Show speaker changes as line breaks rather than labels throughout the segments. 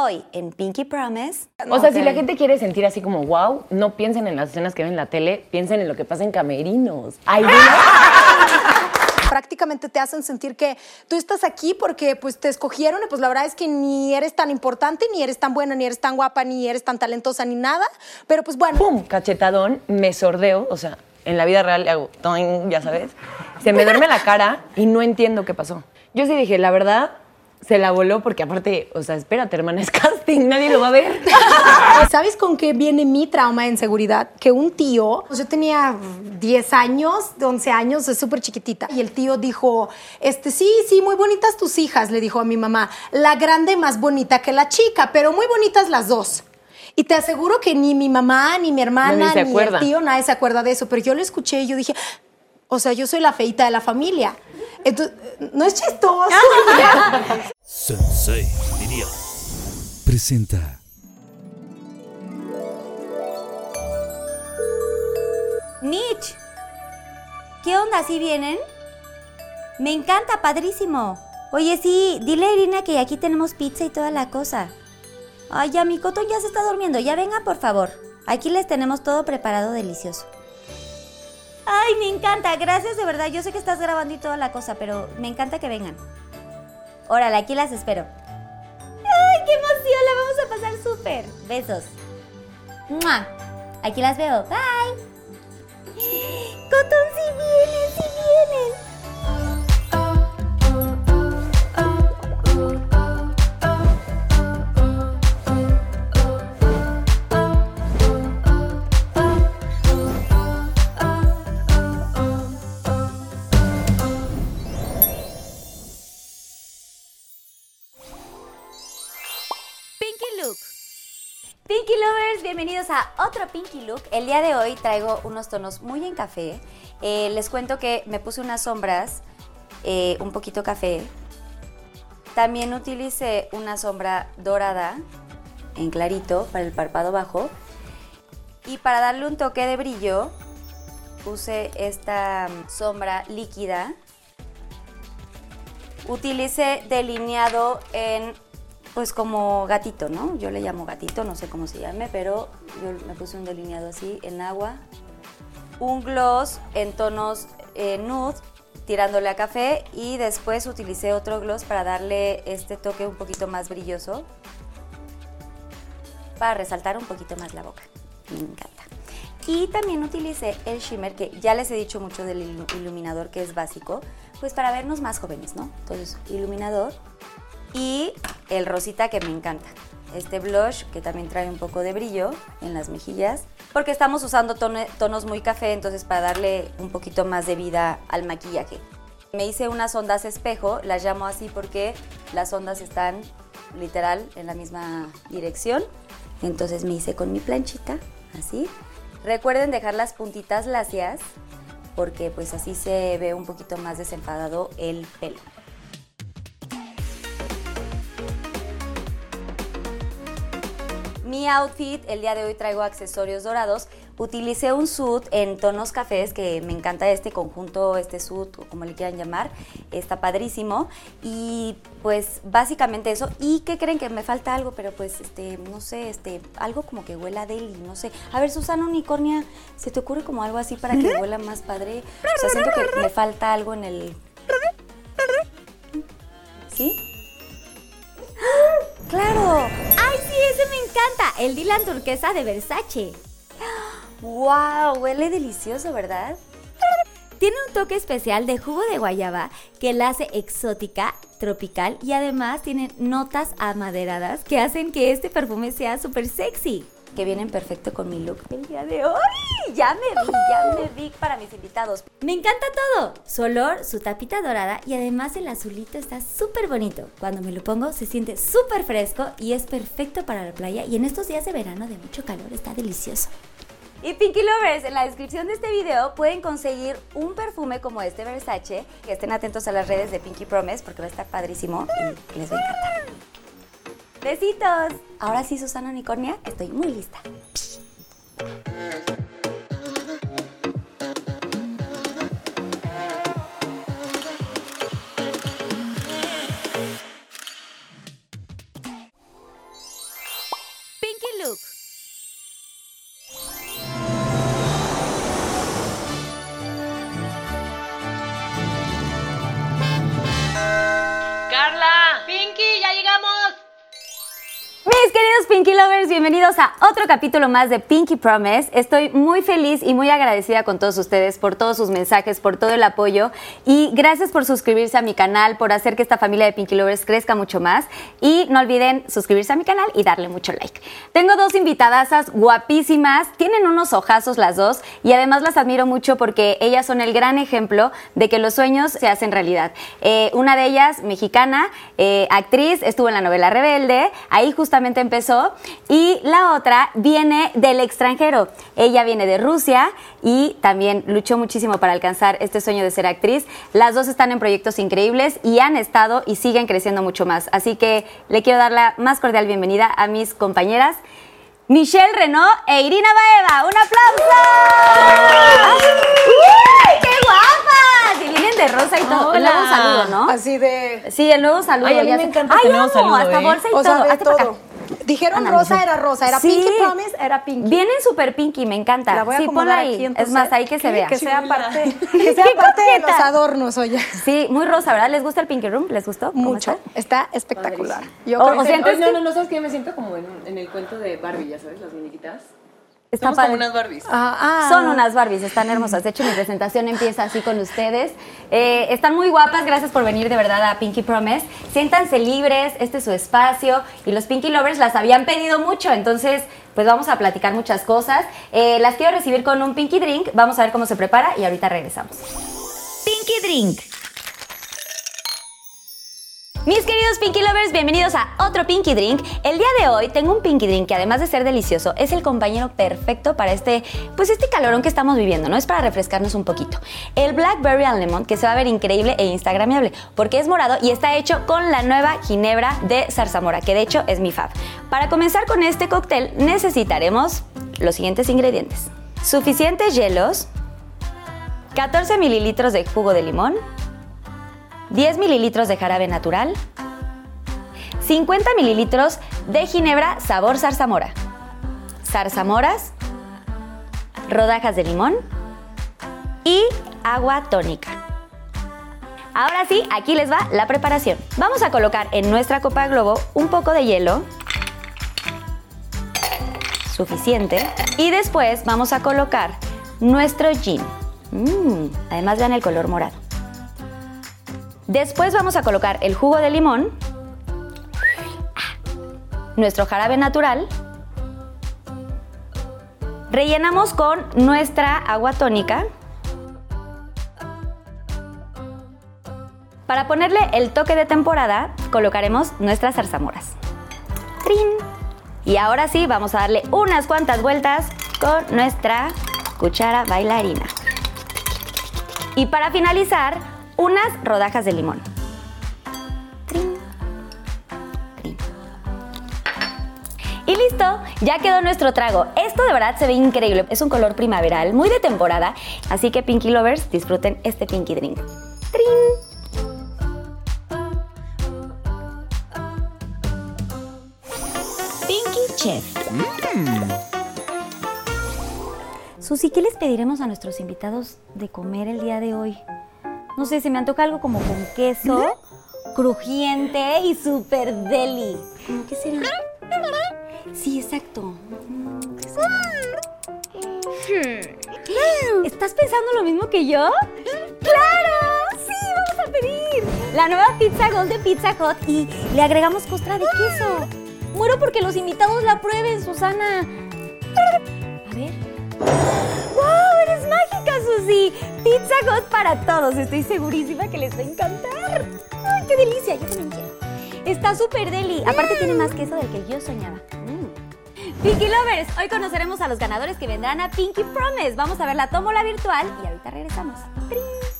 Hoy en Pinky Promise.
O sea, si la gente quiere sentir así como wow, no piensen en las escenas que ven en la tele, piensen en lo que pasa en camerinos. Ay,
prácticamente te hacen sentir que tú estás aquí porque pues te escogieron y pues la verdad es que ni eres tan importante, ni eres tan buena, ni eres tan guapa, ni eres tan talentosa, ni nada. Pero pues bueno.
¡Pum! Cachetadón, me sordeo, o sea, en la vida real le hago, toing, ya sabes. Se me duerme la cara y no entiendo qué pasó. Yo sí dije, la verdad, se la voló porque aparte, o sea, espérate, hermana, es casting, nadie lo va a ver.
¿Sabes con qué viene mi trauma en seguridad? Que un tío, pues yo tenía 10 años, 11 años, es súper chiquitita, y el tío dijo, este, sí, sí, muy bonitas tus hijas, le dijo a mi mamá, la grande más bonita que la chica, pero muy bonitas las dos. Y te aseguro que ni mi mamá, ni mi hermana, ni el tío, nadie se acuerda de eso, pero yo lo escuché y yo dije, o sea, yo soy la feita de la familia. Entonces, no es chistoso. Sensei, diría.
Presenta.
Nietzsche. ¿Qué onda? ¿Sí vienen? Me encanta, padrísimo. Oye, sí, dile a Irina que aquí tenemos pizza y toda la cosa. Ay, ya mi cotón ya se está durmiendo. Ya vengan, por favor. Aquí les tenemos todo preparado delicioso. Ay, me encanta. Gracias de verdad. Yo sé que estás grabando y toda la cosa, pero me encanta que vengan. Órale, aquí las espero. ¡Ay, qué emoción! La vamos a pasar súper. Besos. ¡Mua! Aquí las veo. Bye. Cotón, si vienen, si vienen. Pinky Lovers, bienvenidos a otro Pinky Look. El día de hoy traigo unos tonos muy en café. Eh, les cuento que me puse unas sombras eh, un poquito café. También utilicé una sombra dorada en clarito para el párpado bajo. Y para darle un toque de brillo, puse esta sombra líquida. Utilicé delineado en pues como gatito, ¿no? Yo le llamo gatito, no sé cómo se llame, pero yo me puse un delineado así en agua. Un gloss en tonos eh, nude, tirándole a café y después utilicé otro gloss para darle este toque un poquito más brilloso para resaltar un poquito más la boca. Me encanta. Y también utilicé el shimmer, que ya les he dicho mucho del iluminador, que es básico, pues para vernos más jóvenes, ¿no? Entonces, iluminador y el rosita que me encanta. Este blush que también trae un poco de brillo en las mejillas. Porque estamos usando tonos muy café, entonces para darle un poquito más de vida al maquillaje. Me hice unas ondas espejo, las llamo así porque las ondas están literal en la misma dirección. Entonces me hice con mi planchita, así. Recuerden dejar las puntitas lacias porque pues así se ve un poquito más desenfadado el pelo. Mi outfit, el día de hoy traigo accesorios dorados. Utilicé un suit en tonos cafés, que me encanta este conjunto, este suit, o como le quieran llamar. Está padrísimo. Y pues básicamente eso. ¿Y qué creen que me falta algo? Pero pues, este, no sé, este, algo como que huela deli, no sé. A ver, Susana Unicornia, ¿se te ocurre como algo así para que huela más padre? O sea, siento que me falta algo en el... ¿Sí? ¡Claro! ¡Ay, sí, ese me encanta! El Dylan turquesa de Versace. ¡Wow! Huele delicioso, ¿verdad? Tiene un toque especial de jugo de guayaba que la hace exótica, tropical y además tiene notas amaderadas que hacen que este perfume sea súper sexy que vienen perfecto con mi look el día de hoy. Ya me vi, ya me vi para mis invitados. Me encanta todo. Su olor, su tapita dorada y además el azulito está súper bonito. Cuando me lo pongo se siente súper fresco y es perfecto para la playa y en estos días de verano de mucho calor está delicioso. Y Pinky Lovers, en la descripción de este video pueden conseguir un perfume como este Versace. Que estén atentos a las redes de Pinky Promise porque va a estar padrísimo y les va a encantar. Besitos. Ahora sí, Susana Unicornia, estoy muy lista. Queridos Pinky Lovers, bienvenidos a otro capítulo más de Pinky Promise. Estoy muy feliz y muy agradecida con todos ustedes por todos sus mensajes, por todo el apoyo y gracias por suscribirse a mi canal, por hacer que esta familia de Pinky Lovers crezca mucho más y no olviden suscribirse a mi canal y darle mucho like. Tengo dos invitadasas guapísimas, tienen unos ojazos las dos y además las admiro mucho porque ellas son el gran ejemplo de que los sueños se hacen realidad. Eh, una de ellas, mexicana, eh, actriz, estuvo en la novela Rebelde, ahí justamente empezó, y la otra viene del extranjero. Ella viene de Rusia y también luchó muchísimo para alcanzar este sueño de ser actriz. Las dos están en proyectos increíbles y han estado y siguen creciendo mucho más. Así que le quiero dar la más cordial bienvenida a mis compañeras. Michelle Renault e Irina Baeva. ¡Un aplauso! ¡Uy, ¡Qué guapas! Y vienen de rosa y todo. El nuevo saludo, ¿no?
Así de.
Sí, el nuevo saludo.
Ay, a mí
ya
me encanta
Ay,
este nuevo
amo,
saludo,
hasta
¿eh?
bolsa y
O sea,
todo.
de
Hazte para acá.
todo. Dijeron
Ana,
rosa era rosa, era
Sí.
Pinky Promise, era Pinky.
Vienen súper pinky, me encanta.
La voy a
sí, ponla ahí.
aquí,
es
entonces,
más, ahí que se vea.
Que sea parte, que sea parte de los adornos, oye.
Sí, muy rosa, ¿verdad? ¿Les gusta el Pinky Room? ¿Les gustó? ¿Cómo
Mucho.
está?
Está espectacular. Yo
O-
creo
o
que-
sientes
no,
que-
no, no, ¿sabes qué? Me siento como en, en el cuento de Barbie, ya sabes, las muñequitas.
Está
Somos
padre.
como unas Barbies.
Ah, ah.
Son unas Barbies, están hermosas. De hecho, mi presentación empieza así con ustedes. Eh, están muy guapas, gracias por venir de verdad a Pinky Promise. Siéntanse libres, este es su espacio. Y los Pinky Lovers las habían pedido mucho, entonces pues vamos a platicar muchas cosas. Eh, las quiero recibir con un Pinky Drink, vamos a ver cómo se prepara y ahorita regresamos. Pinky Drink. Mis queridos Pinky Lovers, bienvenidos a otro Pinky Drink. El día de hoy tengo un Pinky Drink que además de ser delicioso, es el compañero perfecto para este, pues este calorón que estamos viviendo, ¿no? Es para refrescarnos un poquito. El Blackberry and Lemon, que se va a ver increíble e instagramiable, porque es morado y está hecho con la nueva ginebra de zarzamora, que de hecho es mi fab. Para comenzar con este cóctel necesitaremos los siguientes ingredientes. Suficientes hielos, 14 mililitros de jugo de limón, 10 mililitros de jarabe natural, 50 mililitros de ginebra sabor zarzamora, zarzamoras, rodajas de limón y agua tónica. Ahora sí, aquí les va la preparación. Vamos a colocar en nuestra copa globo un poco de hielo, suficiente, y después vamos a colocar nuestro gin. Mm, además vean el color morado. Después vamos a colocar el jugo de limón, nuestro jarabe natural, rellenamos con nuestra agua tónica. Para ponerle el toque de temporada, colocaremos nuestras zarzamoras. ¡Trin! Y ahora sí, vamos a darle unas cuantas vueltas con nuestra cuchara bailarina. Y para finalizar, unas rodajas de limón. Trin, trin. Y listo, ya quedó nuestro trago. Esto de verdad se ve increíble. Es un color primaveral, muy de temporada. Así que Pinky Lovers, disfruten este Pinky Drink. ¡Trin! Pinky Chef. Susi, ¿qué les pediremos a nuestros invitados de comer el día de hoy? No sé, se me antoja algo como con queso, crujiente y súper deli. ¿Cómo qué será? Sí, exacto. ¿Estás pensando lo mismo que yo? ¡Claro! ¡Sí! ¡Vamos a pedir! La nueva pizza Golden Pizza Hot y le agregamos costra de queso. Muero porque los invitados la prueben, Susana. A ver. ¡Wow! ¡Eres mágica, Susi! Pizza Hot para todos. Estoy segurísima que les va a encantar. ¡Ay, qué delicia! Yo también quiero. Está súper deli. Aparte tiene más queso del que yo soñaba. Mm. Pinky Lovers, hoy conoceremos a los ganadores que vendrán a Pinky Promise. Vamos a ver la tómbola virtual y ahorita regresamos. ¡Trin!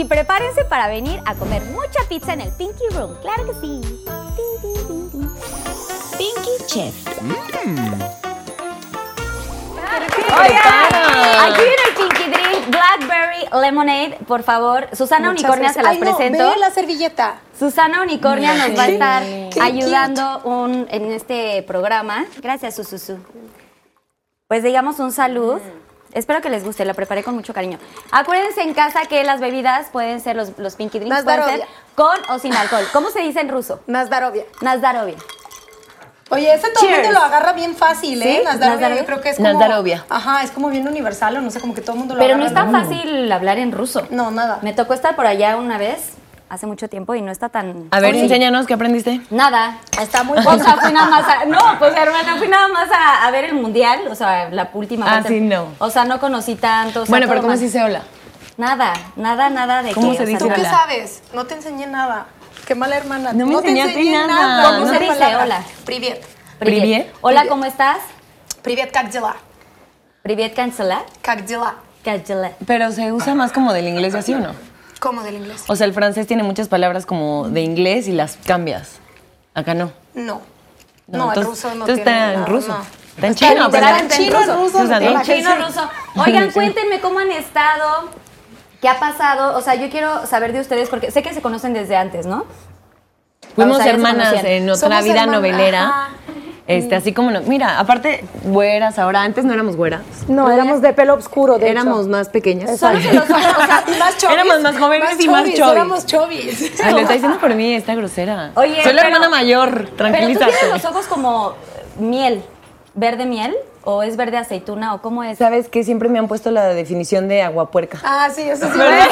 Y prepárense para venir a comer mucha pizza en el Pinky Room. Claro que sí. Pinky Chef. Oigan, aquí viene el Pinky Drink Blackberry Lemonade. Por favor, Susana
Muchas
Unicornia se las
Ay, no,
presento.
ve la servilleta.
Susana Unicornia nos va a estar
Qué
ayudando un- en este programa. Gracias, Sususu. Pues digamos un salud. Espero que les guste, lo preparé con mucho cariño. Acuérdense en casa que las bebidas pueden ser los, los pinky drinks, pueden ser con o sin alcohol. ¿Cómo se dice en ruso?
Nazdarovia.
Nazdarovia.
Oye, ese todo el mundo lo agarra bien fácil, ¿eh?
¿Sí?
Nazdarovia,
Nazdarovia.
yo creo que es como...
Nazdarovia.
Ajá, es como bien universal o no sé, como que todo el mundo lo
Pero no
agarra.
es tan fácil hablar en ruso.
No, nada.
Me tocó estar por allá una vez, hace mucho tiempo, y no está tan...
A ver,
Oye,
enséñanos qué aprendiste.
Nada, está muy O sea, fui nada más a. No, pues hermana, fui nada más a, a ver el mundial, o sea, la última
Ah,
parte.
sí, no.
O sea, no conocí tanto. o sea,
bueno, pero
todo
¿cómo
mal.
se dice hola?
Nada, nada, nada de
¿Cómo
que,
se
o sea,
dice
¿Tú
hola?
qué
nada.
sabes? No te enseñé nada. Qué mala hermana.
No me
te
enseñaste
enseñé
nada.
¿Cómo
Una
se dice
palabra.
hola?
Privet.
Privet.
Privet.
Hola, ¿cómo estás?
Privet, как дела?
Privet cancela.
Как дела?
Cancela.
Pero se usa más como del inglés y así, ¿o no?
¿Cómo del inglés?
O sea, el francés tiene muchas palabras como de inglés y las cambias. Acá no.
No. No, el
entonces-
ruso no
entonces
tiene
está en
nada,
ruso.
no.
Está en chino, pero-
en chino, ruso, no
¿no?
Chino ruso. Oigan, cuéntenme cómo han estado, qué ha pasado. O sea, yo quiero saber de ustedes porque sé que se conocen desde antes, ¿no?
Fuimos
O sea,
hermanas en otra
Somos
vida
hermanas,
novelera.
ajá.
Este, así como no. Mira, aparte, güeras ahora. Antes no éramos güeras.
No, éramos de pelo oscuro, de
éramos
hecho.
más pequeñas.
Solo se los o sea,
Y más chovis.
Éramos más jóvenes y más
chovis. Éramos chovis.
Ay, lo está diciendo por mí, está grosera.
Oye,
Soy la
pero-
hermana mayor,
Pero tú
tranquilízate.
tienes los ojos como miel, verde miel o es verde aceituna o cómo es.
¿Sabes que Siempre me han puesto la definición de aguapuerca.
Ah, sí, eso sí.
¿Verdad?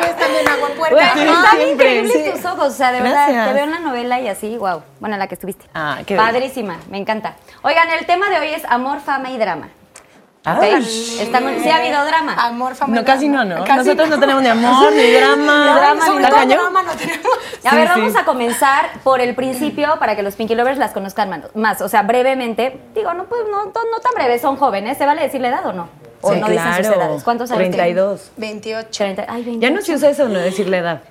Derbez también agua puerca.
Güey,
Sí,
están increíbles
sí.
tus ojos, o sea, de verdad, te veo en la novela y así, wow. Bueno, en la que estuviste.
Ah, qué
Padrísima, me encanta. Oigan, el tema de hoy es amor, fama y drama. ¿Ok?
Ay.
Está sí ha habido drama.
Amor, fama.
No, casi no, ¿no?
Casi
Nosotros no tenemos ni amor, ni drama.
No,
drama,
sobre
ni
todo drama no tenemos.
A
Sí,
ver,
sí.
vamos a comenzar por el principio para que los Pinky Lovers las conozcan más. O sea, brevemente. Digo, no, pues, no, no, no tan breve, son jóvenes. ¿Se vale decir la edad o no? ¿O
Sí,
no dicen sus
claro.
edades? ¿Cuántos años tienen?
32.
28.
30. Ay,
Ya
28.
no se usa eso, no decir la edad.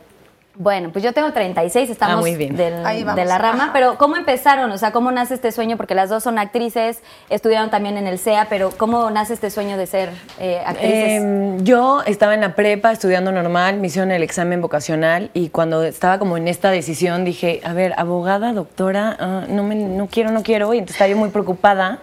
Bueno, pues yo tengo 36, estamos
Ah, muy bien.
del- de la rama,
Ajá.
pero ¿cómo empezaron? O sea, ¿cómo nace este sueño? Porque las dos son actrices, estudiaron también en el CEA, pero ¿cómo nace este sueño de ser eh, actrices?
Eh, yo estaba en la prepa estudiando normal, me hicieron el examen vocacional y cuando estaba como en esta decisión dije, a ver, abogada, doctora, ah, no, me, no quiero, no quiero. Y entonces estaba yo muy preocupada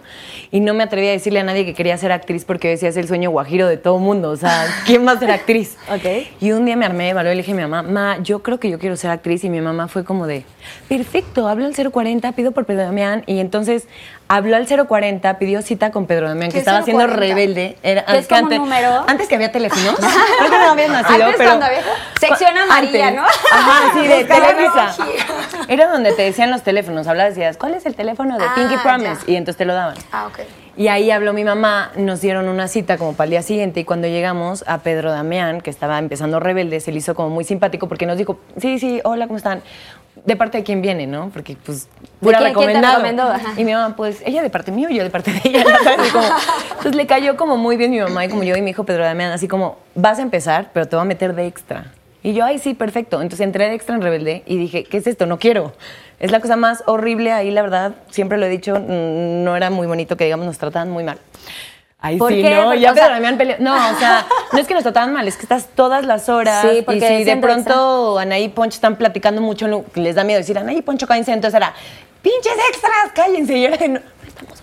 y no me atreví a decirle a nadie que quería ser actriz porque decía es el sueño guajiro de todo mundo. O sea, ¿quién va a ser actriz?
Ok.
Y un día me armé de valor y le dije a mi mamá, ma, yo creo que yo quiero ser actriz. Y mi mamá fue como de, perfecto, hablo al 040, pido por Pedro Damián. Y entonces habló al 040, pidió cita con Pedro Damián, que
¿Qué
estaba siendo
040?
rebelde. Era,
¿Que es como un
antes,
número?
antes que había teléfonos. Creo que no habían nacido,
Antes
pero...
había- sección amarilla,
Antes.
¿no?
Ajá, sí, de Televisa. Era donde te decían los teléfonos. Hablabas y decías, ¿cuál es el teléfono de
Ah,
Pinky Promise?
ya.
Y entonces te lo daban.
Ah, ok.
Y ahí habló mi mamá, nos dieron una cita como para el día siguiente y cuando llegamos a Pedro Damián, que estaba empezando rebelde, se le hizo como muy simpático porque nos dijo, sí, sí, hola, ¿cómo están? ¿De parte de quién viene, no? Porque pues pura
quién- quién te
recomendado.
recomendó?
Y mi mamá, pues ella de parte mío y yo de parte de ella. sabes, como- entonces le cayó como muy bien mi mamá y como yo y mi hijo Pedro Damián, así como, vas a empezar, pero te voy a meter de extra. Y yo, ay, sí, perfecto. Entonces entré de extra en Rebelde y dije, ¿qué es esto? No quiero. Es la cosa más horrible ahí, la verdad. Siempre lo he dicho, no era muy bonito que, digamos, nos trataban muy mal. Ay,
¿Por
sí,
qué?
no,
Porque,
ya
o sea-
Pedro Damián peleó. No, o sea, no es que nos trataban mal, es que estás todas las horas.
Sí,
y
porque
si de pronto Anaí y Poncho están platicando mucho, les da miedo decir, Anaí y Poncho, cállense. Entonces era, pinches extras, cállense. Y era de, no, estamos.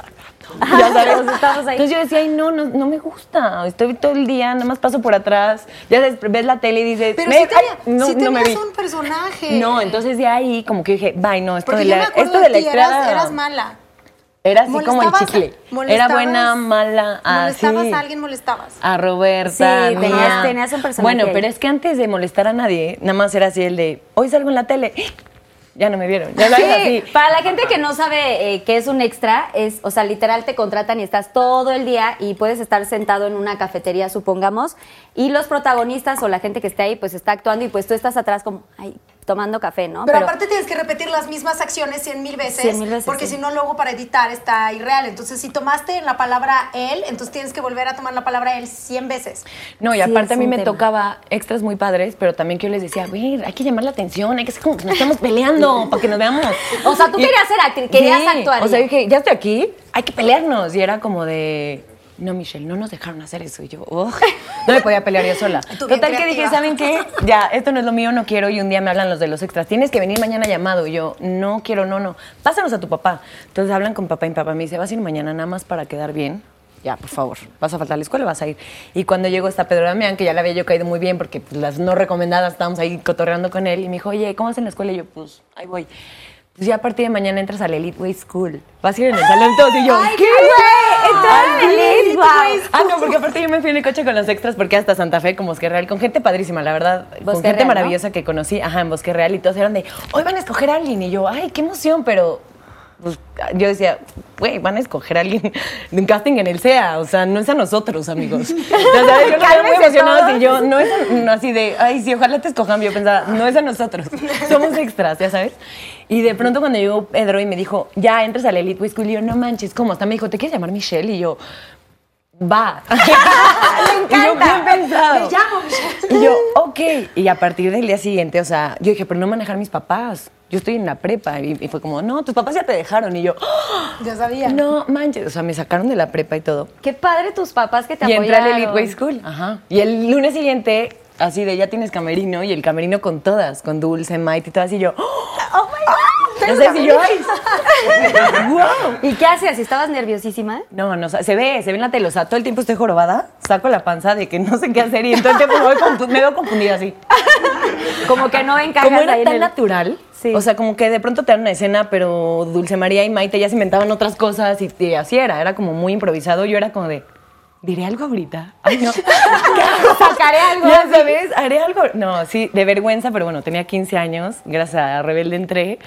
Ya sabes.
Estamos ahí.
Entonces yo decía, ay, no, no, no me gusta. Estoy todo el día, nada más paso por atrás. Ya sabes, ves la tele y dices,
Pero
"Me-
sí, tenía,
ay, no,
sí
no me
tenías
vi.
un personaje.
No, entonces de ahí como que dije, bye, no, esto
Porque
de
yo me
la,
acuerdo
esto de la
ti, eras, mala.
era así como el chicle. Era buena, mala, así.
Molestabas a alguien, molestabas.
A Roberta,
Sí, tenías- tenías un personaje
Bueno, pero es que antes de molestar a nadie, nada más era así el de, hoy salgo en la tele. Ya no me vieron. Ya
Sí,
así.
para la gente que no sabe eh, qué es un extra, es, o sea, literal te contratan y estás todo el día y puedes estar sentado en una cafetería, supongamos, y los protagonistas o la gente que esté ahí, pues está actuando y pues tú estás atrás como, ay, tomando café, ¿no?
Pero, aparte tienes que repetir las mismas acciones cien mil veces.
Cien mil veces,
Porque
sí.
si no, luego para editar está irreal. Entonces, si tomaste la palabra él, entonces tienes que volver a tomar la palabra él cien veces.
No, y
Sí,
aparte a mí me
tema.
tocaba extras muy padres, pero también que yo les decía, a ver, hay que llamar la atención, hay que ser como que nos estamos peleando para que nos veamos.
O sea, tú
Y-
querías ser actriz, querías
Sí,
actuar
O sea, dije, ya estoy aquí, hay que pelearnos. Y era como de, no, Michelle, no nos dejaron hacer eso. Y yo, "Ugh". no me podía pelear yo sola. Total que dije. ¿saben qué? Ya, esto no es lo mío, no quiero. Y un día me hablan los de los extras, tienes que venir mañana llamado. Y yo, no quiero, no, no. Pásanos a tu papá. Entonces hablan con papá y mi papá me dice, ¿vas a ir mañana nada más para quedar bien? Ya, por favor, vas a faltar a la escuela, vas a ir. Y cuando llegó esta Pedro Damián, que ya le había yo caído muy bien porque pues, las no recomendadas estábamos ahí cotorreando con él, y me dijo, oye, ¿cómo vas en la escuela? Y yo, pues, ahí voy. Pues ya a partir de mañana entras a la Elite Way School. Vas a ir en el salón todos y yo, ¿qué?
¡Entrar en el Elite Way
Ah, no, porque aparte yo me fui en el coche con los extras porque hasta Santa Fe con Bosque Real, con gente padrísima, la verdad. con gente
Real, ¿no?
maravillosa que conocí, ajá, en Bosque Real y todos eran de, hoy van a escoger a alguien. Y yo, ay, qué emoción, pero pues, yo decía, güey, van a escoger a alguien de un casting en el SEA, o sea, no es a nosotros, amigos. O sea, yo veía muy
todos.
y yo, no es a- no, así de, ay, sí, ojalá te escojan. Yo pensaba, no es a nosotros, somos extras, ya sabes. Y de pronto cuando llegó Pedro y me dijo, ya entras a la Elite Way School, y yo, no manches, ¿cómo? Hasta me dijo, ¿te quieres llamar Michelle? Y yo, va. Y yo, bien pensado.
Me llamo.
Y yo, ok. Y a partir del día siguiente, o sea, yo dije, pero no manejar mis papás. Yo estoy en la prepa. Y, y fue como, no, tus papás ya te dejaron. Y yo, "Ah,
Ya sabía.
no manches. O sea, me sacaron de la prepa y todo.
Qué padre tus papás que te
y entré
apoyaron.
al Elite Way School. Ajá. Y el lunes siguiente, así de ya tienes camerino. Y el camerino con todas, con Dulce, Maite y todas. Y yo, oh my God. No sé si yo, wow.
¿Y qué hacías? ¿Estabas nerviosísima?
No, no, se ve, se ve en la tele. O sea, todo el tiempo estoy jorobada, saco la panza de que no sé qué hacer y entonces me, voy me veo confundida así.
Como que no encajas
Como era
ahí en
tan
el-
natural,
Sí.
o sea, como que de pronto te dan una escena, pero Dulce María y Maite ya se inventaban otras cosas y, y así era, era como muy improvisado. Yo era como de, ¿diré algo ahorita? Ay, no.
Sacaré algo
Ya sabes, haré algo. No, sí, de vergüenza, pero bueno, tenía 15 años, gracias a Rebelde entré.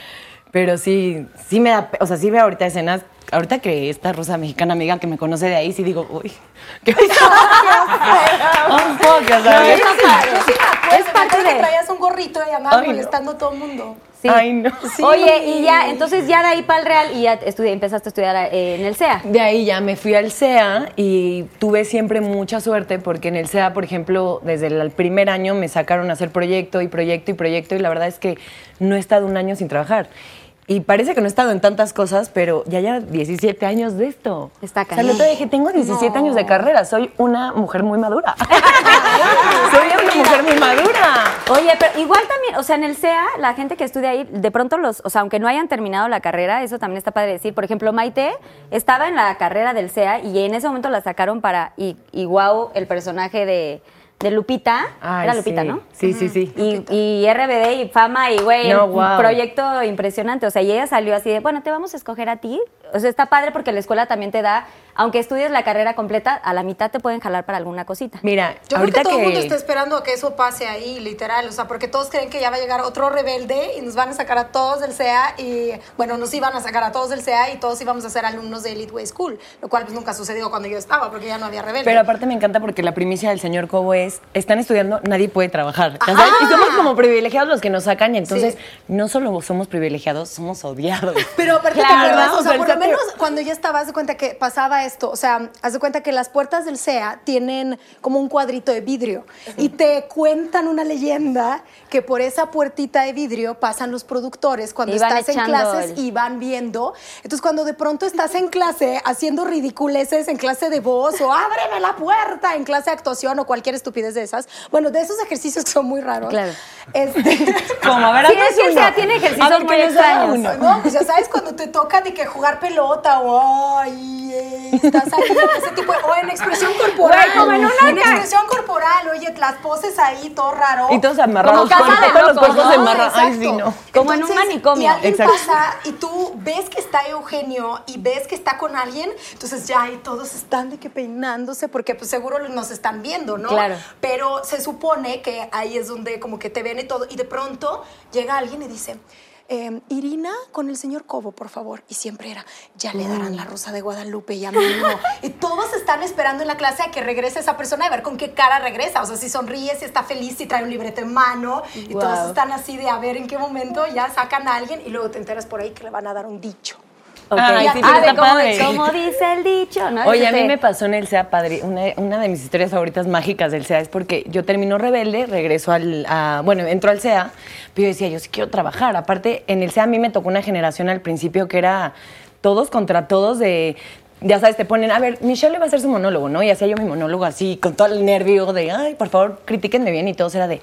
Pero sí, sí me da, o sea, sí veo ahorita escenas, ahorita que esta rusa mexicana amiga que me conoce de ahí, sí digo, uy, qué Un poco, ¿sabes?
Yo sí me acuerdo,
Es parte
me acuerdo que
de-
traías un gorrito y andabas
no.
molestando a todo el mundo.
Sí.
Ay, no.
Oye, y ya, entonces ya de ahí para el Real y ya estudié- empezaste a estudiar eh, en el CEA.
De ahí ya me fui al CEA y tuve siempre mucha suerte porque en el CEA, por ejemplo, desde el primer año me sacaron a hacer proyecto y proyecto y proyecto y la verdad es que no he estado un año sin trabajar. Y parece que no he estado en tantas cosas, pero ya ya 17 años de esto.
Está
O sea,
cañón.
otro día dije, tengo 17 años de carrera, soy una mujer muy madura. soy una mujer muy madura.
Oye, pero igual también, o sea, en el CEA, la gente que estudia ahí, de pronto los, o sea, aunque no hayan terminado la carrera, eso también está padre decir. Por ejemplo, Maite estaba en la carrera del CEA y en ese momento la sacaron para, y, y wow, el personaje de, de Lupita,
Ay,
era Lupita,
sí.
¿no?
Sí, sí, sí.
Y, y RBD y fama y güey,
No,
un
guau.
proyecto impresionante. O sea, y ella salió así de, bueno, te vamos a escoger a ti. O sea, está padre porque la escuela también te da, aunque estudies la carrera completa, a la mitad te pueden jalar para alguna cosita.
Mira,
Yo creo
ahorita
que todo el mundo está esperando a que eso pase ahí, literal. O sea, porque todos creen que ya va a llegar otro rebelde y nos van a sacar a todos del CEA. Y bueno, nos iban a sacar a todos del CEA y todos íbamos a ser alumnos de Elite Way School. Lo cual pues nunca sucedió cuando yo estaba, porque ya no había rebelde.
Pero aparte me encanta porque la primicia del señor Cobo es, están estudiando, nadie puede trabajar. ¿ya sabes? Y somos como privilegiados los que nos sacan y entonces
Sí.
no solo somos privilegiados, somos odiados.
Pero aparte,
Claro,
¿te acuerdas? O sea,
O sea,
por lo menos cuando ya estaba, haz de cuenta que pasaba esto. O sea, haz de cuenta que las puertas del CEA tienen como un cuadrito de vidrio. Y te cuentan una leyenda que por esa puertita de vidrio pasan los productores cuando estás en clases
el-
y van viendo. Entonces, cuando de pronto estás en clase haciendo ridiculeces en clase de voz o ábreme la puerta en clase de actuación o cualquier estupidez de esas. Bueno, de esos ejercicios que son muy raros.
Claro.
Este,
Como, a ver,
Sí, es que el
uno.
SEA tiene ejercicios
A ver,
muy extraños.
uno.
No, pues ya sabes cuando te toca de que jugar pelota o ay, eh, estás ahí en ese tipo de- o en expresión corporal.
Güey, como en una ca-
expresión corporal, oye, las poses ahí todo raro.
Y todos amarrados,
Como casa
cuerpo,
de
todos los cuerpos amarran. Ay, sí, no.
Como en un manicomio.
Y alguien
Exacto.
pasa y tú ves que está Eugenio y ves que está con alguien, entonces ya ahí todos están de que peinándose porque pues seguro nos están viendo, ¿no?
Claro.
Pero se supone que ahí es donde como que te ven y todo y de pronto llega alguien y dice, eh, Irina con el señor Cobo, por favor. Y siempre era, ya le darán la rosa de Guadalupe y a mí no. y todos están esperando en la clase a que regrese esa persona a ver con qué cara regresa. O sea, si sonríe, si está feliz, si trae un libreto en mano. Y todos están así de a ver en qué momento ya sacan a alguien y luego te enteras por ahí que le van a dar un dicho.
Ok.
Ay, sí, pero está padre.
cómo dice el dicho, ¿no?
Oye, a mí me pasó en el SEA padre. Una, una de mis historias favoritas mágicas del SEA es porque yo termino rebelde, regreso al. a- bueno, entro al SEA, pero yo decía, yo sí quiero trabajar. Aparte, en el SEA a mí me tocó una generación al principio que era todos contra todos de. Ya sabes, te ponen, a ver, Michelle le va a hacer su monólogo, ¿no? Y hacía yo mi monólogo así, con todo el nervio de, ay, por favor, critíquenme bien y todo. Era de,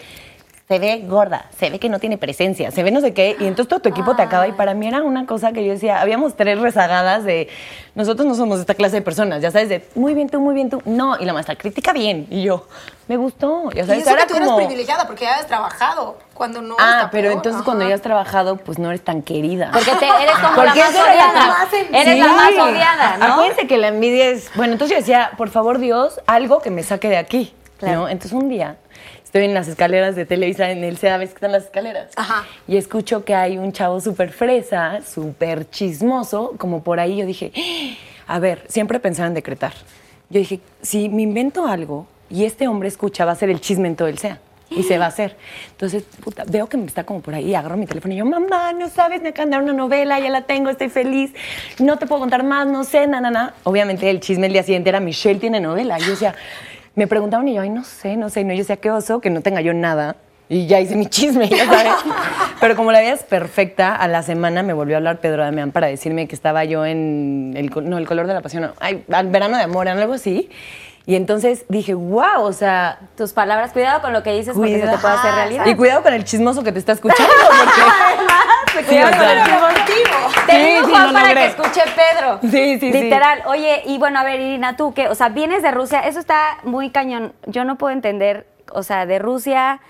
se ve gorda, se ve que no tiene presencia, se ve no sé qué, y entonces todo tu equipo te acaba. Y para mí era una cosa que yo decía, habíamos tres rezagadas de, nosotros no somos esta clase de personas, ya sabes, de, muy bien tú, muy bien tú. No, y la maestra, critica bien. Y yo, me gustó. Ya
Y
sabes,
eso
era
que tú eres
como-
privilegiada porque ya habías trabajado. Cuando no.
Ah, pero
peor.
entonces
Ajá.
cuando ya has trabajado, pues no eres tan querida.
Porque te, eres como la
Porque
más odiada.
más en-
Eres la
Sí.
más odiada, ¿no?
Acuérdense que la envidia es. Bueno, entonces yo decía, por favor, Dios, algo que me saque de aquí.
Claro.
¿no? Entonces un día estoy en las escaleras de Televisa, en el CEA, ves que están las escaleras.
Ajá.
Y escucho que hay un chavo súper fresa, súper chismoso, como por ahí. Yo dije, "Ah, a ver, siempre pensaba en decretar. Yo dije, si me invento algo y este hombre escucha, va a ser el chisme en todo el SEA. Y se va a hacer. Entonces, puta, veo que me está como por ahí, agarro mi teléfono y yo, mamá, no sabes, me acaban de dar una novela, ya la tengo, estoy feliz, no te puedo contar más, no sé, na, na, na. Obviamente el chisme el día siguiente era Michelle tiene novela. Y yo decía, me preguntaban y yo, ay, no sé, no sé. No, yo decía, qué oso, que no tenga yo nada. Y ya hice mi chisme, ya sabes. Pero como la vida es perfecta, a la semana me volvió a hablar Pedro Damián para decirme que estaba yo en el, no, el color de la pasión, no, ay, al verano de amor, algo así. Y entonces dije, wow, o sea,
Tus palabras, cuidado con lo que dices porque se te puede hacer realidad.
y cuidado con el chismoso que te está escuchando, porque... Sí, o
con el chismoso. Te digo, Juan,
lo
para
logré.
que escuche Pedro.
Sí, sí, sí.
Literal. Oye, y bueno, a ver, Irina, tú que, o sea, vienes de Rusia, eso está muy cañón. Yo no puedo entender, o sea, de Rusia,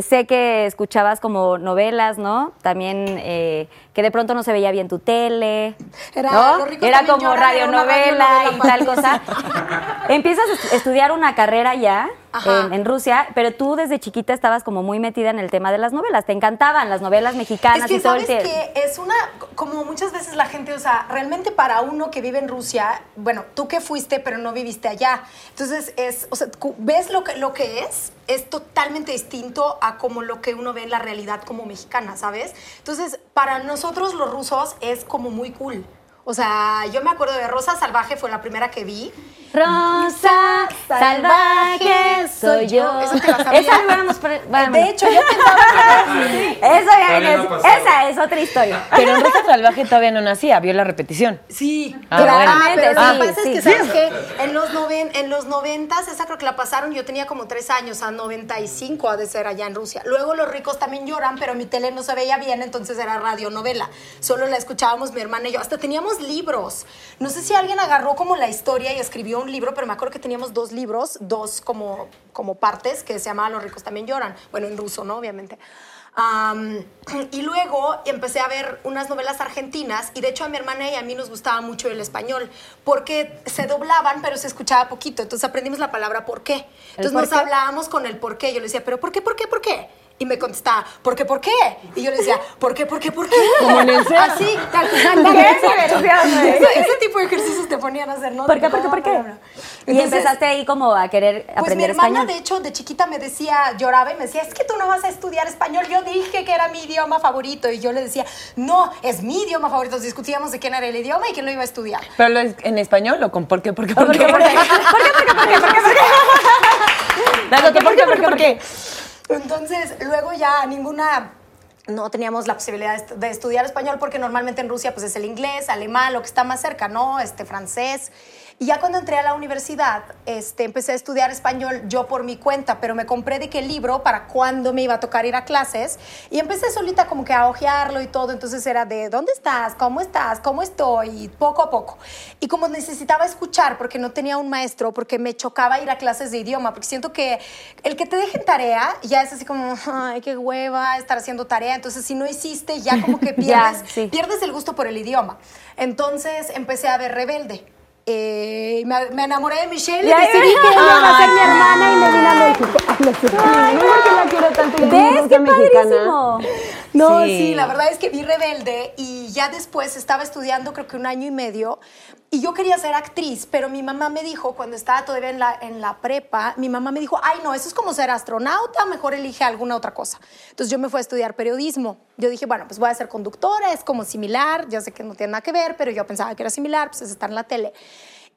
sé que escuchabas como novelas, ¿no? También eh, que de pronto no se veía bien tu tele.
Era-
¿no? Era como radionovela y tal cosa. Empiezas a est- estudiar una carrera ya en, en Rusia, pero tú desde chiquita estabas como muy metida en el tema de las novelas. Te encantaban las novelas mexicanas
Es que
y todo el
sabes
tiempo.
que es una, como muchas veces la gente, o sea, realmente para uno que vive en Rusia, bueno, tú que fuiste pero no viviste allá, entonces es, o sea, ves lo que, lo que es, es totalmente distinto a como lo que uno ve en la realidad como mexicana, ¿sabes? Entonces, para nosotros los rusos es como muy cool. O sea, yo me acuerdo de Rosa Salvaje, fue la primera que vi.
Rosa salvaje soy yo.
Esa te la.
Esa bueno,
de hecho, yo pensaba que
Eso ya es,
no pasaba.
esa es otra historia.
Pero en Rosa Salvaje todavía no nacía, vio la repetición.
Sí,
Ah,
claro,
bueno.
pero lo
Sí,
que pasa
sí.
es que, ¿sabes qué? En los, noven, en los noventas, esa creo que la pasaron, yo tenía como tres años, a 95 ha de ser allá en Rusia. Luego los ricos también lloran, pero mi tele no se veía bien, entonces era radionovela. Solo la escuchábamos mi hermana y yo. Hasta teníamos libros. No sé si alguien agarró como la historia y escribió un libro, pero me acuerdo que teníamos dos libros, dos como, como partes, que se llamaban Los ricos también lloran. Bueno, en ruso, ¿no? Obviamente. Am, y luego empecé a ver unas novelas argentinas y de hecho a mi hermana y a mí nos gustaba mucho el español porque se doblaban pero se escuchaba poquito. Entonces aprendimos la palabra por qué. Entonces
por
nos
qué?
hablábamos con el por qué. Yo le decía, pero ¿por qué, por qué, por qué? Y me contestaba, ¿por qué, por qué? Y yo le decía, ¿por qué, por qué, por qué?
Como en el.
Así, tal
diversión, güey.
Ese, ese tipo de ejercicios te ponían a hacer, ¿no?
¿Por qué, por qué, por qué? Y empezaste ahí como a querer
pues mi
aprender
hermana,
español.
de hecho, de chiquita me decía, lloraba y me decía, es que tú no vas a estudiar español. Yo dije que era mi idioma favorito y yo le decía, no, es mi idioma favorito. Discutíamos de quién era el idioma y quién lo iba a estudiar.
¿Pero lo es en español o con por qué, por qué, por
¿Por
qué?
qué, por qué? ¿Por qué, por qué, por qué, por qué, por qué, por qué?
Dale, ¿por qué, por qué, por qué?
Entonces, luego ya ninguna no teníamos la posibilidad de estu- de estudiar español porque normalmente en Rusia pues es el inglés, alemán, lo que está más cerca, ¿no? Este francés. Y ya cuando entré a la universidad, este, empecé a estudiar español yo por mi cuenta, pero me compré de qué libro para cuando me iba a tocar ir a clases y empecé solita como que a hojearlo y todo, entonces era de ¿dónde estás? ¿Cómo estás? ¿Cómo estoy? Y poco a poco. Y como necesitaba escuchar porque no tenía un maestro, porque me chocaba ir a clases de idioma, porque siento que el que te dejen tarea ya es así como, ay, qué hueva estar haciendo tarea, entonces si no hiciste ya como que pierdes,
sí.
pierdes el gusto por el idioma. Entonces empecé a ver Rebelde. Eh, me, me enamoré de Michelle y
Ya,
decidí que ella iba a ser mi hermana y me vine a México. Ay, no sé.
No es que la quiero tanto y
¿Ves?
es
¡Qué
mexicana.
No,
Sí.
sí. la verdad es que vi Rebelde y ya después estaba estudiando creo que un año y medio y yo quería ser actriz, pero mi mamá me dijo, cuando estaba todavía en la, en la prepa, mi mamá me dijo, ay no, eso es como ser astronauta, mejor elige alguna otra cosa. Entonces yo me fui a estudiar periodismo. Yo dije, bueno, pues voy a ser conductora, es como similar, ya sé que no tiene nada que ver, pero yo pensaba que era similar, pues es estar en la tele.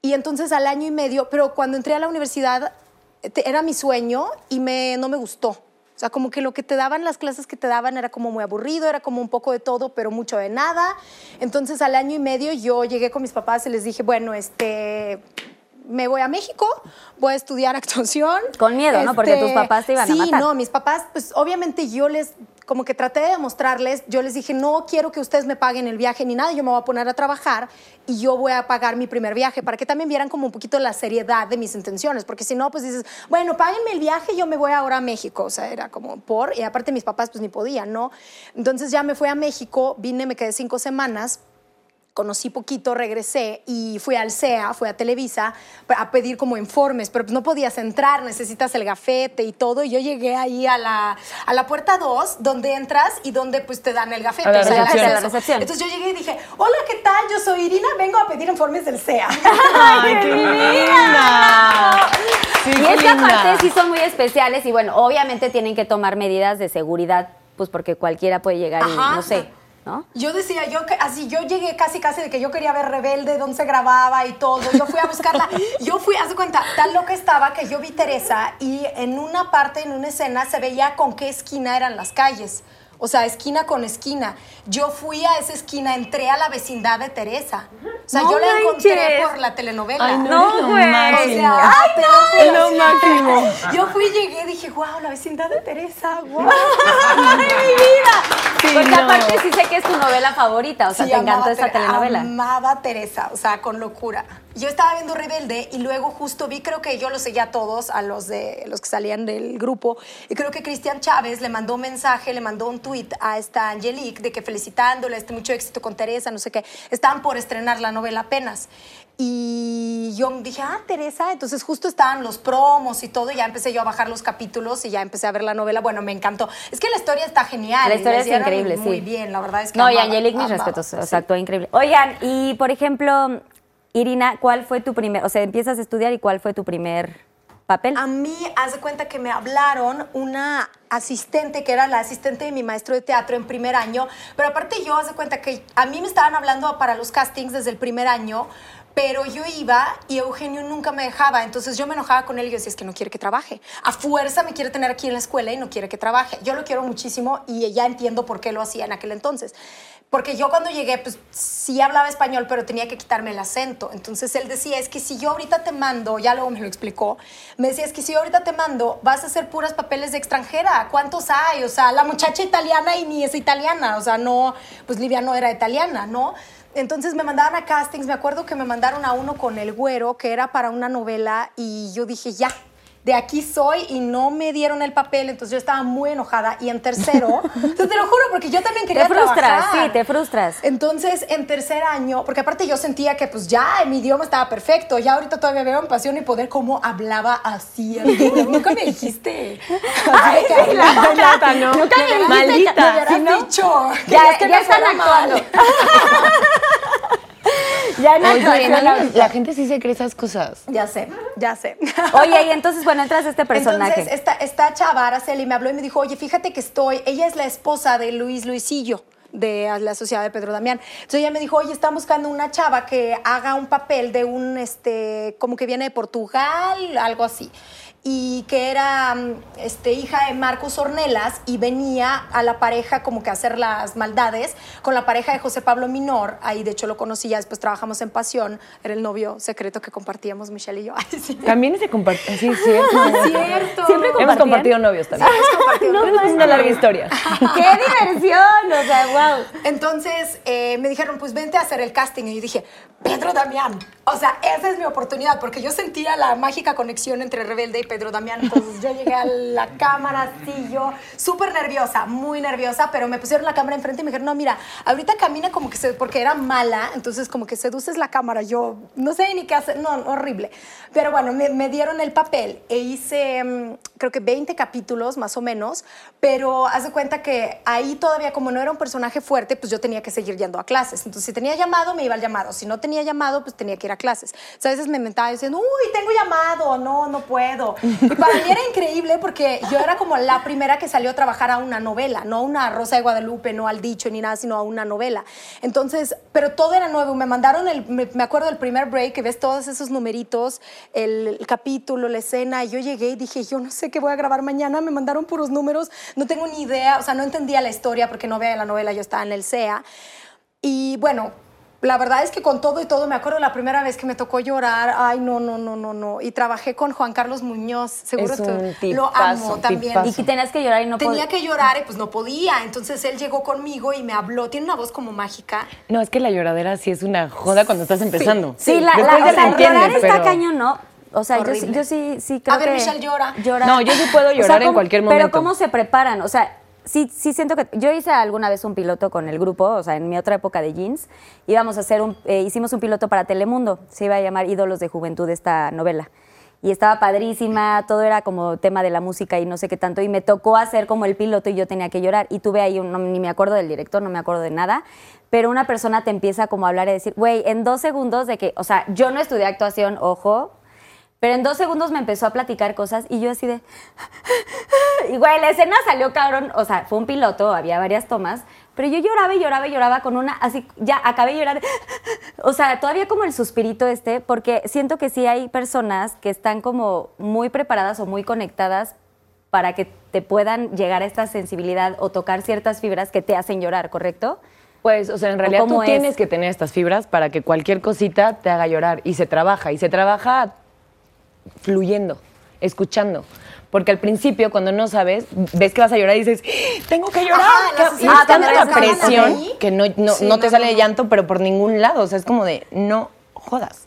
Y entonces al año y medio, pero cuando entré a la universidad era mi sueño y me, no me gustó. O sea, como que lo que te daban, las clases que te daban era como muy aburrido, era como un poco de todo, pero mucho de nada. Entonces al año y medio yo llegué con mis papás y les dije, bueno, este, me voy a México, voy a estudiar actuación.
Con miedo, ¿no? Porque tus papás te iban a
sí,
matar.
no, mis papás, pues obviamente yo les, como que traté de demostrarles, yo les dije, no quiero que ustedes me paguen el viaje ni nada, yo me voy a poner a trabajar y yo voy a pagar mi primer viaje para que también vieran como un poquito la seriedad de mis intenciones, porque si no, pues dices, bueno, páguenme el viaje, yo me voy ahora a México, o sea, era como por, y aparte mis papás pues ni podían, ¿no? Entonces ya me fui a México, vine, me quedé cinco semanas conocí poquito, regresé y fui al CEA, fui a Televisa a pedir como informes, pero pues no podías entrar, necesitas el gafete y todo. Y yo llegué ahí a la, a la puerta 2, donde entras y donde pues te dan el gafete.
A la
o sea,
recepción.
la recepción.
Entonces yo llegué y dije, hola, ¿qué tal? Yo soy Irina, vengo a pedir informes del CEA.
¡Ay, qué linda! Sí,
Y es que aparte sí son muy especiales y bueno, obviamente tienen que tomar medidas de seguridad, pues porque cualquiera puede llegar y no sé, ¿no?
Yo decía, yo así, yo llegué casi casi de que yo quería ver Rebelde, dónde se grababa y todo. Yo fui a buscarla. Yo fui, haz de cuenta, tan loca estaba que yo vi Teresa y en una parte, en una escena, se veía con qué esquina eran las calles. O sea, esquina con esquina. Yo fui a esa esquina, entré a la vecindad de Teresa. O sea,
No
yo la encontré
manches.
por la telenovela.
Ay, no,
No, güey.
máximo.
O sea, lo juro,
Es lo máximo.
Yo fui, llegué, dije, wow, la vecindad de Teresa, wow.
¡Ay, mi vida!
Sí,
Porque
no.
aparte sí sé que es tu novela favorita, o sea,
Sí,
te encantó esa telenovela.
Amaba a Teresa, o sea, con locura. Yo estaba viendo Rebelde y luego justo vi, creo que yo los seguía a todos, a los de los que salían del grupo, y creo que Cristian Chávez le mandó un mensaje, le mandó un tweet a esta Angelique de que felicitándola, este mucho éxito con Teresa, no sé qué. Estaban por estrenar la novela apenas. Y yo dije, ah, Teresa, entonces justo estaban los promos y todo, y ya empecé yo a bajar los capítulos y ya empecé a ver la novela. Bueno, me encantó. Es que la historia está genial.
La historia es increíble, sí.
Muy bien, la verdad es que
No, y Angelique, mis respetos, o
sí.
sea, actuó increíble. Oigan, y por ejemplo, Irina, ¿cuál fue tu primer, o sea, empiezas a estudiar y cuál fue tu primer papel?
A mí, haz de cuenta que me hablaron una asistente, que era la asistente de mi maestro de teatro en primer año, pero aparte yo, haz de cuenta que a mí me estaban hablando para los castings desde el primer año, pero yo iba y Eugenio nunca me dejaba, entonces yo me enojaba con él y yo decía, es que no quiere que trabaje. A fuerza me quiere tener aquí en la escuela y no quiere que trabaje. Yo lo quiero muchísimo y ya entiendo por qué lo hacía en aquel entonces. Porque yo cuando llegué, pues sí hablaba español, pero tenía que quitarme el acento. Entonces él decía, es que si yo ahorita te mando, ya luego me lo explicó, me decía, es que si yo ahorita te mando, vas a hacer puras papeles de extranjera. ¿Cuántos hay? O sea, la muchacha italiana y ni es italiana. O sea, no, pues Livia no era italiana, ¿no? Entonces me mandaban a castings, me acuerdo que me mandaron a uno con el güero, que era para una novela, y yo dije, ya, de aquí soy, y no me dieron el papel, entonces yo estaba muy enojada. Y en tercero, te lo juro, porque yo también quería
te frustras,
trabajar.
sí, te frustras.
Entonces, en tercer año, porque aparte yo sentía que pues ya mi idioma estaba perfecto, ya ahorita todavía veo en Pasión y Poder cómo hablaba así. Nunca me dijiste. Así de que
la plata, ¿no?
Nunca me dijiste.
Maldita.
Me hubieras
¿sí, no?
dicho.
Ya,
es que
ya
me
están
mal.
ya no
Oye, no, la gente sí se cree esas cosas.
Ya sé, ya sé.
Oye, y entonces, bueno, entras a este personaje.
Entonces, esta, esta chava, Araceli, me habló y me dijo, oye, fíjate que estoy, ella es la esposa de Luis Luisillo de la sociedad de Pedro Damián. Entonces ella me dijo, oye, están buscando una chava que haga un papel de un, este, como que viene de Portugal, algo así. Y que era mm, este, hija de Marcos Ornelas y venía a la pareja como que a hacer las maldades con la pareja de José Pablo Minor. Ahí, de hecho, lo conocí ya, después trabajamos en Pasión. Era el novio secreto que compartíamos Michelle y yo. Ay, sí.
También se comparte. Sí, es cierto.
Cierto.
Siempre
Hemos compartido novios también.
No
Pero es una larga historia.
¡Qué diversión! O sea, wow.
Entonces eh, me dijeron, pues vente a hacer el casting. Y yo dije, Pedro Damián. O sea, esa es mi oportunidad, porque yo sentía la mágica conexión entre Rebelde y Pedro Damián. Entonces yo llegué a la cámara, así yo, súper nerviosa, muy nerviosa, pero me pusieron la cámara enfrente y me dijeron, no, mira, ahorita camina como que porque era mala, entonces como que seduces la cámara. Yo no sé ni qué hacer, no, horrible. Pero bueno, me, me dieron el papel e hice, mm, creo que 20 capítulos más o menos, pero haz de cuenta que ahí todavía como no era un personaje fuerte, pues yo tenía que seguir yendo a clases. Entonces si tenía llamado, me iba al llamado. Si no tenía llamado, pues tenía que ir a clases. O sea, a veces me mentaba diciendo, uy, tengo llamado, no, no puedo. Y para mí era increíble porque yo era como la primera que salió a trabajar a una novela, no a una Rosa de Guadalupe, no al dicho ni nada, sino a una novela. Entonces, pero todo era nuevo. Me mandaron, el, me, acuerdo del primer break, que ves todos esos numeritos, el, el capítulo, la escena, y yo llegué y dije, yo no sé qué voy a grabar mañana, me mandaron puros números, no tengo ni idea, o sea, no entendía la historia porque no veía la novela, yo estaba en el SEA. Y bueno, la verdad es que con todo y todo, me acuerdo la primera vez que me tocó llorar, ay, no, no, no, no, no. Y trabajé con Juan Carlos Muñoz, seguro
que
lo amo también.
Y que tenías que llorar y no
Tenía que llorar y pues no podía. Entonces él llegó conmigo y me habló. Tiene una voz como mágica.
No, es que la lloradera sí es una joda cuando estás empezando.
Sí, la, la, llorar está cañón, ¿no? O sea, yo, yo, sí, sí creo
A ver, Michelle llora.
llora.
No, yo sí puedo llorar en cualquier momento.
Pero ¿cómo se preparan? O sea, sí, sí siento que yo hice alguna vez un piloto con el grupo, o sea, en mi otra época de jeans, íbamos a hacer un, eh, hicimos un piloto para Telemundo, se iba a llamar Ídolos de Juventud esta novela. Y estaba padrísima, todo era como tema de la música y no sé qué tanto. Y me tocó hacer como el piloto y yo tenía que llorar. Y tuve ahí, un, ni me acuerdo del director, no me acuerdo de nada. Pero una persona te empieza como a hablar y decir, güey, en dos segundos de que, o sea, yo no estudié actuación, ojo, pero en dos segundos me empezó a platicar cosas y yo así de... Y güey, la escena salió cabrón, o sea, fue un piloto, había varias tomas, pero yo lloraba y lloraba y lloraba con una, así, ya acabé de llorar. O sea, todavía como el suspirito este, porque siento que sí hay personas que están como muy preparadas o muy conectadas para que te puedan llegar a esta sensibilidad o tocar ciertas fibras que te hacen llorar, ¿correcto?
Pues, o sea, en realidad tú tienes que tener estas fibras para que cualquier cosita te haga llorar. Y se trabaja, y se trabaja fluyendo, escuchando. Porque al principio, cuando no sabes, ves que vas a llorar y dices, tengo que llorar. y tanta la presión que no, no, te sale de llanto, pero por ningún lado. O sea, es como de, no jodas.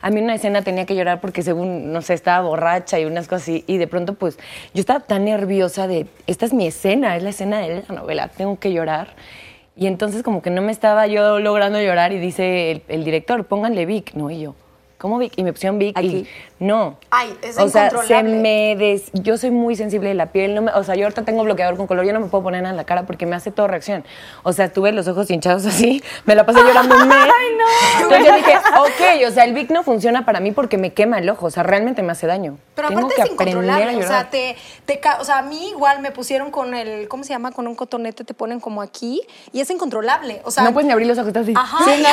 a mí una escena tenía que llorar porque según, no sé, estaba borracha y unas cosas así. Y de pronto, pues, yo estaba tan nerviosa de, esta es mi escena, es la escena de la novela, tengo que llorar. Y entonces como que no me estaba yo logrando llorar y dice el, el director, pónganle Vic, no, y yo. ¿Cómo Vic? Y me pusieron Vic y no.
Ay, es
O sea, se me des... yo soy muy sensible de la piel, no me... o sea, yo ahorita tengo bloqueador con color, yo no me puedo poner nada en la cara porque me hace todo reacción. O sea, tuve los ojos hinchados así, me la pasé llorando un mes. Ay, no. Entonces yo dije, ok, o sea, el Vic no funciona para mí porque me quema el ojo, o sea, realmente me hace daño.
Pero tengo aparte que es incontrolable, o sea, te, te, o sea, a mí igual me pusieron con el, ¿cómo se llama? Con un cotonete te ponen como aquí y es incontrolable, o sea...
No puedes ni abrir los ojos, así.
Ajá. Sí,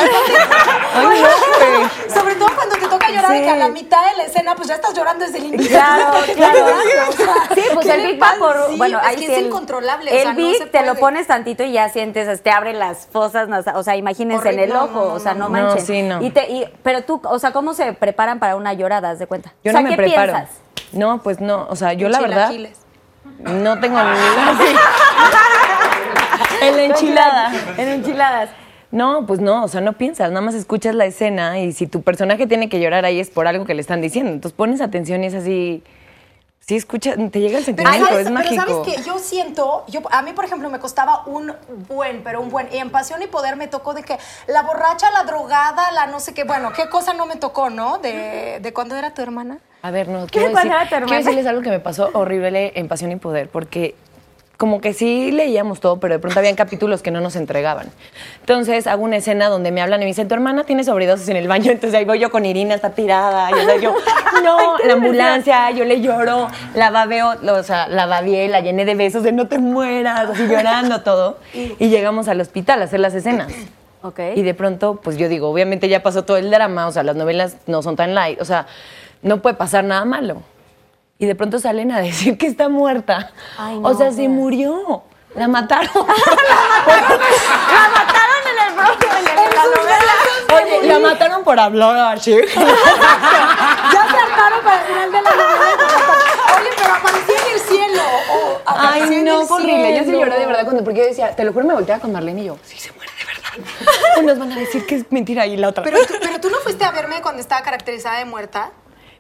Ay, no, Sobre todo cuando te toca llorar sí. que a la mitad de la escena pues ya estás llorando desde el inicio.
Claro, claro. sí, pues el Vic va por... bueno,
es que es incontrolable.
El Vic te lo pones tantito y ya sientes, te abre las fosas, o sea, imagínense en el ojo, o sea, no manches.
sí, no.
Y te, y, pero tú, o sea, ¿cómo se preparan para una llorada, haz de cuenta?
Yo
o sea,
no me
¿qué
preparo.
piensas?
No, pues no, o sea, yo la verdad... No tengo ni
En la enchilada. En enchiladas.
No, pues no, o sea, no piensas, nada más escuchas la escena y si tu personaje tiene que llorar ahí es por algo que le están diciendo. Entonces pones atención y es así. Sí, escucha, te llega el sentimiento, es mágico.
Pero sabes que yo siento, yo, a mí por ejemplo me costaba un buen, pero un buen, y en Pasión y Poder me tocó de que la borracha, la drogada, la no sé qué, bueno, qué cosa no me tocó, ¿no? De, de cuando era tu hermana.
A ver, no, quiero, decir, quiero decirles algo que me pasó horrible en Pasión y Poder, porque como que sí leíamos todo, pero de pronto habían capítulos que no nos entregaban. Entonces hago una escena donde me hablan y me dicen, tu hermana tiene sobredosis en el baño, entonces ahí voy yo con Irina, está tirada, y yo, no, la ambulancia, yo le lloro, la babeo, o sea, la babié, la llené de besos de no te mueras, así llorando todo, y llegamos al hospital a hacer las escenas.
Okay.
Y de pronto, pues yo digo, obviamente ya pasó todo el drama, o sea, las novelas no son tan light, o sea, no puede pasar nada malo y de pronto salen a decir que está muerta. o sea, se murió. La mataron.
la mataron en el propio, en, la novela.
Oye, la mataron por hablar
así. ya se hartaron para el final de la novela. Oye, pero apareció en el cielo.
Ay, no, fue horrible. Yo sí lloré de verdad cuando, porque yo decía, te lo juro, me volteaba con Marlene y yo, sí se muere de verdad. O nos van a decir que es mentira y la otra.
Pero tú, pero tú no fuiste a verme cuando estaba caracterizada de muerta.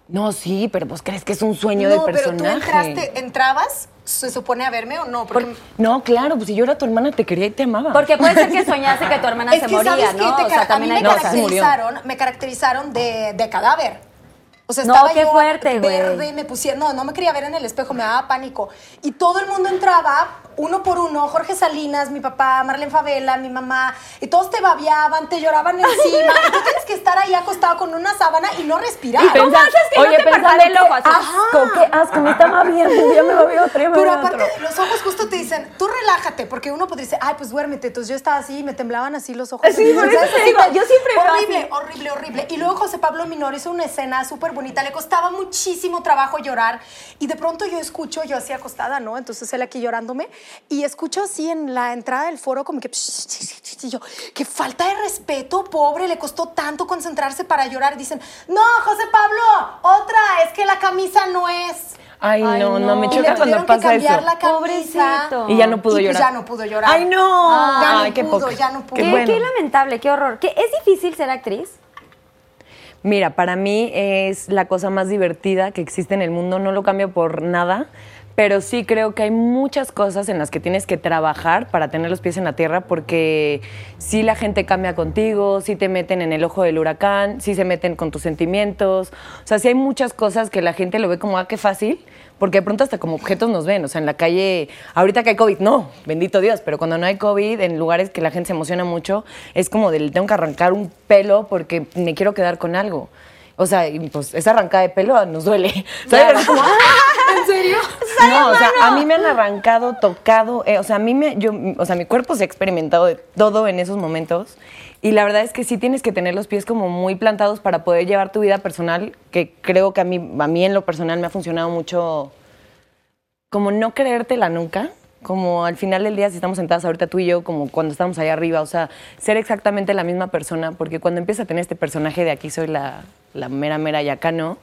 No, sí, pero pues crees que es un sueño del
No, pero
personaje.
tú entraste, entrabas, se supone a verme o no, porque
No, claro, pues si yo era tu hermana, te quería y te amaba.
Porque puede ser que soñaste que tu hermana
es
se
que
moría,
sabes
¿no?
que
o sea, también
a mí me
No,
caracterizaron, me caracterizaron de, de cadáver. O sea,
No,
estaba
qué
yo
fuerte, güey.
verde, me pusieron, no, no me quería ver en el espejo, me daba pánico. Y todo el mundo entraba, uno por uno, Jorge Salinas, mi papá, Marlene Favela, mi mamá, y todos te babiaban, te lloraban encima. y tú tienes que estar ahí acostado con una sábana y no respirar.
Y pensa-
manches, que no
oye,
te
pensando
parpadea el ojo así.
asco, qué asco, me está babiando, ya me babió otro, ya me
Pero aparte,
otro.
los ojos justo te dicen, tú relájate, porque uno podría decir, ay, pues duérmete. Entonces yo estaba así y me temblaban así los ojos.
Sí, por te digo, yo siempre
Horrible,
así.
horrible, horrible. Y luego José Pablo Minor hizo una escena súper bonita. Le costaba muchísimo trabajo llorar. Y de pronto yo escucho, yo así acostada, ¿no? Entonces él aquí llorándome. Y escucho así en la entrada del foro como que... Y yo, qué falta de respeto, pobre. Le costó tanto concentrarse para llorar. Y dicen, no, José Pablo, otra, es que la camisa no es...
Ay,
Ay,
no, no,
no.
me choca cuando
que
pasa
cambiar
eso.
la camisa.
Pobrecito.
Y ya no pudo
Y pues ya no pudo llorar.
Ay, no.
Ah, ya no
Ay, qué
pudo, ya no pudo.
Qué
Qué,
bueno.
qué lamentable, qué horror. ¿Qué, ¿Es difícil ser actriz?
Mira, para mí es la cosa más divertida que existe en el mundo, no lo cambio por nada, pero sí creo que hay muchas cosas en las que tienes que trabajar para tener los pies en la tierra, porque sí la gente cambia contigo, sí te meten en el ojo del huracán, sí se meten con tus sentimientos, o sea, sí hay muchas cosas que la gente lo ve como, ah, qué fácil, porque de pronto hasta como objetos nos ven, o sea, en la calle, ahorita que hay COVID, no, bendito Dios, pero cuando no hay COVID, en lugares que la gente se emociona mucho, es como del, tengo que arrancar un pelo porque me quiero quedar con algo. O sea, pues esa arrancada de pelo nos duele. ¿Sabes? Como, ¡ah! ¿En serio? No, o sea, a mí me han arrancado, tocado, eh, o sea, a mí me, yo, o sea, mi cuerpo se ha experimentado de todo en esos momentos. Y la verdad es que sí tienes que tener los pies como muy plantados para poder llevar tu vida personal, que creo que a mí, a mí en lo personal me ha funcionado mucho como no creértela nunca, como al final del día, si estamos sentadas ahorita tú y yo, como cuando estamos allá arriba, o sea, ser exactamente la misma persona, porque cuando empiezas a tener este personaje de aquí soy la, la mera mera y acá no,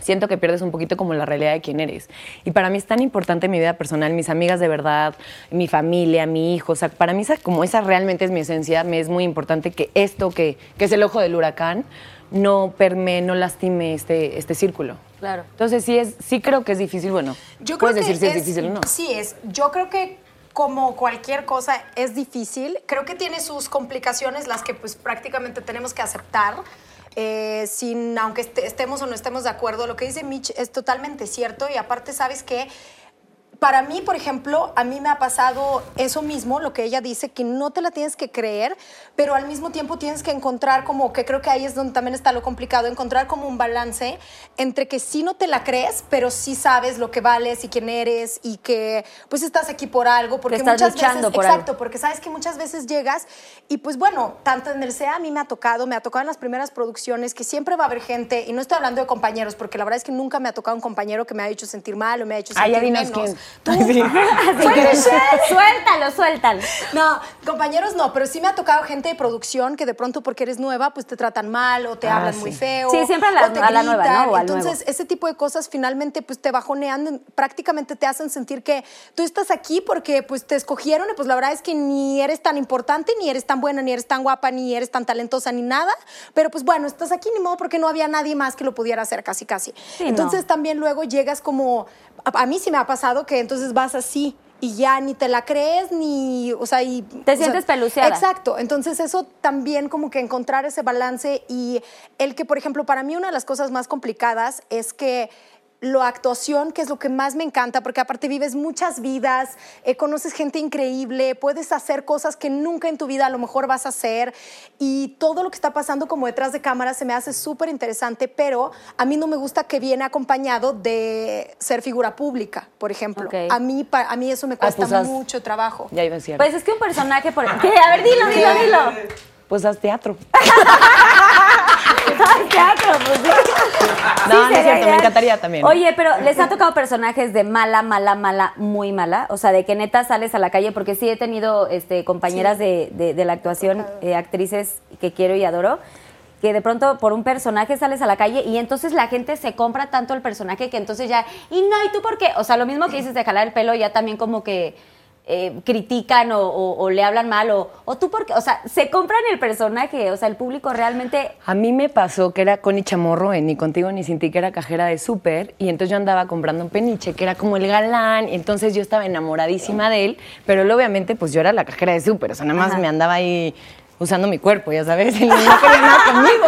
siento que pierdes un poquito como la realidad de quién eres. Y para mí es tan importante mi vida personal, mis amigas de verdad, mi familia, mi hijo, o sea, para mí esa, como esa realmente es mi esencia, me es muy importante que esto que, que es el ojo del huracán no permee, no lastime este, este círculo.
Claro.
Entonces sí es, sí creo que es difícil, bueno,
Yo creo
puedes
que
decir si es, difícil o no.
Sí, es. Yo creo que como cualquier cosa es difícil. Creo que tiene sus complicaciones, las que pues prácticamente tenemos que aceptar. Eh, sin, aunque este- estemos o no estemos de acuerdo, lo que dice Mitch es totalmente cierto y aparte, ¿sabes qué? Para mí, por ejemplo, a mí me ha pasado eso mismo, lo que ella dice, que no te la tienes que creer, pero al mismo tiempo tienes que encontrar como, que creo que ahí es donde también está lo complicado, encontrar como un balance entre que sí no te la crees, pero sí sabes lo que vales y quién eres y que pues estás aquí por algo, porque
estás
muchas veces,
por
exacto,
algo.
porque sabes que muchas veces llegas y pues bueno, tanto en el SEA a mí me ha tocado, me ha tocado en las primeras producciones que siempre va a haber gente, y no estoy hablando de compañeros, porque la verdad es que nunca me ha tocado un compañero que me ha hecho sentir mal o me ha hecho
Ah,
sentir
dinos
menos.
quién.
Tú,
Sí.
Así que, suéltalo, suéltalo.
no, compañeros no, pero sí me ha tocado gente de producción que de pronto porque eres nueva, pues te tratan mal o te
Ah,
hablan
sí.
muy feo.
Sí, siempre a la-
o te
a la nueva,
gritan.
¿no? O al
Entonces,
nuevo.
ese tipo de cosas finalmente pues te bajonean, prácticamente te hacen sentir que tú estás aquí porque pues te escogieron y pues la verdad es que ni eres tan importante, ni eres tan buena, ni eres tan guapa, ni eres tan talentosa, ni nada. Pero pues bueno, estás aquí ni modo porque no había nadie más que lo pudiera hacer casi casi.
Sí,
Entonces
no.
también luego llegas como, a, a mí sí me ha pasado que entonces vas así. Y ya ni te la crees, ni, o sea, y...
Te
o sea,
sientes peluceada.
Exacto. Entonces eso también como que encontrar ese balance y el que, por ejemplo, para mí una de las cosas más complicadas es que la actuación, que es lo que más me encanta, porque aparte vives muchas vidas, eh, conoces gente increíble, puedes hacer cosas que nunca en tu vida a lo mejor vas a hacer y todo lo que está pasando como detrás de cámara se me hace súper interesante, pero a mí no me gusta que viene acompañado de ser figura pública, por ejemplo. A, mí, pa- a mí eso me cuesta
pues haz-
mucho trabajo.
Ya iba a decir.
Pues es que un personaje por. ¿Qué? A ver, dilo, dilo, dilo.
Pues haz teatro.
Ay, teatro, pues sí.
No, no es cierto, me encantaría también.
Oye, pero ¿les ha tocado personajes de mala, mala, mala, muy mala? O sea, de que neta sales a la calle, porque sí he tenido este, compañeras de, de- de la actuación, eh, actrices que quiero y adoro, que de pronto por un personaje sales a la calle y entonces la gente se compra tanto el personaje que entonces ya, y no, ¿y tú por qué? O sea, lo mismo que dices de jalar el pelo, ya también como que eh, critican o, o- o le hablan mal o, o tú porque, o sea, se compran el personaje, o sea, el público realmente...
A mí me pasó que era Connie Chamorro en Ni Contigo Ni Sin Ti, que era cajera de súper, y entonces yo andaba comprando un peniche, que era como el galán, y entonces yo estaba enamoradísima de él, pero él obviamente pues yo era la cajera de súper, o sea, nada más
Ajá.
me andaba ahí usando mi cuerpo, ya sabes, él no quería nada conmigo.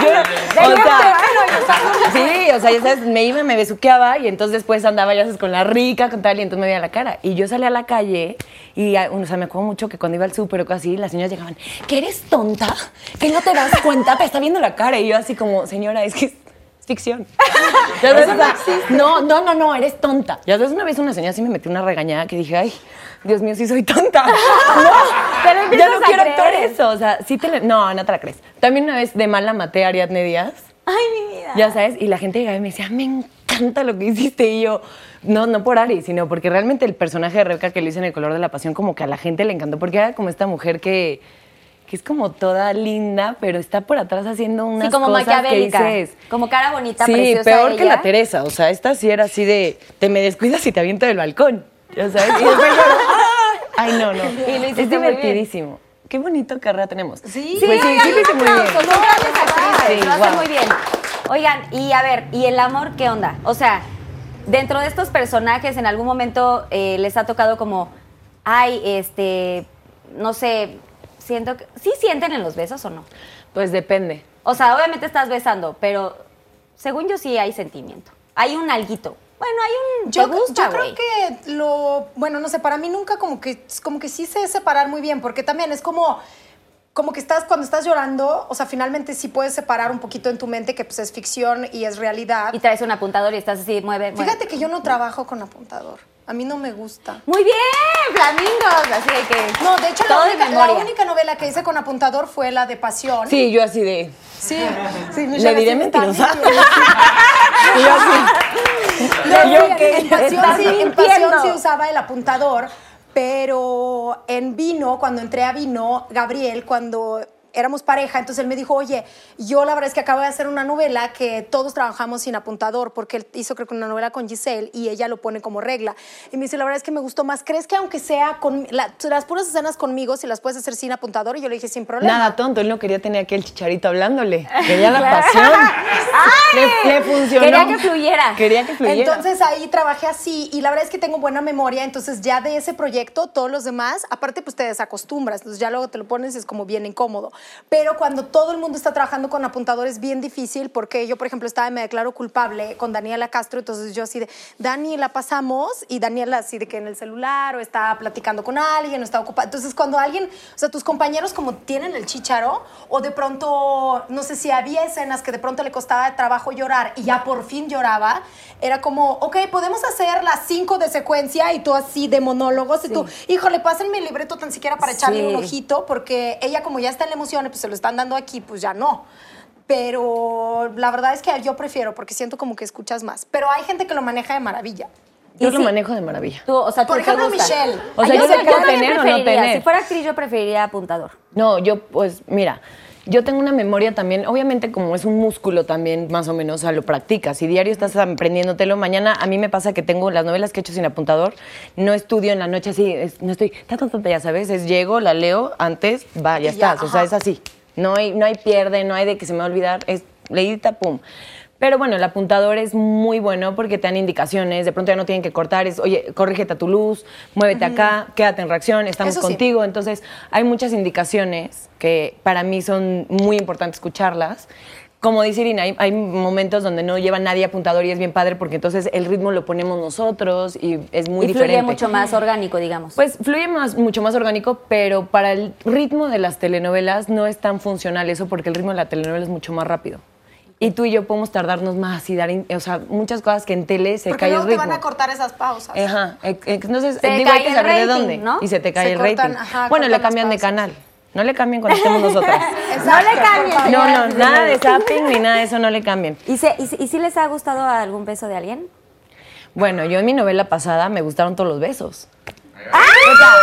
Yo- o sea, sí, o sea, ya sabes, me iba, me besuqueaba, y entonces después andaba, ya sabes, con la rica, con tal, y entonces me veía la cara. Y yo salía a la calle, y, ah, o sea, me acuerdo mucho que cuando iba al súper o así, las señoras llegaban, ¿que eres tonta? ¿Que no te das cuenta? Te está viendo la cara. Y yo así como, señora, es que es ficción. Ya sabes, no, no, no, no, eres tonta. Ya sabes, una vez una señora sí me metió una regañada que dije, ay, Dios mío, sí soy tonta. No, ya no quiero
creer.
actuar eso. O sea, sí te le- No, no te la crees. También una vez de mala maté a Ariadne Díaz.
Ay, mi vida.
Ya sabes, y la gente llegaba y me decía, me encanta lo que hiciste. Y yo, no, no por Ari, sino porque realmente el personaje de Rebeca que lo hice en El color de la pasión, como que a la gente le encantó, porque era como esta mujer que, que es como toda linda, pero está por atrás haciendo unas
Sí, como
cosas que dices.
Como cara bonita,
Sí,
preciosa
peor que la Teresa. O sea, esta sí era así de, te me descuidas y te aviento del balcón. Ya sabes. Y después yo, Ay, no, no. Es
muy bien.
divertidísimo. Qué bonito carrera tenemos.
Sí.
Sí,
Pues sí, sí, hice muy bien.
son grandes actrices,
Sí,
lo hacen muy bien. Oigan, y a ver, ¿y el amor qué onda? O sea, dentro de estos personajes, en algún momento eh, les ha tocado como, ay, este, no sé, siento que, ¿sí sienten en los besos o no?
Pues depende.
O sea, obviamente estás besando, pero según yo sí hay sentimiento. Hay un alguito. Bueno, hay un.
Yo,
te gusta,
yo creo que lo, bueno, no sé, para mí nunca como que, como que sí sé separar muy bien, porque también es como, como que estás, cuando estás llorando, o sea, finalmente sí puedes separar un poquito en tu mente que pues es ficción y es realidad.
Y traes un apuntador y estás así, mueve. mueve.
Fíjate que yo no trabajo con apuntador, a mí no me gusta.
Muy bien, flamingos. Así de que.
No, de hecho, la única, la
memoria.
única novela que hice con apuntador fue la de Pasión.
Sí, yo así de.
Sí, sí,
¿Le
Michelle,
diré
me
mentirosa? Y yo así.
No,
¿Yo?
En pasión,
Estás
sí, en. Pasión sí usaba el apuntador, pero en vino, cuando entré a vino, Gabriel, cuando éramos pareja, entonces él me dijo, oye, yo la verdad es que acabo de hacer una novela que todos trabajamos sin apuntador, porque él hizo creo que una novela con Giselle y ella lo pone como regla. Y me dice, la verdad es que me gustó más. ¿Crees que aunque sea con la- las puras escenas conmigo, si las puedes hacer sin apuntador? Y yo le dije, sin problema.
Nada tonto, él no quería tener aquí el chicharito hablándole. Quería la pasión. Le, le funcionó.
Quería que fluyera.
Quería que fluyera.
Entonces ahí trabajé así y la verdad es que tengo buena memoria, entonces ya de ese proyecto, todos los demás, aparte pues te desacostumbras, entonces ya luego te lo pones y es como bien incómodo. Pero cuando todo el mundo está trabajando con apuntador es bien difícil porque yo, por ejemplo, estaba y me declaro culpable con Daniela Castro, entonces yo así de, Dani, la pasamos y Daniela así de que en el celular o está platicando con alguien o está ocupada. Entonces cuando alguien, o sea, tus compañeros como tienen el chicharo o de pronto, no sé si había escenas que de pronto le costaba de trabajo llorar y ya por fin lloraba, era como, ok, podemos hacer las cinco de secuencia y tú así de monólogos y tú, híjole, pásenme el libreto tan siquiera para echarle
Sí.
un ojito porque ella como ya está en la emoción pues se lo están dando aquí, pues ya no. Pero la verdad es que yo prefiero porque siento como que escuchas más. Pero hay gente que lo maneja de maravilla.
Yo lo
sí.
manejo de maravilla.
Tú, o sea,
Por
te
ejemplo,
gusta.
Michelle.
O sea,
Ay,
yo
sé,
lo puedo
también
tener o no tener.
Si fuera actriz, yo preferiría apuntador.
No, yo pues mira, yo tengo una memoria también, obviamente como es un músculo también más o menos, o sea, lo practicas y diario estás aprendiéndotelo. Mañana a mí me pasa que tengo las novelas que he hecho sin apuntador, no estudio en la noche así, es- no estoy, ta, ta, ya sabes, es llego, la leo, antes, va, ya
ya,
estás, o sea, es así. No hay, no hay pierde, no hay de que se me va a olvidar, es leída, pum. Pero bueno, el apuntador es muy bueno porque te dan indicaciones, de pronto ya no tienen que cortar, es, oye, corrígete a tu luz, muévete acá, quédate en reacción, estamos
Eso sí.
contigo. Entonces, hay muchas indicaciones que para mí son muy importantes escucharlas. Como dice Irina, hay, hay momentos donde no lleva nadie apuntador y es bien padre porque entonces el ritmo lo ponemos nosotros y es muy
y
diferente.
fluye mucho más orgánico, digamos.
Pues fluye más, mucho más orgánico, pero para el ritmo de las telenovelas no es tan funcional eso porque el ritmo de la telenovela es mucho más rápido. Y tú y yo podemos tardarnos más y dar, o sea, muchas cosas que en tele se
Porque
cae el
luego te
ritmo.
van a cortar esas pausas.
Ajá, e- entonces
Se
digo, hay que
el
saber de
rating,
dónde
¿no?
y se te cae
Se
el
cortan,
rating.
ajá,
bueno, le cambian de canal. No le cambien cuando estemos nosotras.
Exacto,
No le cambien.
No, no, nada de zapping ni nada de eso no le cambien.
¿Y, se- y, y si les ha gustado algún beso de alguien?
Bueno, yo en mi novela pasada me gustaron todos los besos. O sea,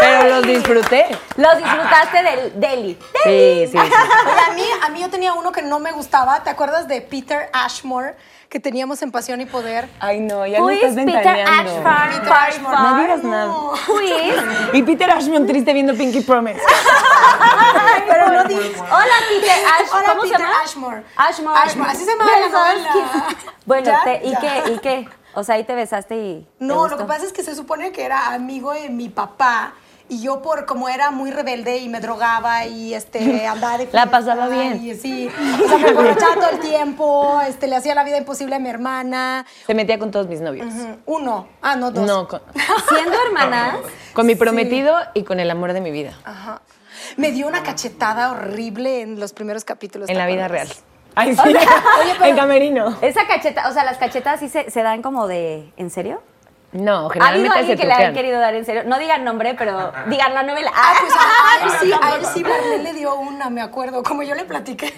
pero los disfruté.
Los disfrutaste del Deli.
Sí, sí, sí.
Oye, a mí, a mí yo tenía uno que no me gustaba. ¿Te acuerdas de Peter Ashmore que teníamos en Pasión y Poder?
Ay, no, ya me estás
Peter
ventaneando.
Ashford?
Peter Ashmore.
No digas nada.
Who is?
Y Peter Ashman triste viendo Pinky Promise.
Pero no digas.
Hola, Peter Ash.
Hola,
¿Cómo
Peter
se llama?
Ashmore.
Ashmore.
Ashmore, así se llama la novela.
Bueno, ¿y qué? ¿Y qué? O sea, ahí te besaste y. te
No, lo que pasa es que se supone que era amigo de mi papá. Y yo, por como era muy rebelde y me drogaba y este, andaba de
La pasaba bien.
Y sí, o sea, me emborrachaba todo el tiempo, este, le hacía la vida imposible a mi hermana.
Se metía con todos mis novios.
Uno, ah, no, dos.
No, con,
Siendo hermanas.
con mi prometido y con el amor de mi vida.
Ajá. Me dio una cachetada horrible en los primeros capítulos.
En
¿te
la vida real.
Acuerdas?
Ay, sí. en camerino.
Esa cacheta, o sea, las cachetas sí se, se dan como de. ¿En serio?
No,
¿Ha habido
generalmente se
alguien que le hayan
truquean.
querido dar en serio? No digan nombre, pero digan la novela.
Ah, pues a, a él sí, a él sí Marlene le dio una, me acuerdo, como yo le platiqué.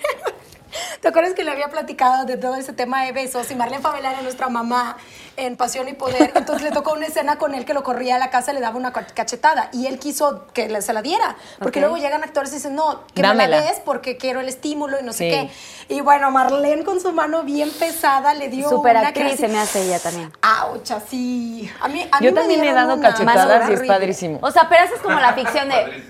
¿Te acuerdas que le había platicado de todo ese tema de besos? Y Marlene Fabelar era nuestra mamá en Pasión y Poder. Entonces le tocó una escena con él que lo corría a la casa y le daba una ca- cachetada. Y él quiso que se la diera. Porque luego llegan actores y dicen, no, que me
Dámela.
la des porque quiero el estímulo y no sé
Sí.
qué. Y bueno, Marlene con su mano bien pesada le dio
Super
una
actriz se me hace ella también.
Ouch, así. A mí, a mí
Yo
me
también he
dieron
dado cachetadas y es padrísimo.
O sea, pero esa es como la ficción de.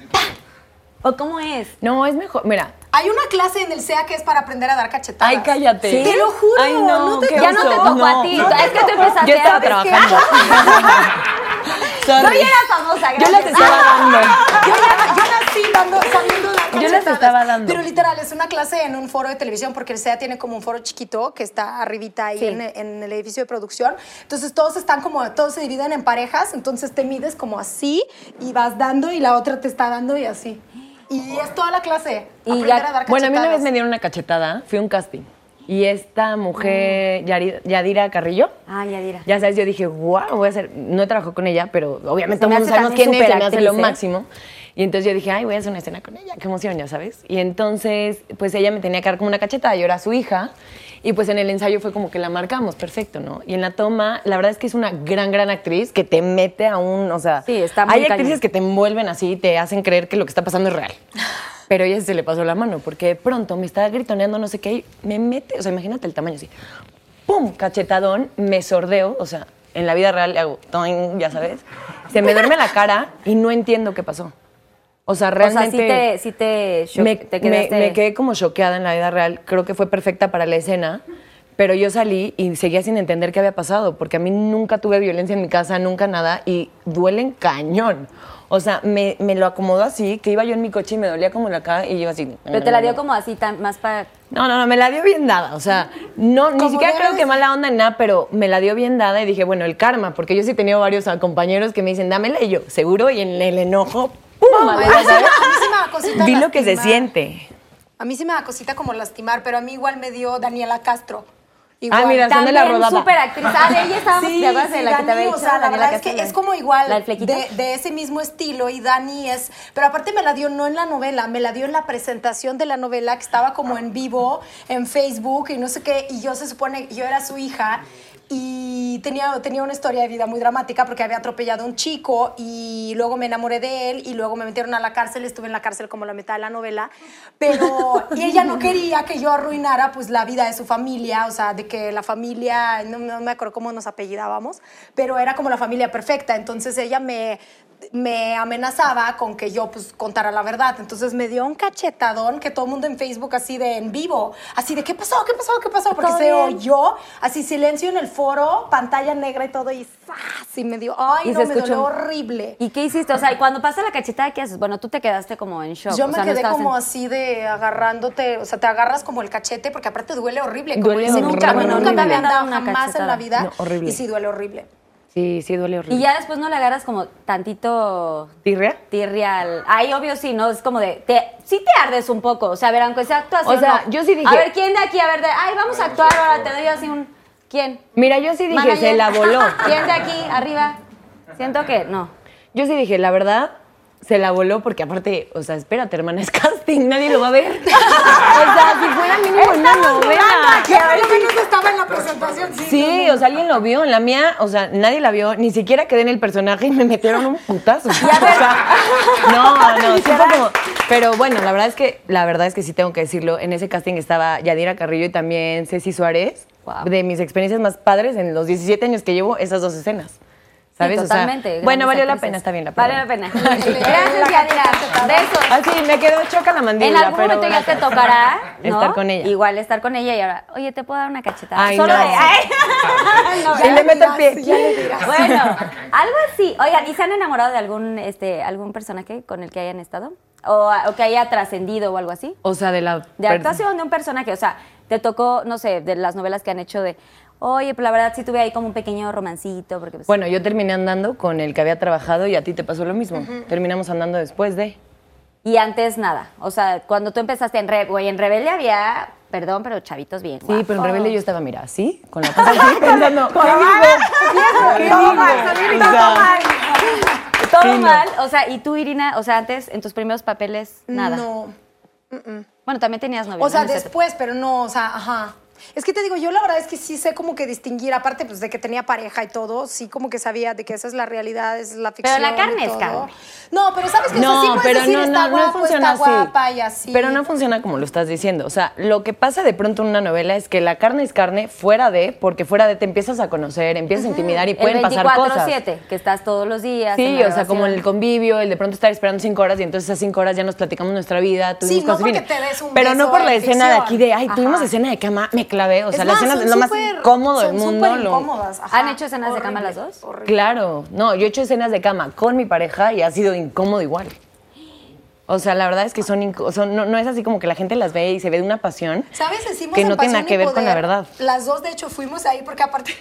¿O cómo es?
No, es mejor. Mira,
Hay una clase en el SEA que es para aprender a dar cachetadas.
ay, cállate.
¿Sí? Te lo juro,
Ay, no,
no te.
Ya no te tocó a
No,
ti.
no
es que tú empezaste
Yo estaba trabajando.
No,
Sorry.
ya era famosa,
Yo las estaba dando.
Yo, ya- yo nací dando, sabiendo dar
Yo las
cachetadas.
estaba dando.
Pero literal, es una clase en un foro de televisión, porque el SEA tiene como un foro chiquito que está arribita ahí
Sí.
en, en el edificio de producción. Entonces todos están como, todos se dividen en parejas, entonces te mides como así y vas dando y la otra te está dando y así. Y es toda la clase.
Y ya-
a dar.
Bueno, a mí una vez me dieron una cachetada, fui a un casting. Y esta mujer, Yari- Yadira Carrillo,
Ah, Yadira.
ya sabes, yo dije, wow, voy a hacer. No trabajó con ella, pero obviamente
Se
todo
me
el mundo
hace
sabemos quién es, se me hace lo
¿eh?
máximo. Y entonces yo dije, ay, voy a hacer una escena con ella, qué emoción, ya sabes. Y entonces, pues ella me tenía que dar como una cachetada, yo era su hija. Y pues en el ensayo fue como que la marcamos, perfecto, ¿no? Y en la toma, la verdad es que es una gran, gran actriz que te mete a un, o sea,
Sí, está muy
hay
cañón.
actrices que te envuelven así y te hacen creer que lo que está pasando es real. Pero ella se le pasó la mano, porque de pronto me estaba gritoneando no sé qué y me mete, o sea, imagínate el tamaño así. ¡Pum! Cachetadón, me sordeo, o sea, en la vida real le hago, toing, ya sabes. Se me duerme la cara y no entiendo qué pasó. O sea,
O sea,
realmente...
sí te, sí te,
me,
te
me-
quedaste.
me quedé como choqueada en la vida real. Creo que fue perfecta para la escena. Pero yo salí y seguía sin entender qué había pasado, porque a mí nunca tuve violencia en mi casa, nunca nada, y duelen cañón. O sea, me, me lo acomodó así, que iba yo en mi coche y me dolía como la cara, y yo así.
Pero te la dio como así, tan, más para.
No, no, no, me la dio bien dada. O sea, no, ni siquiera creo que mala onda ni nada, pero me la dio bien dada y dije, bueno, el karma, porque yo sí he tenido varios compañeros que me dicen, dámela, y yo, seguro, y en el enojo, ¡pum!
A mí sí
¿sabes?
me- a mí sí me da cosita
Vi lo que se siente.
A mí sí me da cosita como lastimar, pero a mí igual me dio Daniela Castro.
Ah, mira, son de la
También
rodada.
súper actriz. Ah, de ella estábamos,
Sí,
¿te acuerdas
sí,
de la que te
o sea, la
Daniela
verdad es que es como igual de, de ese mismo estilo y Dani es, pero aparte me la dio no en la novela, me la dio en la presentación de la novela que estaba como en vivo en Facebook y no sé qué y yo se supone yo era su hija y tenía, tenía una historia de vida muy dramática porque había atropellado a un chico y luego me enamoré de él y luego me metieron a la cárcel, estuve en la cárcel como la mitad de la novela, pero y ella no quería que yo arruinara pues la vida de su familia, o sea, de que la familia, no, no me acuerdo cómo nos apellidábamos, pero era como la familia perfecta, entonces ella me me amenazaba con que yo pues contara la verdad. Entonces me dio un cachetadón que todo el mundo en Facebook así de en vivo, así de ¿qué pasó? ¿Qué pasó? ¿Qué pasó? Porque se oyó, así silencio en el foro, pantalla negra y todo y ¡zas! y me dio, ay,
Y
no,
se
me
escuchó.
dolió horrible.
¿Y qué hiciste? O sea, y cuando pasa la cachetada, ¿qué haces? Bueno, tú te quedaste como en shock.
Yo
o
me
sea,
quedé como
en-
así de agarrándote, o sea, te agarras como el cachete porque aparte duele horrible. Como
Duele
dice, nunca,
horrible.
nunca me habían dado
Una
jamás en la vida
No, horrible.
y sí duele horrible.
Sí, sí, duele horrible.
Y ya después no le agarras como tantito
¿Tirria?
tirria al... Ay, obvio sí, ¿no? Es como de... Te, sí te ardes un poco. O sea, a ver, aunque sea actuación,
O sea,
no.
yo sí dije-
A ver, ¿quién de aquí? A ver, de, ay, vamos a actuar ahora. Te doy así un... ¿Quién?
Mira, yo sí dije,
Manager.
se la voló.
¿Quién de aquí? Arriba. Siento que no.
Yo sí dije, la verdad, se la voló porque aparte, o sea, espérate, hermana, es casting, nadie lo va a ver. o sea, si fuera mínimo una novela.
Que por lo menos estaba en la presentación. Sí,
Sí, o sea, alguien lo vio. En la mía, o sea, nadie la vio. Ni siquiera quedé en el personaje y me metieron un putazo. O sea, no, no, sí fue como... Pero bueno, la verdad es que, la verdad es que sí tengo que decirlo. En ese casting estaba Yadira Carrillo y también Ceci Suárez.
Wow.
De mis experiencias más padres en los 17 años que llevo, esas dos escenas. ¿Sabes? O sea,
totalmente.
bueno, valió la pena, está bien la
Vale la pena. Gracias, Yadira. Besos.
Ah, sí, me quedó choca la
En
mandíbula.
algún
pero
momento ya te tocará ¿no?
Estar con ella.
Igual estar con ella y ahora, oye, ¿te puedo dar una cachetada?
Ay,
Solo
no.
de, ay. No,
Y le meto el pie.
Bueno, algo así. Oigan, ¿y se han enamorado de algún, este, algún personaje con el que hayan estado? O, o que haya trascendido o algo así.
O sea, de la...
De actuación de un personaje. O sea, te tocó, no sé, de las novelas que han hecho de, oye, pues la verdad sí tuve ahí como un pequeño romancito. Porque, pues,
Bueno, yo terminé andando con el que había trabajado y a ti te pasó lo mismo. Terminamos andando después de...
Y antes nada. O sea, cuando tú empezaste en Re, güey, en Rebelde había, perdón, pero chavitos bien.
Sí, pero en. Rebelde yo estaba, mira, así, con la cosa así, pensando, ¿qué digo? ¿Qué
Todo mal, todo mal. Todo
Sí, no.
mal. O sea, y tú, Irina, o sea, antes, en tus primeros papeles, nada.
No.
Bueno, también tenías novio.
O sea, después, pero no, o sea, ajá. Es que te digo, yo la verdad es que sí sé como que distinguir, aparte pues de que tenía pareja y todo, sí como que sabía de que esa es la realidad, esa es la ficción.
Pero la carne
y
es carne.
No, pero sabes que o sea, sí
No,
puedes
pero
decir,
no,
está
no, no
guapo,
funciona
está
así.
guapa y así.
Pero no funciona como lo estás diciendo. O sea, lo que pasa de pronto en una novela es que la carne es carne fuera de, porque fuera de te empiezas a conocer, empiezas a intimidar y pueden
el
pasar cosas.
24-7, que estás todos los días.
Sí, o sea, como el convivio, el de pronto estar esperando cinco horas y entonces esas cinco horas ya nos platicamos nuestra vida, tuvimos
Sí, no porque te des un
Pero no por la
en
escena de aquí de, ay, tuvimos escena de cama, me clavé. O sea,
Es
la
más,
escena
son
es lo más
súper-
cómodo del mundo.
incómodas, ajá.
¿Han hecho escenas de cama las dos?
horrible.
Claro, no, yo he hecho escenas de cama con mi pareja y ha sido incómodo igual. O sea, la verdad es que son, son no, no es así como que la gente las ve y se ve de una pasión
¿Sabes? Decimos
que no tiene nada que ver con la verdad.
Las dos, de hecho, fuimos ahí porque aparte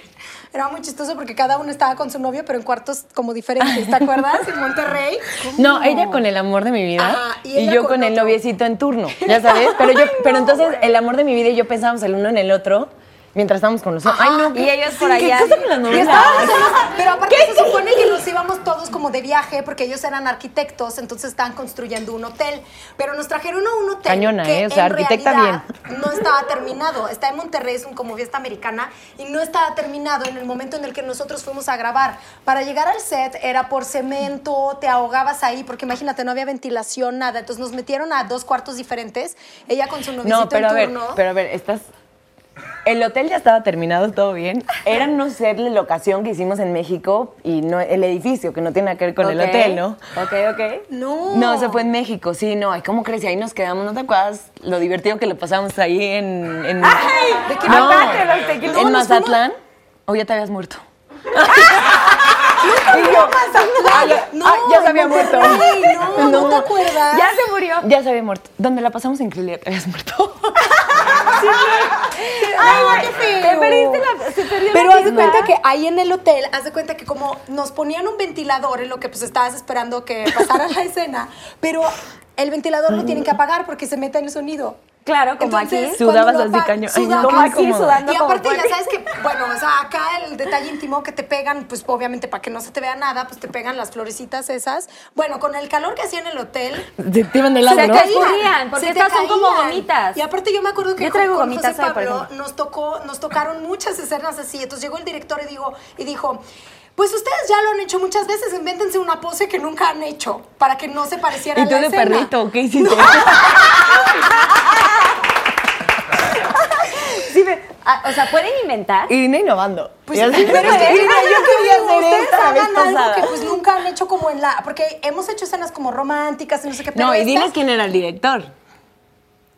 era muy chistoso porque cada uno estaba con su novio, pero en cuartos como diferentes, ¿te acuerdas? En Monterrey.
No, ella con el amor de mi vida
Ajá, y
yo
con
con, el noviecito en turno, ya sabes. Pero yo, pero entonces el amor de mi vida y yo pensábamos el uno en el otro mientras estábamos con nosotros. Ay, no,
y ellos por
¿qué
allá.
cosa con las
Y
novelas?
estábamos en los- pero aparte se supone que nos íbamos todos como de viaje porque ellos eran arquitectos, entonces estaban construyendo un hotel. Pero nos trajeron a un hotel
Cañona,
que
¿eh? O sea,
en
arquitecta
realidad no estaba terminado. Está en Monterrey, es un como fiesta americana y no estaba terminado en el momento en el que nosotros fuimos a grabar. Para llegar al set era por cemento, te ahogabas ahí porque imagínate no había ventilación nada. Entonces nos metieron a dos cuartos diferentes. Ella con su noviecito
No, pero a
en
ver,
turno.
pero a ver, estás. El hotel ya estaba terminado, todo bien. Era no ser la locación que hicimos en México y no el edificio, que no tiene nada que ver con el
Ok,
hotel, ¿no?
Ok, ok.
no.
No, se fue en México, sí, no. Ay, ¿cómo crees? Y ahí nos quedamos, ¿no te acuerdas lo divertido que lo pasamos ahí en. en
¿de qué
no, en Mazatlán. O ya te habías muerto.
Y yo,
Ah, ya,
no,
ah, ya se había
en
muerto.
Monterrey, no, ¿no te acuerdas?
Ya se murió.
Ya se había muerto. Donde la pasamos ya te habías muerto.
Ay, qué feo.
Te perdiste la- se perdió la
Pero haz de cuenta que ahí en el hotel, haz de cuenta que como nos ponían un ventilador en lo que pues estabas esperando que pasara la escena, pero el ventilador lo tienen que apagar porque se mete en el sonido.
Claro, como
Entonces,
aquí.
Sudabas así cañón.
Sudabas.
como aquí
Como-
sudando
Y
como
aparte ya sabes que, bueno, o sea, acá el detalle íntimo que te pegan, pues obviamente para que no se te vea nada, pues te pegan las florecitas esas. Bueno, con el calor que hacía en el hotel,
Te te iban de lado,
Se
¿no?
te escurrían, porque
se
estas son como
caían.
gomitas.
Y aparte yo me acuerdo que
Yo traigo
con
gomitas
José Pablo nos tocó, nos tocaron muchas escenas así. Entonces llegó el director y dijo, y dijo, pues ustedes ya lo han hecho muchas veces, invéntense una pose que nunca han hecho para que no se pareciera
¿Y
a
tú
la
de
escena.
perrito? ¿Qué hiciste?
Sí, ah, o sea, pueden inventar.
Irina innovando.
Pues,
Y así,
pero es que
Irina, yo quería hacer
ustedes
esta la vez
hagan algo
pasada.
que pues nunca han hecho como en la, porque hemos hecho escenas como románticas y no sé qué. pero
No, y
esta-
diles quién era el director.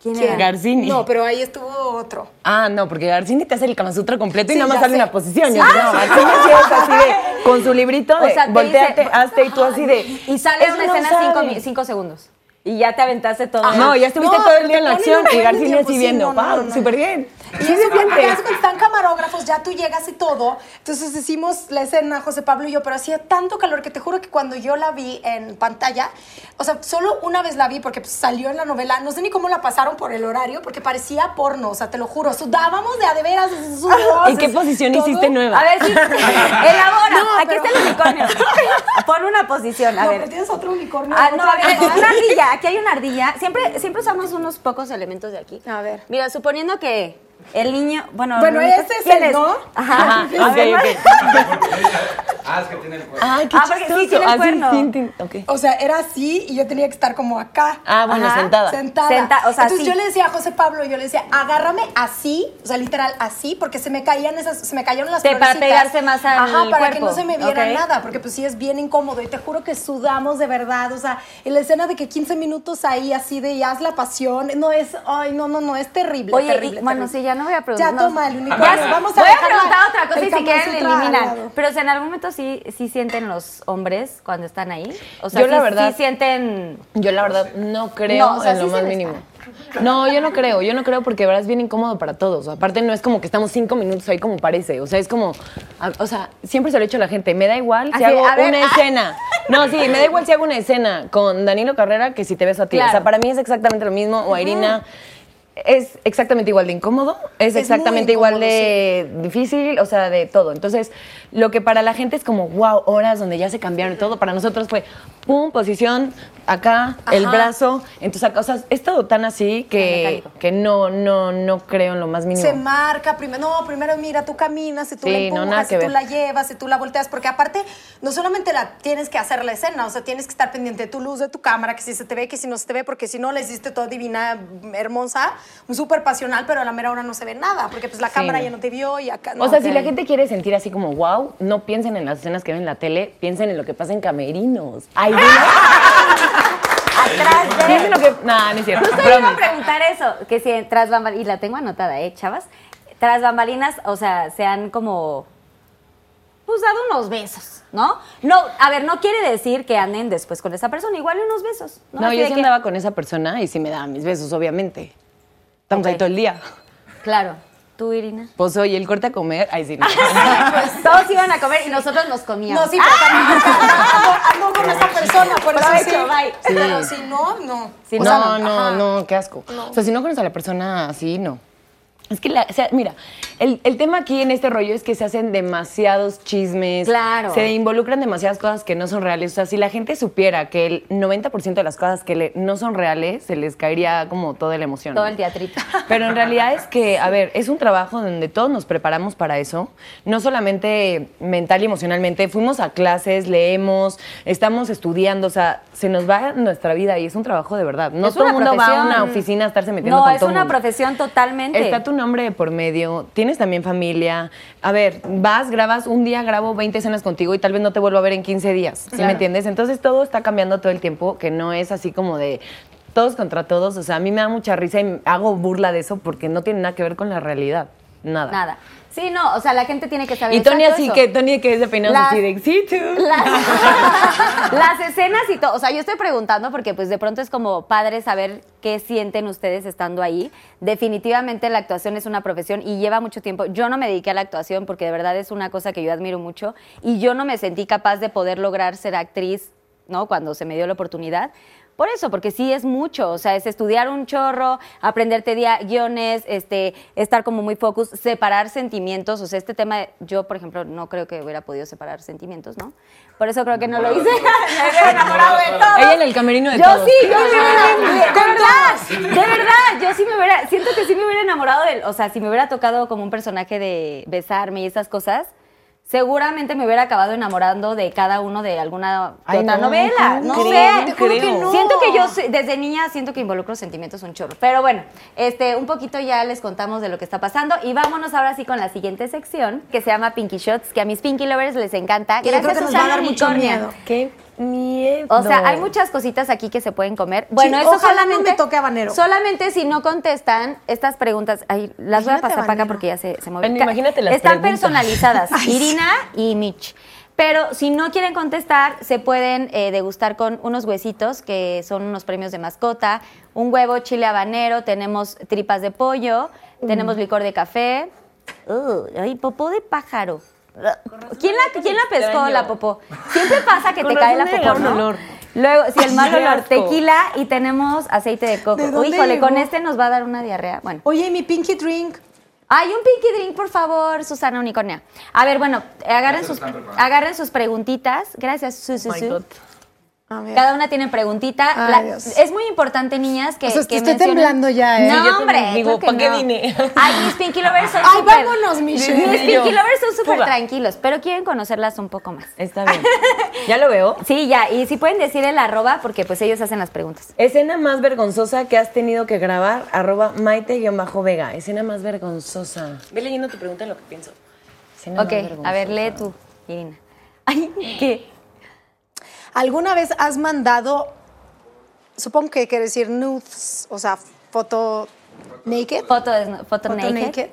¿Quién
¿Quién?
era?
Garcini.
No, pero ahí estuvo otro.
Ah, no, porque Garcini te hace el Kama Sutra completo y nada más sale
sé.
una posición.
Sí.
No, Garcini sí es así de, con su librito de,
O sea, te
volteate,
dice-
hazte y tú así de...
Y sale una
no
escena
sabe.
cinco, cinco segundos. Y ya te aventaste todo.
No, ya estuviste
No,
todo el día en la acción y García así
sí,
viendo.
no, no,
wow,
no,
súper bien.
Y
Sí
eso
se
están camarógrafos, ya tú llegas y todo. Entonces hicimos la escena, José Pablo y yo, pero hacía tanto calor que te juro que cuando yo la vi en pantalla, o sea, solo una vez la vi porque pues, salió en la novela, no sé ni cómo la pasaron por el horario, porque parecía porno, o sea, te lo juro, sudábamos de a de veras, sudor,
¿Y qué posición
todo.
hiciste nueva?
A ver, sí. Elabora. Aquí
pero-
está el unicornio. Pon una posición, a
No,
ver.
pero tienes otro unicornio.
Ah, no, a ver, una ardilla. Aquí hay una ardilla. Siempre, siempre usamos unos pocos elementos de aquí.
A ver.
Mira, suponiendo que el niño. Bueno,
Bueno,
el
ese es
¿quién
el, ¿no?
Ajá.
Ajá,
A
ok,
ver,
ok.
Ah, es que tiene el cuerpo.
Ay, qué
Ah, porque sí, tiene cuerno.
tin, tin, ok.
O sea, era así y yo tenía que estar como acá.
Ah, bueno,
Ajá.
sentada.
sentada.
Senta- o sea,
Entonces
sí.
yo le decía a José Pablo, yo le decía, agárrame así, o sea, literal así, porque se me caían esas, se me cayeron las
Te- para pegarse más al
Ajá, para que no se me viera nada, porque pues sí es bien incómodo y te juro que sudamos de verdad, o sea, en la escena de que 15 minutos ahí así de ya haz la pasión, no es, ay, no, no, no, es terrible,
Oye,
terrible,
y, bueno,
terrible.
sí, ya no voy a preguntar.
Ya toma el unicornio,
Ya,
vamos a
voy a preguntar otra cosa y si quieren eliminan.
lado.
Pero o sea, en algún momento sí, sí sienten los hombres cuando están ahí. O sea,
Yo,
sí,
la verdad-
sí sienten.
Yo la verdad no creo
No, o sea,
en lo
sí
más mínimo. No, yo no creo, yo no creo porque de verdad es bien incómodo para todos. Aparte no es como que estamos cinco minutos ahí como parece, o sea, es como, a- o sea, siempre se lo he dicho a la gente, me da igual si
Así,
hago
ver,
una
ah.
escena. No, sí, me da igual si hago una escena con Danilo Carrera que si te beso a ti.
Claro.
O sea, para mí es exactamente lo mismo, o a Irina. Es exactamente igual de incómodo, es, exactamente igual de difícil, o sea, de todo. Entonces, lo que para la gente es como, wow, horas donde ya se cambiaron y todo, para nosotros fue, pum, posición, acá, el brazo. Entonces, acá, o sea, es todo tan así que, que no, no, no creo en lo más mínimo.
Se marca primero, no, primero mira, tú caminas, si tú
Sí,
la
no,
empujas, si
que
tú
ver.
la llevas, si tú la volteas, porque aparte no solamente la tienes que hacer la escena, o sea, tienes que estar pendiente de tu luz, de tu cámara, que si se te ve, que si no se te ve, porque si no la hiciste toda divina, hermosa, súper pasional, pero a la mera hora no se ve nada, porque pues la cámara
no.
ya no te vio y acá
o sea, si la gente quiere sentir así como wow, no piensen en las escenas que ven en la tele, piensen en lo que pasa en camerinos. Ay,
Atrás de.
lo que. Nah, no es cierto.
Justo iba a preguntar eso, que si tras bambalinas, y la tengo anotada, ¿eh, chavas? Tras bambalinas, o sea, se han como, pues dado unos besos, ¿no? No, a ver, no quiere decir que anden después con esa persona, igual unos besos, ¿no?
No, yo sí
que-
andaba con esa persona y sí me daba mis besos, obviamente. Estamos ahí todo el día.
Claro, tú, Irina.
Pues oye, el corte a comer, ay sí. no.
Pues todos iban a comer y nosotros nos comíamos.
No, sí, pero también ando, ando con esa persona, por eso sí.
bye.
Pero si no, no.
Si
O sea,
no, no,
ajá.
no, qué asco. O sea, si no conoces a la persona así, no. Es que, la, o sea, mira, el, el tema aquí en este rollo es que se hacen demasiados chismes.
Claro.
Se involucran demasiadas cosas que no son reales. O sea, si la gente supiera que el 90% de las cosas que le- no son reales, se les caería como toda la emoción.
Todo
¿no?
el teatrito.
Pero en realidad es que, a ver, es un trabajo donde todos nos preparamos para eso, no solamente mental y emocionalmente, fuimos a clases, leemos, estamos estudiando, o sea, se nos va nuestra vida y es un trabajo de verdad. No
Es
todo el
una
mundo va a una oficina a estarse metiendo
No,
con
es
todo el
una
mundo.
profesión totalmente.
Está tu nombre de por medio, tienes también familia. A ver, vas, grabas, un día grabo 20 escenas contigo y tal vez no te vuelvo a ver en 15 días, ¿sí me entiendes? Entonces todo está cambiando todo el tiempo, que no es así como de todos contra todos. O sea, a mí me da mucha risa y hago burla de eso porque no tiene nada que ver con la realidad. Nada.
Nada. Sí, no, o sea, la gente tiene que saber.
Y Tony así
eso.
que, Tony que es de peinados
Las-
así de, sí, tú.
Las, las escenas y todo. O sea, yo estoy preguntando porque pues de pronto es como padre saber qué sienten ustedes estando ahí. Definitivamente la actuación es una profesión y lleva mucho tiempo. Yo no me dediqué a la actuación porque de verdad es una cosa que yo admiro mucho y yo no me sentí capaz de poder lograr ser actriz, ¿no? Cuando se me dio la oportunidad. Por eso, porque sí es mucho, o sea, es estudiar un chorro, aprenderte guiones, este, estar como muy focus, separar sentimientos, o sea, este tema, de- yo, por ejemplo, no creo que hubiera podido separar sentimientos, ¿no? Por eso creo que no lo hice. me hubiera enamorado de todo.
Ella en el camerino de
Yo
todos.
sí, yo me hubiera, de verdad, de verdad, yo sí me hubiera, siento que sí me hubiera enamorado del, o sea, si me hubiera tocado como un personaje de besarme y esas cosas, seguramente me hubiera acabado enamorando de cada uno de alguna
Ay,
otra
no,
novela,
¿cómo
no sé,
Te juro que no.
Siento que yo desde niña siento que involucro sentimientos un chorro, pero bueno, este, un poquito ya les contamos de lo que está pasando y vámonos ahora sí con la siguiente sección que se llama Pinky Shots, que a mis Pinky Lovers les encanta.
Y yo creo
Gracias
que nos va a dar mucho miedo.
Qué miedo.
O sea, hay muchas cositas aquí que se pueden comer. Bueno, eso
ojalá no
solamente.
me toque habanero.
Solamente si no contestan estas preguntas. Ay, las voy a
Imagínate
pasar para acá porque ya se, se mueven.
Imagínate las
Están
preguntas.
personalizadas. Irina y Mitch. Pero si no quieren contestar, se pueden eh, degustar con unos huesitos, que son unos premios de mascota, un huevo chile habanero, tenemos tripas de pollo, tenemos licor de café. Uh, ay, popó de pájaro. ¿Quién la, ¿quién la pescó la popó? Siempre pasa que
Con
te cae la popó, ¿no?
olor.
Luego, si el mal olor,
asco.
tequila y tenemos aceite de coco.
¿De dónde
híjole, con este nos va a dar una diarrea. Bueno.
Oye, ¿y mi pinky drink.
Hay un pinky drink, por favor, Susana Unicornia. A ver, bueno, agarren sus, agarren sus preguntitas. Gracias, Su, Su,
Oh
Su. Cada una tiene preguntita.
Ay,
La- es muy importante, niñas, que,
O sea,
que
estoy
mencionen-
temblando ya, ¿eh?
No,
Sí,
yo también
hombre.
digo,
creo que
¿pa' qué vine?
Ay, mis Pinky Lovers son
Ay,
súper-
vámonos, Michelle.
Mis. Pinky Lovers son súper tranquilos, pero quieren conocerlas un poco más.
Está bien. ¿Ya lo veo?
Sí, ya. Y si pueden decir el arroba, porque pues ellos hacen las preguntas.
Escena más vergonzosa que has tenido que grabar, arroba maite-vega. Escena más vergonzosa. Ve leyendo tu pregunta en lo que pienso. Escena
Ok,
más
a ver, lee
vergonzosa.
tú, Irina. Ay, ¿qué?
¿Alguna vez has mandado, supongo que quiere decir nudes, o sea, foto naked?
Foto, foto,
Foto
naked.
naked.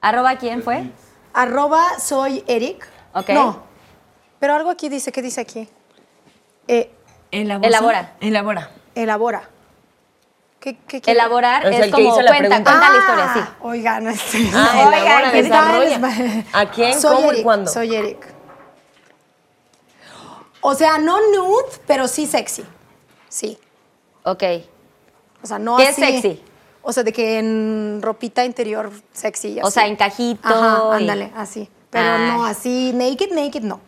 ¿Arroba quién fue?
Arroba soy Eric.
Ok.
No, pero algo aquí dice, ¿qué dice aquí? Eh,
¿Elabora?
Elabora.
Elabora.
elabora. ¿Qué, qué quiere?
Elaborar es
el que
como
hizo la
cuenta, cuenta la
Ah,
historia, sí.
Oigan,
Ah,
no.
elabora,
¿qué tal?
desarrolla. ¿A quién,
Soy
cómo y
Eric,
cuándo?
Soy Eric. O sea, no nude, pero sí sexy. Sí.
Ok.
O sea, no
¿Qué es sexy?
O sea, de que en ropita interior sexy.
O
así.
sea, en cajito
Ajá,
y-
ándale, así. Pero
Ay.
no así, naked, naked, no.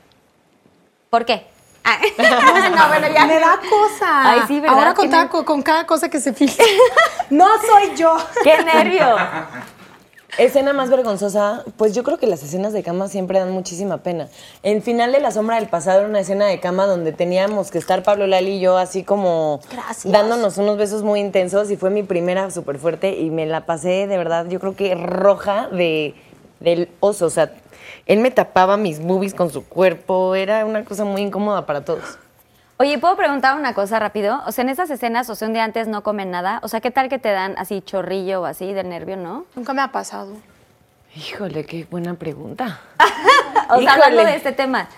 ¿Por qué? Ah. no, bueno, ya.
Me da cosa.
Ay, sí, ¿verdad?
Ahora con, cada- con, con cada cosa que se filtra. no soy yo.
¡Qué nervio!
Escena más vergonzosa, pues yo creo que las escenas de cama siempre dan muchísima pena. El final de La Sombra del Pasado era una escena de cama donde teníamos que estar Pablo Lali y yo así como
Gracias.
dándonos unos besos muy intensos y fue mi primera súper fuerte y me la pasé de verdad, yo creo que roja de, del oso. O sea, él me tapaba mis boobies con su cuerpo, era una cosa muy incómoda para todos.
Oye, ¿puedo preguntar una cosa rápido? O sea, en esas escenas, o sea, un día antes no comen nada. O sea, ¿qué tal que te dan así chorrillo o así de nervio, no?
Nunca me ha pasado.
Híjole, qué buena pregunta.
O sea, hablando
Híjole.
de este tema.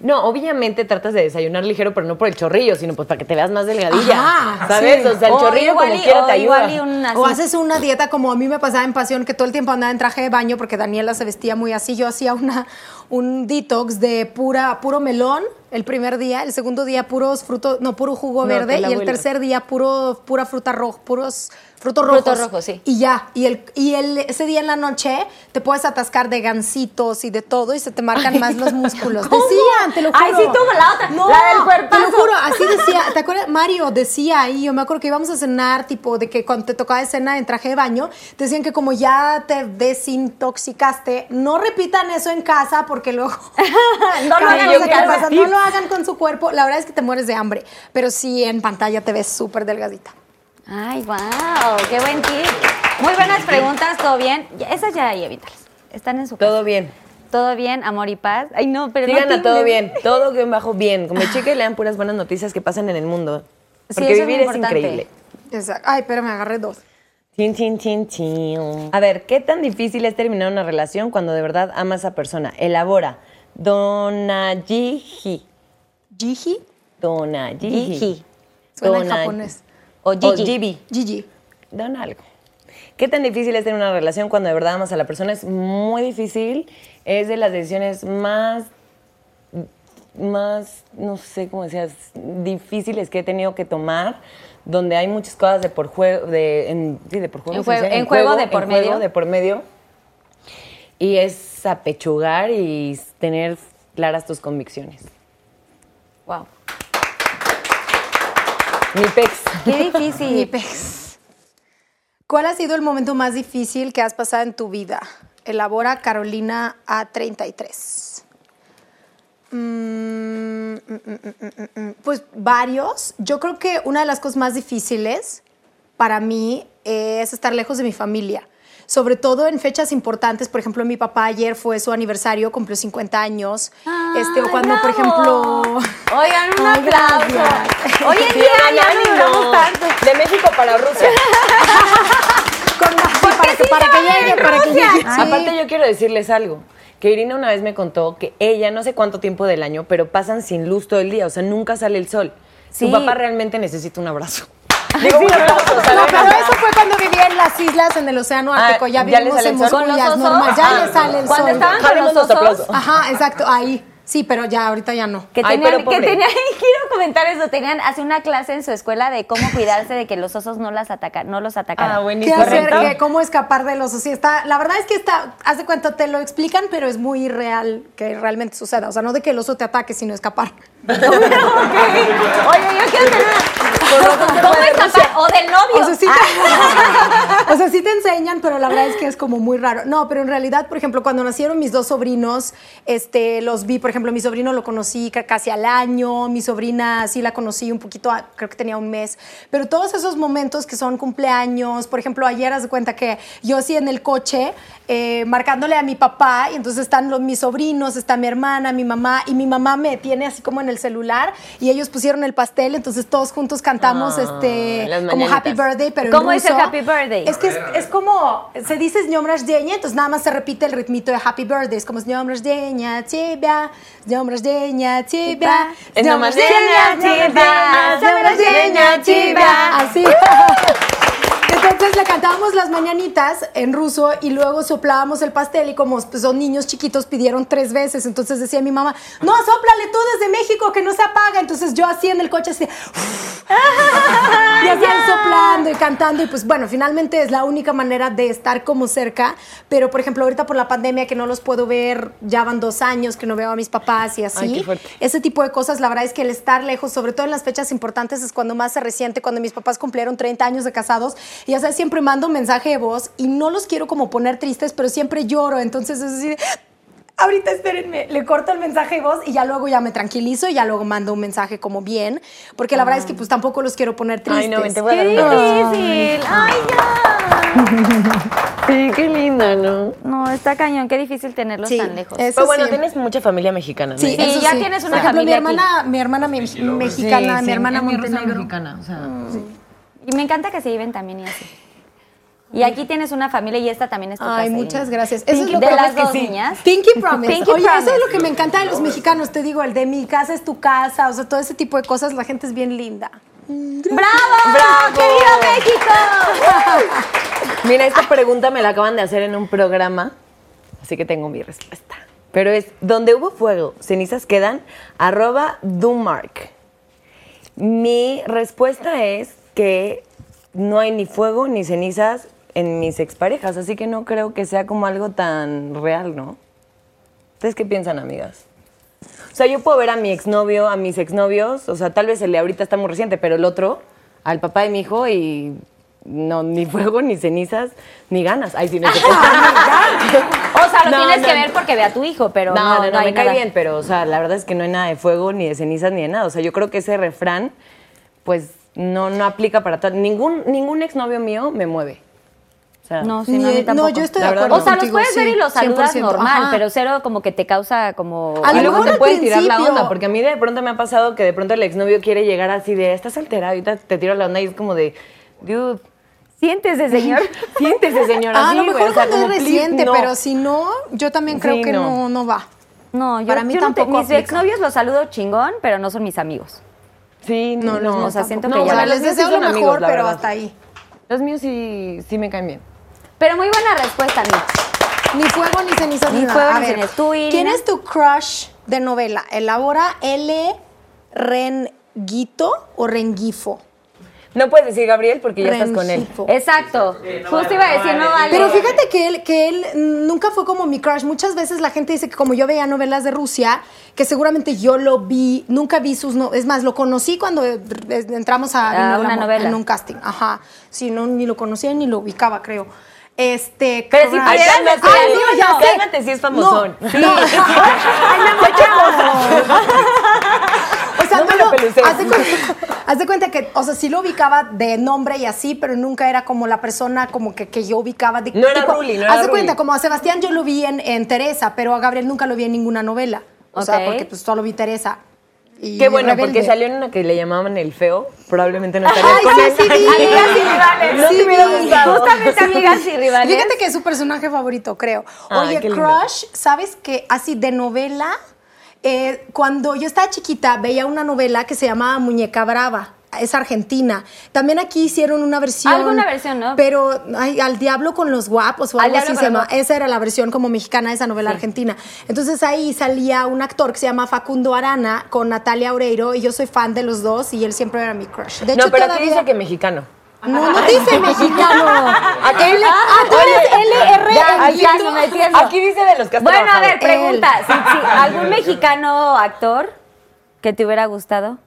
No, obviamente tratas de desayunar ligero, pero no por el chorrillo, sino pues para que te veas más delgadilla.
Ajá,
¿Sabes?
sí.
O sea, el
O
chorrillo
igual
como
y-
quiera
o
te ayuda.
igual.
O haces una dieta como a mí me pasaba en Pasión, que todo el tiempo andaba en traje de baño porque Daniela se vestía muy así. Yo hacía una, un detox de pura, puro melón el primer día, el segundo día puros frutos, no, puro jugo
No,
verde y el tercer día puro, pura fruta roja, puros frutos rojos.
Frutos rojos, sí.
Y ya, y, el, y el, ese día en la noche te puedes atascar de gancitos y de todo y se te marcan más los músculos.
¿Cómo?
Decían, te lo juro.
Ay, sí, tú, la otra,
No,
la del
Te
cuerpazo.
lo juro, así decía, ¿te acuerdas? Mario decía ahí, yo me acuerdo que íbamos a cenar, tipo, de que cuando te tocaba escena en traje de baño, te decían que como ya te desintoxicaste, no repitan eso en casa porque luego...
No lo hagan en casa.
no lo hagan con su cuerpo, la verdad es que te mueres de hambre, pero sí en pantalla te ves súper delgadita.
Ay, wow, qué buen tip. Muy buenas preguntas, ¿todo bien? Esas ya ahí evítalas. Están en su casa.
Todo bien.
¿Todo bien, amor y paz? Ay, no, pero
Sigan
no
a todo bien, todo bien bajo bien. Como chica y lean puras buenas noticias que pasan en el mundo.
Sí,
Porque
eso muy
vivir es, increíble.
Exacto. Ay, pero me agarré dos.
Chin, chin, chin, chin. A ver, ¿qué tan difícil es terminar una relación cuando de verdad ama a esa persona? Elabora. Donajihi.
Gigi,
Donajihi.
Gigi.
suena en
Dona-
japonés.
O Gigi.
Gibi.
Gigi.
Don algo. ¿Qué tan difícil es tener una relación cuando de verdad amas a la persona? Es muy difícil. Es de las decisiones más, más, no sé cómo decías, difíciles que he tenido que tomar, donde hay muchas cosas de por juego, de, en, sí, de por juego.
En en juego de por
en juego
medio.
de por medio. Y es apechugar y tener claras tus convicciones.
Wow.
Mi pex.
Qué difícil.
¿Cuál ha sido el momento más difícil que has pasado en tu vida? Elabora Carolina A33. Mm, mm, mm. Pues varios. Yo creo que una de las cosas más difíciles para mí es estar lejos de mi familia. Sobre todo en fechas importantes, por ejemplo, mi papá ayer fue su aniversario, cumplió 50 años. este, o cuando, por ejemplo.
Oigan, un aplauso. Hoy en día ya no duramos tanto.
De México para Rusia.
con- sí, para, que, para que llegue, para que llegue. Sí.
Aparte yo quiero decirles algo, que Irina una vez me contó que ella, no sé cuánto tiempo del año, pero pasan sin luz todo el día, o sea, nunca sale el sol.
Sí.
Su papá realmente necesita un abrazo. Digo, un aplauso, o sea,
No, pero eso fue cuando vivía en las islas en el Océano Ártico.
Ah,
ya
¿ya
vivimos en? Moscú,
¿Con los
ya es normal. Ya
Ah,
le sale el
cuando
sol.
estaban con los osos.
Ajá, exacto, ahí. Sí, pero ya ahorita ya no.
Que tenían, que quiero comentar eso, tenían hace una clase en su escuela de cómo cuidarse de que los osos no las atacan, no los atacaran.
Ah,
¿Qué
buenísimo.
hacer?
Correcto.
¿Qué- ¿Cómo escapar de los Sí, está. La verdad es que está, haz de cuenta, te lo explican, pero es muy real que realmente suceda. O sea, no de que el oso te ataque, sino escapar.
Oye, yo quiero tener una... ¿Cómo? O del novio.
O sea, sí
Ah.
te, o sea, sí te enseñan, pero la verdad es que es como muy raro. No, pero en realidad, por ejemplo, cuando nacieron mis dos sobrinos, este, los vi, por ejemplo, mi sobrino lo conocí ca- casi al año, mi sobrina sí la conocí un poquito, creo que tenía un mes, pero todos esos momentos que son cumpleaños, por ejemplo, ayer haz de cuenta que yo sí en el coche, eh, marcándole a mi papá, y entonces están los, mis sobrinos, está mi hermana, mi mamá, y mi mamá me tiene así como en el celular, y ellos pusieron el pastel, entonces todos juntos cantamos
Ah,
este,
las
como Happy
mañanitas.
Birthday, pero en
¿Cómo es el
ruso.
Happy Birthday?
Es que es, es como, se dice Днем рождения, entonces nada más se repite el ritmito de Happy Birthday. Es como Днем рождения тебя, Днем рождения тебя,
Es
Днем
Днем
рождения
рождения
тебя,
тебя,
Днем рождения тебя. Así. Entonces le cantábamos las mañanitas en ruso y luego soplábamos el pastel y como pues, son niños chiquitos pidieron tres veces, entonces decía mi mamá, no, sóplale tú desde México que no se apaga. Entonces yo así en el coche así, y así soplando y cantando. Y pues bueno, finalmente es la única manera de estar como cerca, pero por ejemplo ahorita por la pandemia que no los puedo ver, ya van dos años que no veo a mis papás y así,
Ay,
ese tipo de cosas, la verdad es que el estar lejos, sobre todo en las fechas importantes, es cuando más se resiente, cuando mis papás cumplieron 30 años de casados, y ya sabes, siempre mando un mensaje de voz y no los quiero como poner tristes, pero siempre lloro, entonces es así, ahorita espérenme, le corto el mensaje de voz y ya luego ya me tranquilizo y ya luego mando un mensaje como bien, porque la verdad es que pues tampoco los quiero poner tristes.
Ay, no, ven, te voy a dar
difícil. Ay, ya.
Sí, qué linda, ¿no?
No, está cañón, qué difícil tenerlos
Sí,
tan lejos.
Pero bueno,
sí.
tienes mucha familia mexicana, ¿no?
Sí,
Sí,
eso
ya
sí.
tienes una
Por ejemplo,
familia
mi hermana, mi hermana me- mexicana, mi hermana Montenegro.
mexicana, o sea,
Y me encanta que se lleven también y así. Y aquí tienes una familia y esta también es tu casa.
Ay, muchas gracias. Eso es
Pinky-
lo
de las
que
dos
sí.
niñas.
Pinky Promise.
Pinky
Oye, eso es lo que me encanta de los mexicanos. Te digo, el de mi casa es tu casa, o sea, todo ese tipo de cosas, la gente es bien linda.
¡Bravo!
¡Bravo!
¡Que viva México!
Mira, esta pregunta me la acaban de hacer en un programa, así que tengo mi respuesta. Pero es, donde hubo fuego, cenizas quedan, arroba Dumark. Mi respuesta es que no hay ni fuego ni cenizas en mis exparejas, así que no creo que sea como algo tan real, ¿no? ¿Ustedes qué piensan, amigas? O sea, yo puedo ver a mi exnovio, a mis exnovios, o sea, tal vez el de ahorita está muy reciente, pero el otro, al papá de mi hijo y no, ni fuego, ni cenizas, ni ganas. Ay, sí, no, cierto.
O sea, lo
No,
tienes
no.
que ver porque ve a tu hijo, pero no,
no, no, no,
hay
me cae
nada.
bien, pero, o sea, la verdad es que no hay nada de fuego, ni de cenizas, ni de nada. O sea, yo creo que ese refrán, pues, no, no aplica para todo. Ningún, ningún exnovio mío me mueve. O sea,
No, sí, no, a mí
Ni-
tampoco.
no, yo estoy de acuerdo
O sea, los puedes ver
sí,
y los saludas
100%,
normal,
ajá.
pero cero como que te causa como...
A
Y
lo
luego
mejor
te pueden tirar la onda, porque a mí de pronto me ha pasado que de pronto el exnovio quiere llegar así de, estás alterado, ahorita te tiro la onda y es como de, dude,
Siéntese, señor.
siéntese, señora.
Ah, a lo mejor
o sea,
cuando
como,
es
please,
reciente,
no.
pero si no, yo también creo
Sí,
que
no.
no, no va.
No, yo,
Para mí
yo no te-
tampoco
mis exnovios los saludo chingón, pero no son mis amigos.
Sí, no,
No,
no.
o sea, siento
tampoco.
que
O
ya-
sea,
los
les
sí
deseo lo
son amigos,
mejor,
la
pero
verdad.
hasta ahí.
Los míos sí, sí me caen bien.
Pero muy buena respuesta, Mitch.
Ni fuego, ni cenizas,
Ni
ni, nada.
fuego,
A
ni cenizas. ¿Tú, Irina?
¿Quién es tu crush de novela? ¿Elabora L. Renguito o Rengifo?
No puedes decir Gabriel porque ya estás con él.
Rengifo.
Exacto. Justo iba a decir, no vale.
Pero fíjate que él, que él nunca fue como mi crush. Muchas veces la gente dice que como yo veía novelas de Rusia, que seguramente yo lo vi, nunca vi sus... No, es más, lo conocí cuando eh, entramos a,
A una novela.
En un casting, ajá. Sí, no, ni lo conocía ni lo ubicaba, creo. Este...
Pero si
Ay,
decir
Ay, no, ya.
Cálmate si es famosón.
No,
Sí.
no. Ay, me
lo
haz de cuenta, haz de cuenta que, o sea, sí lo ubicaba de nombre y así, pero nunca era como la persona como que, que yo ubicaba. De,
No era Ruli, no era
Haz de cuenta,
Ruli.
como a Sebastián yo lo vi en, en Teresa, pero a Gabriel nunca lo vi en ninguna novela. O sea, porque pues solo vi Teresa. y
Qué bueno,
rebelde.
porque salió en una que le llamaban el feo. Probablemente no estaría
Ay,
con
sí,
él.
sí.
Amigas y rivales.
No
Sí,
te hubiera
vi.
gustado.
Justamente amigas y rivales.
Fíjate que es su personaje favorito, creo.
Ay,
Oye. Crush, ¿sabes qué? Así de novela, eh, cuando yo estaba chiquita veía una novela que se llamaba Muñeca Brava. Es argentina. También aquí hicieron una versión.
Alguna versión, ¿no?
Pero ay, al diablo con los guapos o
Al
algo así se llama. Esa era la versión como mexicana de esa novela argentina. Entonces ahí salía un actor que se llama Facundo Arana con Natalia Oreiro y yo soy fan de los dos y él siempre era mi crush. De hecho,
No, pero aquí
todavía-
dice que mexicano.
No, no dice mexicano.
Aquí
L- ah, tú eres LR.
Ya, me entiendo.
Aquí dice de los que has
Bueno, a ver, pregunta. Algún mexicano actor que te hubiera gustado?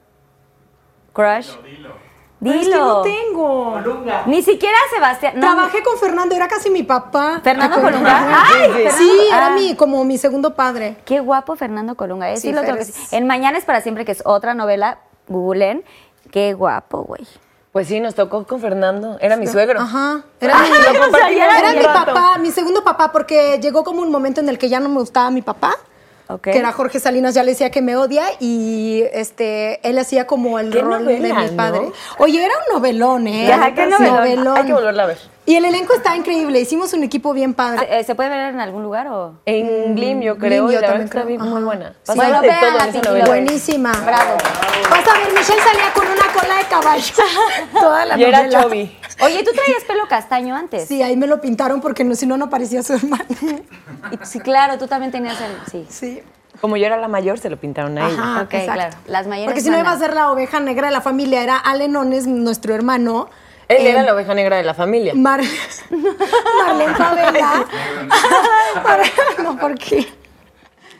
Crush. Dilo.
Pero es que no tengo.
Ni siquiera Sebastián. no,
Trabajé con Fernando, era casi mi papá.
Fernando
¿Te acuerdas?
Colunga. Ay, Fernando-
Sí, era
ah.
mi, como mi segundo padre.
Qué guapo Fernando Colunga. Sí, lo que. En Mañana es para siempre, que es otra novela, googleen. Qué guapo, güey.
Pues sí, nos tocó con Fernando. Era mi suegro.
Ajá. Era mi,
lo compartimos
era mi papá, mi segundo papá, porque llegó como un momento en el que ya no me gustaba mi papá.
Ok.
Que era Jorge Salinas, ya le decía que me odia y este él hacía como el rol
novela,
de mi
¿no?
padre. Oye, era un novelón, ¿eh?
Ya, qué novelón.
Hay que volverla a ver.
Y el elenco está increíble, hicimos un equipo bien padre.
¿Se, eh, ¿se puede ver en algún lugar o...?
En Glim, yo creo, y
yo
la
también
está
creo.
bien, muy buena.
Sí.
Bueno.
Buenísima.
Bravo.
Vas a ver, Michelle salía con una cola de caballo. Toda la
Y era. Chovy.
Oye, ¿tú traías pelo castaño antes?
Sí, ahí me lo pintaron porque no, si no, no parecía su hermano.
Y- Sí, claro, tú también tenías el... Sí.
Sí.
Como yo era la mayor, se lo pintaron a ella.
Ajá,
ok,
exacto.
claro. Las mayores
Porque si no iba a ser la oveja negra de la familia, era Alenones, nuestro hermano.
Él
Eh,
era la oveja negra de la familia.
Mar Marlene Favela. No, ¿por qué?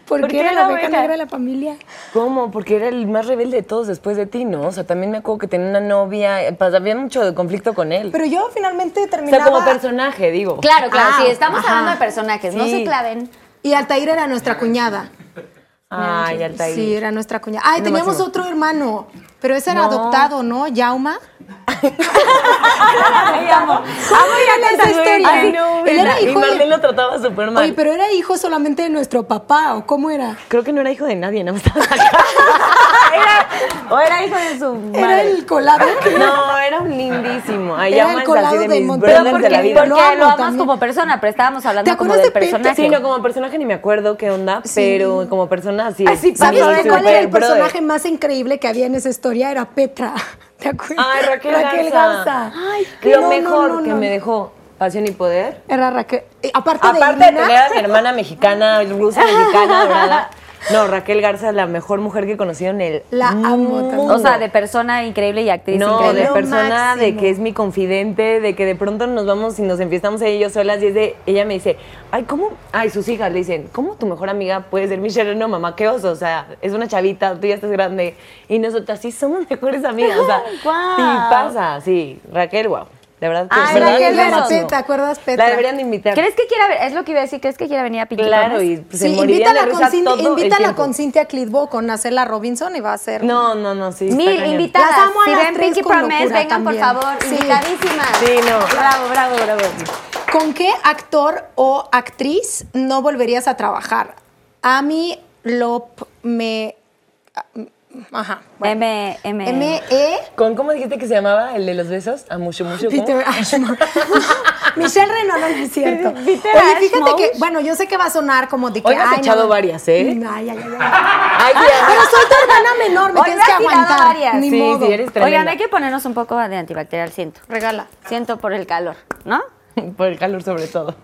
¿Por,
¿Por
qué era
la
oveja negra de la familia?
¿Cómo? Porque era el más rebelde de todos después de ti, ¿no? O sea, también me acuerdo que tenía una novia, eh, pues, había mucho de conflicto con él.
Pero yo finalmente
o sea,
terminaba...
como personaje, digo.
Claro, claro,
Ah,
sí, estamos
ajá.
hablando de personajes, no se claven.
Y Altair era nuestra cuñada.
Ay, Altair.
Sí, era nuestra cuñada. Ay, teníamos otro hermano, pero ese era
No.
adoptado, ¿no? Yauma.
Ay, amo. Amo
Era
ya
esa historia.
Ay, no,
Él era
y
hijo
Marlene
de...
lo trataba súper mal.
Oye, pero era hijo solamente de nuestro papá, ¿o cómo era?
Creo que no era hijo de nadie, nada más estaba acá.
O era hijo de su
Era
madre.
el colado.
No, era un lindísimo. Ay,
Era el
así
colado
de
de Monterrey.
porque,
de la vida.
porque
Lo
lo,
amo
amas
también.
como persona, pero estábamos hablando
¿Te
como
de Pepe?
personaje.
Sí, no, como personaje ni me acuerdo qué onda, pero como persona sí.
Ay, sí,
sí,
¿Sabes
de
cuál era el
brother.
personaje más increíble que había en esa historia? Era Petra. ¿Te acuerdas?
Ay, Raquel, Garza.
Ay,
Lo
no,
mejor
no,
que
no.
me dejó Pasión y Poder.
Era Raquel. eh, aparte,
Aparte
de
de tener a mi hermana mexicana, rusa, mexicana, dorada. No, Raquel Garza, la mejor mujer que he conocido en el
La amo
mundo.
también.
O sea, de persona increíble y actriz
No,
increíble.
de
Lo
persona, de
máximo.
que es mi confidente, de que de pronto nos vamos y nos enfiestamos ella y yo solas y es de, ella me dice, ay, ¿cómo? Ay, sus hijas le dicen, ¿cómo tu mejor amiga puede ser Michelle? No, mamá, qué oso, o sea, es una chavita, tú ya estás grande y nosotras sí somos mejores amigas, o sea,
Guau.
sí pasa, sí, Raquel, wow, de verdad que
Ay,
verdad.
¿te acuerdas, Petra?
La deberían de invitar.
¿Crees que quiera ver? Es lo que iba a decir, ¿crees que quiera venir a Pinky
Claro,
Promise?
y pues, se de
invítala,
risa
con, Cintia,
todo
invítala con Cintia Clitbo, con Nacela Robinson y va a ser...
No, no, no, sí.
Mil invitadas.
Las amo a
si
las
ven
tres
Pinky
con
Promise, vengan
también.
por favor.
Sí.
Invitadísimas.
Sí, no.
Bravo, bravo, bravo.
¿Con qué actor o actriz no volverías a trabajar? A mí, Lop, me... Ajá. bueno.
M, M.
M-E...
¿Con cómo dijiste que se llamaba el de los besos? A mucho, mucho. ¿cómo?
Peter Ashmore. Michelle Renaud, no, no es cierto.
Peter
Oye, fíjate
Ashmore.
que, bueno, yo sé que va a sonar como de que.
Hoy has
ay,
echado
no.
varias, ¿eh?
Ay, ay, ay, ay.
Ay,
Pero soy tu hermana menor, me
Hoy
tienes
me
que
has
aguantar.
varias.
Ni
Sí,
modo.
sí, eres tremenda.
Oigan, hay que ponernos un poco de antibacterial, siento.
Regala.
Siento por el calor, ¿no?
Por el calor sobre todo.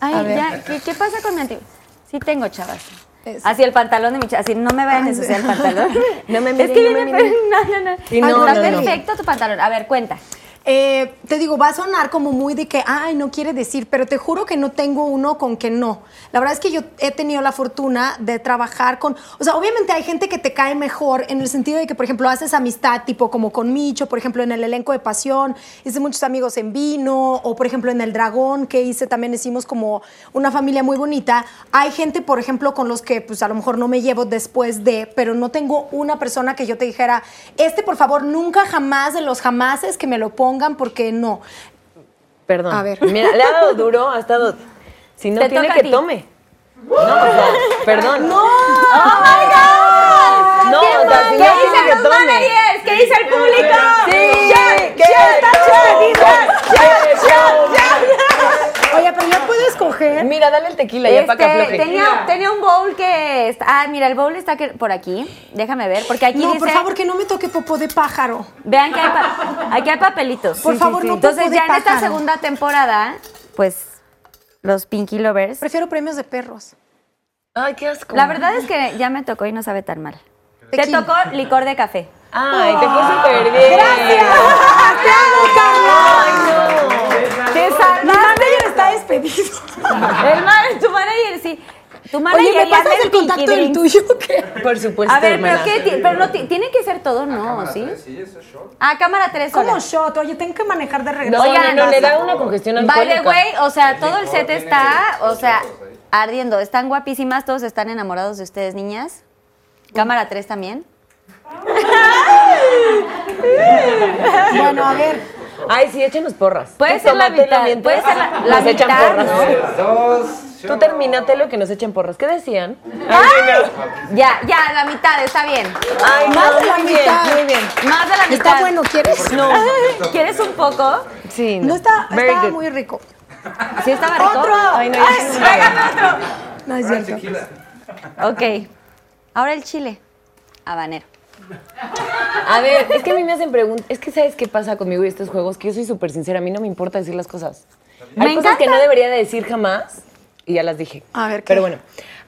Ay, ya, ¿qué, qué pasa con mi antibacterial? Sí tengo, chavas.
Eso.
Así el pantalón de mi así no me vayan a ensuciar el pantalón.
No me
Es
miren,
que
no me miren.
no, no, no.
Sí, no,
Está
no, no.
perfecto tu pantalón. A ver, cuenta.
Eh, te digo, va a sonar como muy de que, ay, no quiere decir, pero te juro que no tengo uno con que no. La verdad es que yo he tenido la fortuna de trabajar con, o sea, obviamente hay gente que te cae mejor en el sentido de que, por ejemplo, haces amistad, tipo como con Micho, por ejemplo, en el elenco de Pasión, hice muchos amigos en Vino, o por ejemplo en El Dragón, que hice, también hicimos como una familia muy bonita. Hay gente, por ejemplo, con los que pues a lo mejor no me llevo después de, pero no tengo una persona que yo te dijera, este por favor, nunca jamás de los jamases que me lo pongan, porque no.
Perdón.
A ver.
Mira, le ha dado duro, ha estado. Si no
Te
tiene que tome. No, o sea, perdón. No.
¡Oh, my God!
No, o sea, Ahorita, si
¿Qué
no,
dicen
que
los
tome.
managers? ¿Qué dice el público?
Sí,
¡Ya!
¡Qué
Oye, pero ya puedo escoger.
Mira, dale el tequila ya para que
Este,
afloje.
tenía, tenía un bowl que... está- Ah, mira, el bowl está que- por aquí. Déjame ver, porque aquí
No,
dice...
por favor, que no me toque popó de pájaro.
Vean que hay, pa- aquí hay papelitos.
Por favor, no
Entonces,
popó de
ya en esta segunda temporada, pues, los Pinky Lovers...
Prefiero premios de perros.
Ay, qué asco.
La verdad es que ya me tocó y no sabe tan mal. Te tocó licor de café.
Ay, te fue súper bien.
¡Gracias! ¡Te amo, Carla!
¡Te
Mi
salvaste!
manager está despedido.
El man- tu manager, sí. Tu manager
Oye, ¿me pasas el contacto del tuyo o qué?
Por supuesto,
A ver, pero. ¿qué? ti- Pero no ti- tiene que ser todo, ¿no? ¿Sí?
Sí, eso es short.
Ah, cámara 3
¿Cómo shot? Oye, tengo que manejar de regreso.
No,
Oigan,
no, no, le da una congestión
By
alcohólica.
the way, o sea, todo el set está, o sea, ardiendo. Están guapísimas, todos están enamorados de ustedes, niñas. Cámara 3 también.
Bueno, a ver.
Ay, sí, échanos porras.
Puede ser la mitad, puede ser la- la
nos echan porras.
¿no?
Dos.
Tú terminátelo que nos echen porras. ¿Qué decían?
Ya, ya, la mitad, está bien.
Ay, no,
Más de la
muy bien,
mitad.
muy bien.
Más de la mitad.
¿Está bueno? ¿Quieres?
No.
¿Quieres un poco?
Sí,
No está,
Very
estaba
good.
muy rico.
¿Sí estaba rico?
¡Otro!
Ay, no,
Ay, otro.
No es cierto.
Ok. Ahora el chile. Habanero.
A ver, es que a mí me hacen preguntas. Es que ¿sabes qué pasa conmigo y estos juegos? Que yo soy súper sincera. A mí no me importa decir las cosas.
Me
Hay cosas que no debería de decir jamás y ya las dije.
A ver, ¿qué?
Pero bueno,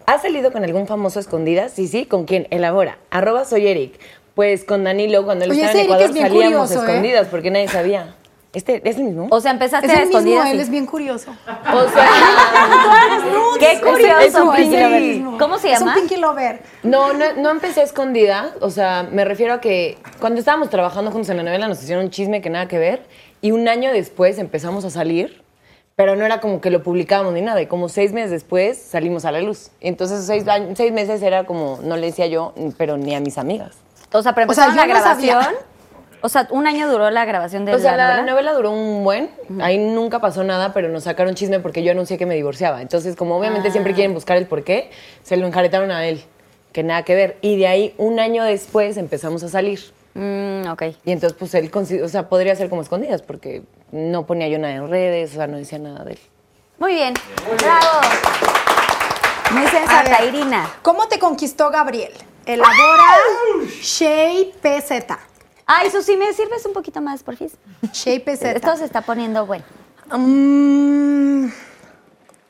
¿has salido con algún famoso a escondidas? Sí, sí. ¿Con quién? Elabora. Arroba soy Eric. Pues con Danilo, cuando él
Oye,
estaba en
ese Eric
Ecuador,
es bien
salíamos
curioso, ¿eh?
escondidas porque nadie sabía. ¿Este es el mismo?
O sea, empezaste
Es
a
el mismo,
escondidas.
él
y-
es bien curioso.
O sea,
Qué curioso,
Es un
Pinky. Lover. ¿Cómo se
Es
llama?
un Pinky Lover.
no, no, no empecé escondida. O sea, me refiero a que cuando estábamos trabajando juntos en la novela nos hicieron un chisme que nada que ver. Y un año después empezamos a salir, pero no era como que lo publicábamos ni nada. Y como seis meses después salimos a la luz. Entonces seis, años- seis meses era como, no le decía yo, pero ni a mis amigas.
O sea, pero
O sea,
empezaron la
no
grabación. O sea, un año duró la grabación de
O sea,
la,
la
novela.
novela duró un buen, ahí nunca pasó nada, pero nos sacaron chisme porque yo anuncié que me divorciaba. Entonces, como obviamente siempre quieren buscar el porqué, se lo enjaretaron a él, que nada que ver. Y de ahí, un año después, empezamos a salir.
Mm, ok.
Y entonces, pues él, o sea, podría ser como escondidas, porque no ponía yo nada en redes, o sea, no decía nada de él.
Muy bien. Bravo. Muy sensata,
ver.
Irina.
¿Cómo te conquistó Gabriel? Elabora Shea PZ.
Ay, Susi, ¿me sirves un poquito más, porfis?
Shea PZ.
Esto se está poniendo bueno.
Mm,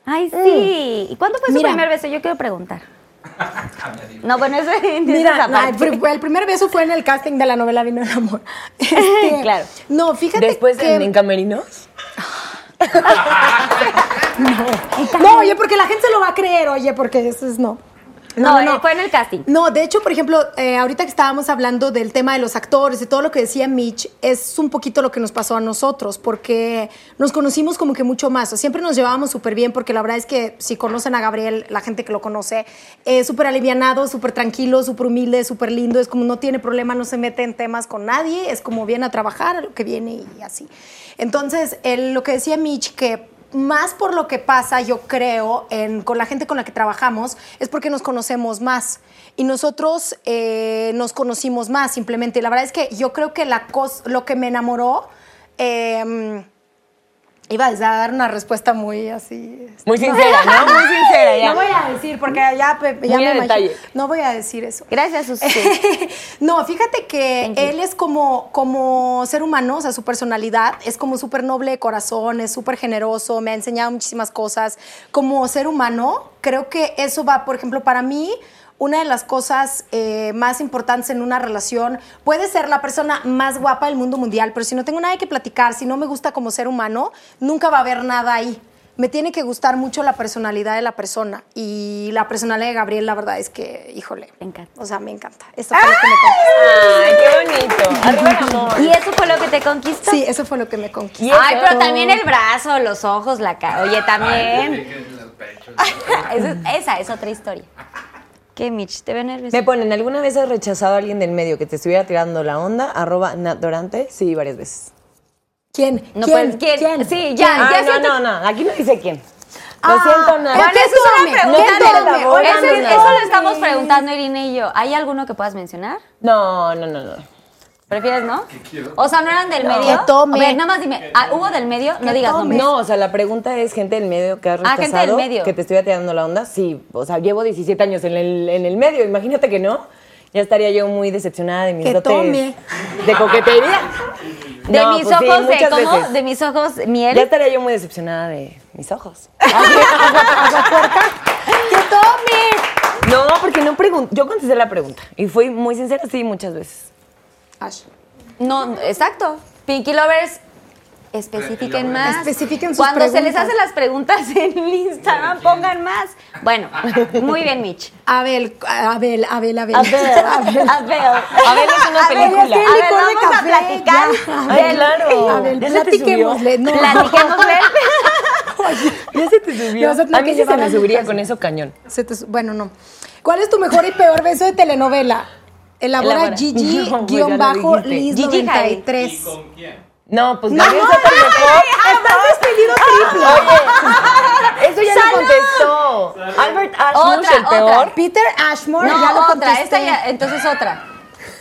Ay, sí. ¿Y cuándo fue su
Mira.
primer beso? Yo quiero preguntar. No, bueno, eso
Mira, no, el, primer beso fue en el casting de la novela Vino el Amor. Este,
Claro.
No, fíjate
Después,
que...
en, en Camerinos,
No, oye, porque la gente se lo va a creer, oye, porque eso es no.
No, eh, fue en el casting.
No, de hecho, por ejemplo, eh, ahorita que estábamos hablando del tema de los actores y todo lo que decía Mitch, es un poquito lo que nos pasó a nosotros, porque nos conocimos como que mucho más. O siempre nos llevábamos súper bien, porque la verdad es que si conocen a Gabriel, la gente que lo conoce, es súper alivianado, súper tranquilo, súper humilde, súper lindo, es como no tiene problema, no se mete en temas con nadie, es como viene a trabajar, a lo que viene y así. Entonces, él, lo que decía Mitch, que más por lo que pasa, yo creo, en- con la gente con la que trabajamos, es porque nos conocemos más. Y nosotros eh, nos conocimos más, simplemente. Y la verdad es que yo creo que la cos- lo que me enamoró, eh, iba a dar una respuesta muy así.
muy sincera, ¿no? Muy sincera, ya.
No voy a decir, porque ya, ya me imagino-
detalle.
No voy a decir eso.
Gracias, Susi.
no, fíjate que él es como, como ser humano, o sea, su personalidad es como súper noble de corazón, es súper generoso, me ha enseñado muchísimas cosas. Como ser humano, creo que eso va, por ejemplo, para mí, una de las cosas eh, más importantes en una relación puede ser la persona más guapa del mundo mundial, pero si no tengo nada que platicar, si no me gusta como ser humano, nunca va a haber nada ahí. Me tiene que gustar mucho la personalidad de la persona. Y la personalidad de Gabriel, la verdad es que, híjole.
Me encanta.
O sea, me encanta. Esto fue lo que me conquistó.
Ay, qué bonito. Arriba el amor.
¿Y eso fue lo que te conquistó?
Sí, eso fue lo que me conquistó.
Ay, pero también el brazo, los ojos, la cara. Oye, también. Esa es- esa es otra historia. ¿Qué, Mitch? ¿Te ve nervioso?
Me ponen, ¿alguna vez has rechazado a alguien del medio que te estuviera tirando la onda? Arroba Nat Dorante. Sí, varias veces.
¿Quién?
No,
¿Quién?
pues, ¿quién?
¿Quién?
Sí, ya,
Ah,
ya
no,
siento-
no, no. Aquí no dice quién. Lo siento, Nat.
Bueno,
¿Qué
eso es una pregunta. Eso, eso lo estamos preguntando Irina y yo. ¿Hay alguno que puedas mencionar?
No, no, no, no.
¿Prefieres no? O sea, ¿no eran del medio?
Que tome.
A ver, nada más dime. ah, ¿Hubo del medio? No digas nombres.
No, o sea, la pregunta es gente del medio que has
Ah, gente
rechazado,
del medio.
que te estuviera tirando la onda. Sí, o sea, llevo 17 años en el, en el medio, imagínate que no. Ya estaría yo muy decepcionada de mis
Que
dotes
tome.
de coquetería.
De
No,
mis
pues sí,
ojos, de
muchas
cómo,
veces.
de mis ojos, miel.
Ya estaría yo muy decepcionada de mis ojos.
¡Que tome!
No, porque no pregunté. Yo contesté la pregunta y fui muy sincera, sí, muchas veces.
Ash.
No, exacto. Pinky Lovers, especifiquen más.
Especifiquen sus
Cuando se les hacen las preguntas en el Instagram, pongan más. Bueno, muy bien, Mitch.
Abel, Abel, Abel, Abel.
A ver, a ver.
A ver, es una
A ver,
película.
A ver,
licor de
vamos a platicar. del-
claro.
Abel,
¿Ya se te
platiquémosle. No.
Platiquémosle.
Ya se te subió.
A
A mí sí se me subiría con eso cañón.
Se te su- bueno, no. ¿Cuál es tu mejor y peor beso de telenovela? Elabora
Elabora.
Gigi
No, pues
Gigi
93.
¿Con quién?
No, pues
No,
no,
no,
mejor.
Estás despedido triple.
Oye, eso ya lo contestó. Albert Ashmush,
Otra,
el peor.
otra.
Peter Ashmore,
No,
ya lo
otra,
contesté.
esta ya, entonces otra.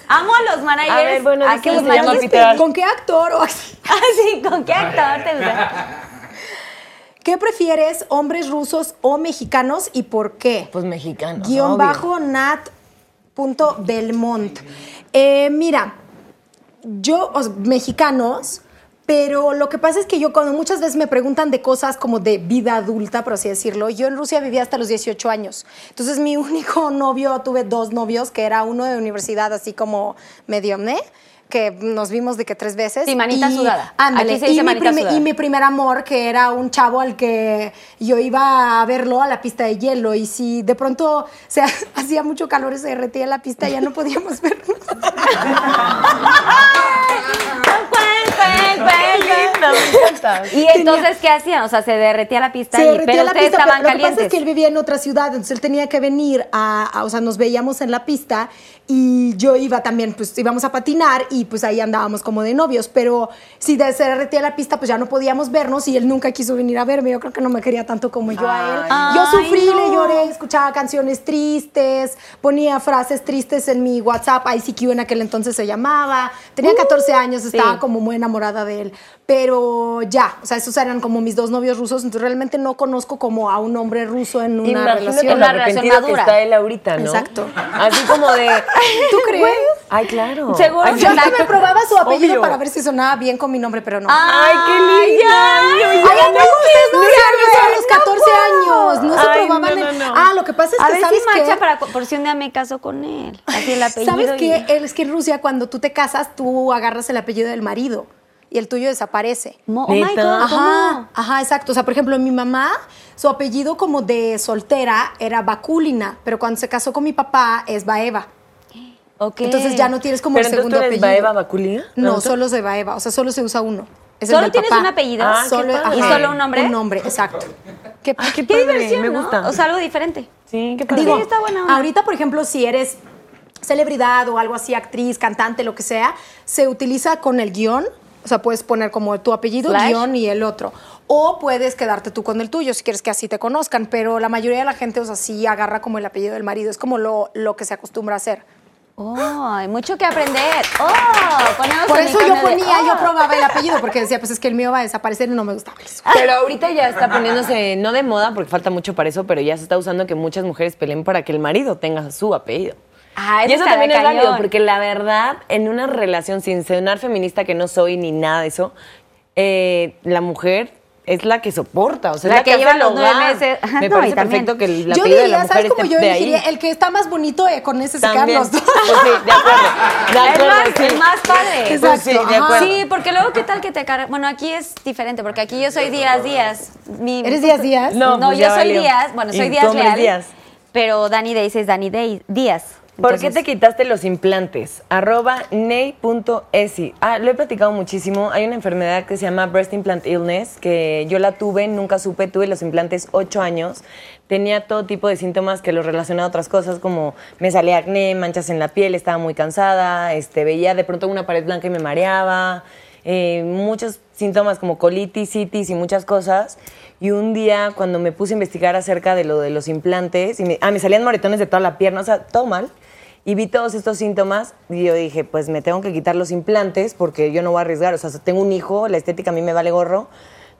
Amo a los managers.
A ver, bueno, ¿de
así,
qué se
managers-
llama Peter
¿Con qué actor o actriz?
Ah, sí, ¿con qué actor te gusta?
¿Qué prefieres, hombres rusos o mexicanos y por qué?
Pues mexicano.
Guión bajo nat punto Belmont. Eh, mira, yo, o sea, mexicanos, pero lo que pasa es que yo cuando muchas veces me preguntan de cosas como de vida adulta, por así decirlo, yo en Rusia vivía hasta los 18 años. Entonces mi único novio, tuve dos novios, que era uno de universidad así como medio, ¿eh? Que nos vimos de que tres veces.
Sí, manita
Y-
sudada.
Ándale.
Aquí se dice
y, mi
manita
prime-
sudada.
y mi primer amor, que era un chavo al que yo iba a verlo a la pista de hielo. Y si de pronto se ha- hacía mucho calor y se derretía la pista, ya no podíamos vernos.
Y entonces, ¿qué hacían? O sea, se derretía la pista,
Se
y-
derretía
pero
la
ustedes
pista, pero
estaban
lo que pasa
calientes.
es que él vivía en otra ciudad, entonces él tenía que venir a, a- o sea, nos veíamos en la pista y yo iba también, pues íbamos a patinar y pues ahí andábamos como de novios, pero si de- se derretía la pista, pues ya no podíamos vernos y él nunca quiso venir a verme, yo creo que no me quería tanto como yo a él. yo sufrí,
no.
le lloré, escuchaba canciones tristes, ponía frases tristes en mi WhatsApp, ICQ en aquel entonces se llamaba, tenía 14 años, estaba como muy enamorada de él, pero ya, o sea, esos eran como mis dos novios rusos, entonces realmente no conozco como a un hombre ruso en una
Imagínate
relación.
Una relación
arrepentido que
madura.
está él ahorita, ¿no?
Exacto.
Así como de...
¿Tú crees?
Ay, claro.
Seguro
Ay,
Yo hasta me probaba su apellido
Obvio.
para ver si sonaba bien con mi nombre, pero no.
Ay, qué linda.
Ay, ¿a poco ustedes no hacían eso a los 14 años? No se
Ay,
probaban
no,
el-
no, no.
Ah, lo que pasa es
A
que,
ver
¿sabes
si marcha
qué?
para por si un día me caso con él. Así el apellido.
¿Sabes
y-
qué? Es que en Rusia cuando tú te casas, tú agarras el apellido del marido y el tuyo desaparece.
Mo- oh my. God, ¿cómo?
Ajá, ajá, exacto. O sea, por ejemplo, mi mamá, su apellido como de soltera era Bakulina, pero cuando se casó con mi papá es Baeva.
Ok.
Entonces ya no tienes como
Pero
el segundo
tú eres
apellido.
Baeva Bakulia.
No, solo es de Baeva. O sea, solo se usa uno. Es
¿Solo tienes
papá.
un apellido?
Ah,
Solo.
¿Y solo un nombre?
Un nombre, exacto. Qué,
qué
Qué
padre,
diversión,
me
¿no?
gusta.
O sea, algo diferente.
Sí, qué padre.
Digo,
Sí, está buena onda.
ahorita, por ejemplo, si eres celebridad o algo así, actriz, cantante, lo que sea, se utiliza con el guion. O sea, puedes poner como tu apellido,
Slash.
guion y el otro. O puedes quedarte tú con el tuyo si quieres que así te conozcan. Pero la mayoría de la gente, o sea, sí agarra como el apellido del marido. Es como lo, lo que se acostumbra a hacer.
Oh, hay mucho que aprender. Oh, ponemos
Por eso yo
de-
ponía, yo
oh.
probaba el apellido porque decía, pues es que el mío va a desaparecer y no me gustaba eso.
Pero ahorita ya está poniéndose, no de moda, porque falta mucho para eso, pero ya se está usando que muchas mujeres peleen para que el marido tenga su apellido.
Ah,
y eso también es válido, porque la verdad, en una relación, sin sonar feminista que no soy ni nada de eso, eh, la mujer es la que soporta, o sea,
La
es la
que
que,
lleva los nueve meses. Ajá,
Me
no,
parece perfecto que el
Yo
de la
diría,
mujer
¿sabes cómo yo
de
elegiría?
ahí.
El que está más bonito, eh, con ese se quedan los dos.
Pues sí, de acuerdo. De
El más,
sí.
el más padre.
Exacto,
sí, de
ajá.
acuerdo.
Sí, porque luego, ¿qué tal que te carga? Bueno, aquí es diferente, porque aquí yo soy Díaz Díaz. Mi-
¿Eres Díaz Díaz?
No,
No,
pues
yo
ya
soy
valió.
Díaz. Bueno, soy
hombre,
Leal.
Díaz.
Pero Dani Day es Dani Day, Díaz.
¿Por qué te quitaste los implantes? Arroba ney.esi. Ah, lo he platicado muchísimo. Hay una enfermedad que se llama Breast Implant Illness, que yo la tuve, nunca supe, tuve los implantes ocho años. Tenía todo tipo de síntomas que los relacionaba a otras cosas, como me salía acné, manchas en la piel, estaba muy cansada, este, veía de pronto una pared blanca y me mareaba. eh, muchos síntomas como colitis, citis y muchas cosas. Y un día cuando me puse a investigar acerca de lo de los implantes, y me, ah, me salían moretones de toda la pierna, o sea, todo mal. Y vi todos estos síntomas y yo dije, pues me tengo que quitar los implantes porque yo no voy a arriesgar. O sea, tengo un hijo, la estética a mí me vale gorro.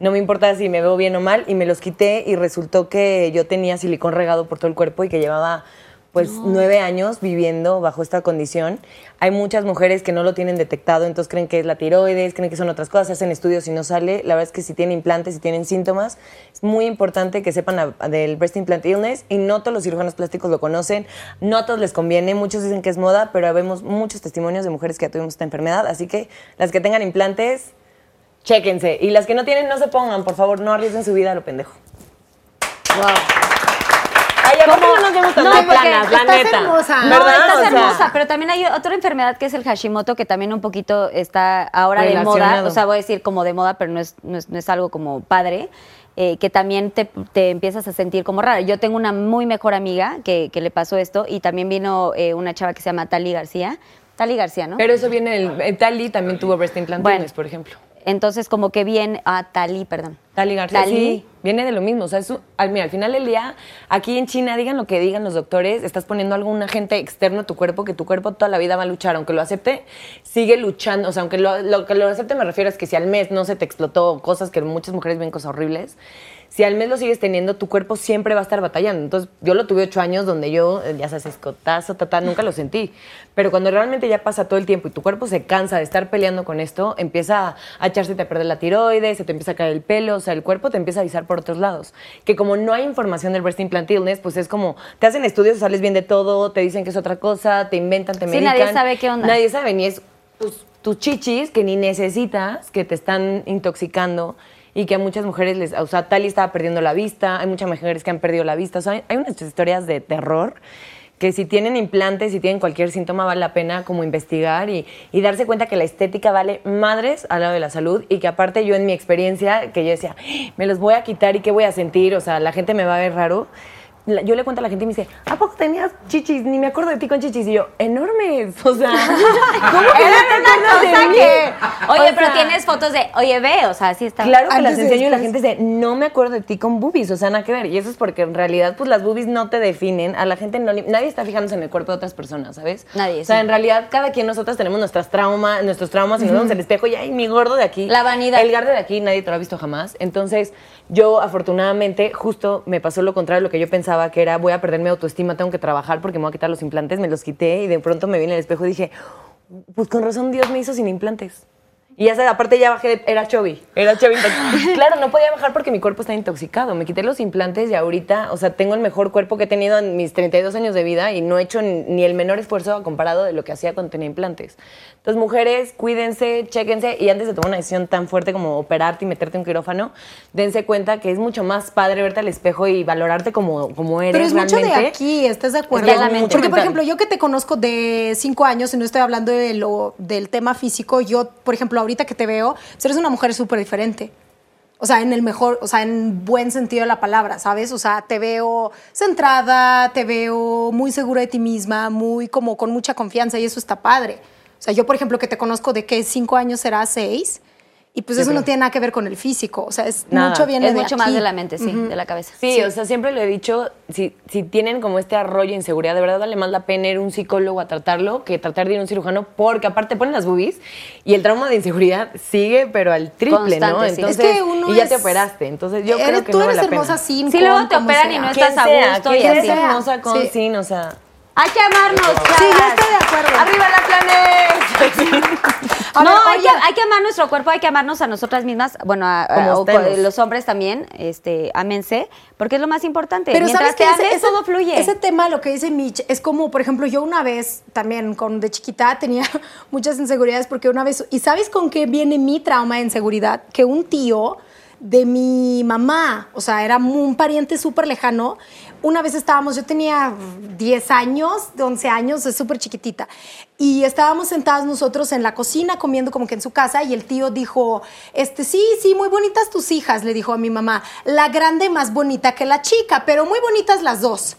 No me importa si me veo bien o mal. Y me los quité y resultó que yo tenía silicón regado por todo el cuerpo y que llevaba pues nueve años viviendo bajo esta condición. Hay muchas mujeres que no lo tienen detectado, entonces creen que es la tiroides, creen que son otras cosas, hacen estudios y no sale. La verdad es que si tienen implantes, si tienen síntomas, es muy importante que sepan a- del breast implant illness y no todos los cirujanos plásticos lo conocen, no a todos les conviene, muchos dicen que es moda, pero vemos muchos testimonios de mujeres que ya tuvimos esta enfermedad, así que las que tengan implantes, chéquense. Y las que no tienen, no se pongan, por favor, no arriesguen su vida a lo pendejo. Ay, ¿a poco no nos vemos tan
No,
planas, la
estás
neta?
hermosa.
No,
¿Verdad?
estás
O sea,
hermosa, pero también hay otra enfermedad que es el Hashimoto, que también un poquito está ahora de moda. O sea, voy a decir como de moda, pero no es, no es, no es algo como padre. eh, que también te, te empiezas a sentir como rara. Yo tengo una muy mejor amiga que, que le pasó esto y también vino eh, una chava que se llama Tali García. Tali García, ¿no?
Pero eso viene del... eh, Tali también tuvo breast implant
Bueno.
por ejemplo.
Entonces, como que bien. Ah, Tali, perdón.
Tali García,
Tali.
sí, viene de lo mismo. O sea, es un- al, mira, al final del día, aquí en China, digan lo que digan los doctores, estás poniendo algún agente externo a tu cuerpo que tu cuerpo toda la vida va a luchar. Aunque lo acepte, sigue luchando. O sea, aunque lo, lo que lo acepte me refiero es que si al mes no se te explotó cosas que muchas mujeres ven cosas horribles, si al mes lo sigues teniendo, tu cuerpo siempre va a estar batallando. Entonces, yo lo tuve ocho años donde yo, eh, ya sabes, escotazo, tatá, nunca lo sentí. Pero cuando realmente ya pasa todo el tiempo y tu cuerpo se cansa de estar peleando con esto, empieza a, echarse a perder la tiroides, se te empieza a caer el pelo, o sea, el cuerpo te empieza a avisar por otros lados. Que como no hay información del breast implant illness, pues es como, te hacen estudios, sales bien de todo, te dicen que es otra cosa, te inventan, te
Sí,
medican.
nadie sabe qué onda.
Nadie sabe, ni es tus chichis que ni necesitas, que te están intoxicando y que a muchas mujeres les, o sea, Tali estaba perdiendo la vista, hay muchas mujeres que han perdido la vista, o sea, hay, hay unas historias de terror que si tienen implantes, si tienen cualquier síntoma, vale la pena como investigar y, y darse cuenta que la estética vale madres al lado de la salud y que aparte yo en mi experiencia, que yo decía, "Ah, me los voy a quitar y qué voy a sentir, o sea, la gente me va a ver raro. La- yo le cuento a la gente y me dice, ¿a poco tenías chichis? Ni me acuerdo de ti con chichis. Y yo, enormes. O sea, ¿cómo que no te acuerdas de mí?
Oye,
O
pero
sea,
tienes fotos de. Oye, ve, o sea, así está.
Claro que las enseño y la gente dice, no me acuerdo de ti con boobies, o sea, nada que ver. Y eso es porque en realidad, pues las boobies no te definen. A la gente no, le- nadie está fijándose en el cuerpo de otras personas, ¿sabes?
Nadie,
O sea,
sí.
en realidad, cada quien nosotras tenemos nuestras traumas, nuestros traumas y nos vemos en el espejo y, ay, mi gordo de aquí.
La vanidad.
El garde de aquí nadie te lo ha visto jamás. Entonces, yo afortunadamente, justo me pasó lo contrario de lo que yo pensaba, que era, voy a perder mi autoestima, tengo que trabajar porque me voy a quitar los implantes. Me los quité y de pronto me vi en el espejo y dije, pues con razón Dios me hizo sin implantes. Y ya aparte ya bajé, era chubby, era chubby. claro, no podía bajar porque mi cuerpo está intoxicado. Me quité los implantes y ahorita, o sea, tengo el mejor cuerpo que he tenido en mis 32 años de vida y no he hecho ni el menor esfuerzo comparado de lo que hacía cuando tenía implantes. Entonces, mujeres, cuídense, chéquense y antes de tomar una decisión tan fuerte como operarte y meterte en un quirófano, dense cuenta que es mucho más padre verte al espejo y valorarte como, como eres
Pero es mucho de
realmente.
aquí, ¿estás de acuerdo?
Es de.
Porque, por ejemplo, yo que te conozco de cinco años y no estoy hablando de lo, del tema físico, yo, por ejemplo, ahorita que te veo, pues eres una mujer súper diferente. O sea, en el mejor, o sea, en buen sentido de la palabra, ¿sabes? O sea, te veo centrada, te veo muy segura de ti misma, muy como con mucha confianza y eso está padre. O sea, yo, por ejemplo, que te conozco de que cinco años será seis, y pues
Sí,
eso no tiene nada que ver con el físico. O sea, es
Nada.
mucho viene
es
de
mucho más de la mente, sí, de la cabeza.
Sí, o sea, siempre lo he dicho, si, si tienen como este arroyo de inseguridad, de verdad vale más la pena ir a un psicólogo a tratarlo que tratar de ir a un cirujano, porque aparte ponen las boobies y el trauma de inseguridad sigue, pero al triple, ¿no?
Sí.
Es
Entonces,
que uno
y ya
es-
te operaste, entonces yo
Eres-
creo que
tú
no
eres
vale la pena.
hermosa sin
Sí, luego te operan y no estás a gusto y así.
hermosa con
Sí.
sin, o sea...
Hay que amarnos,
Sí, yo
chavas.
estoy de acuerdo.
¡Arriba la planet!
A
no,
ver,
hay, que, hay que amar nuestro cuerpo, hay que amarnos a nosotras mismas. Bueno, a, a- o los hombres también, este, ámense, porque es lo más importante.
Pero
Mientras
sabes que
todo fluye.
Ese tema, lo que dice Mitch, es como, por ejemplo, yo una vez también con de chiquita tenía muchas inseguridades porque una vez, ¿y sabes con qué viene mi trauma de inseguridad? Que un tío de mi mamá, o sea, era un pariente súper lejano. Una vez estábamos, yo tenía 10 años, 11 años, es súper chiquitita, y estábamos sentados nosotros en la cocina comiendo como que en su casa y el tío dijo, este, sí, sí, muy bonitas tus hijas, le dijo a mi mamá, la grande más bonita que la chica, pero muy bonitas las dos.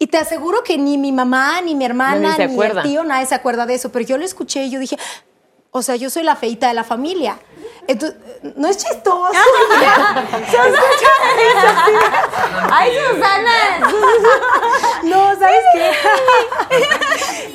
Y te aseguro que ni mi mamá, ni mi hermana, ni
acuerda.
el tío, nadie se acuerda de eso, pero yo lo escuché y yo dije, O sea, yo soy la feita de la familia. Entonces, no es chistoso.
¡Ay, Susana!
No, ¿sabes qué?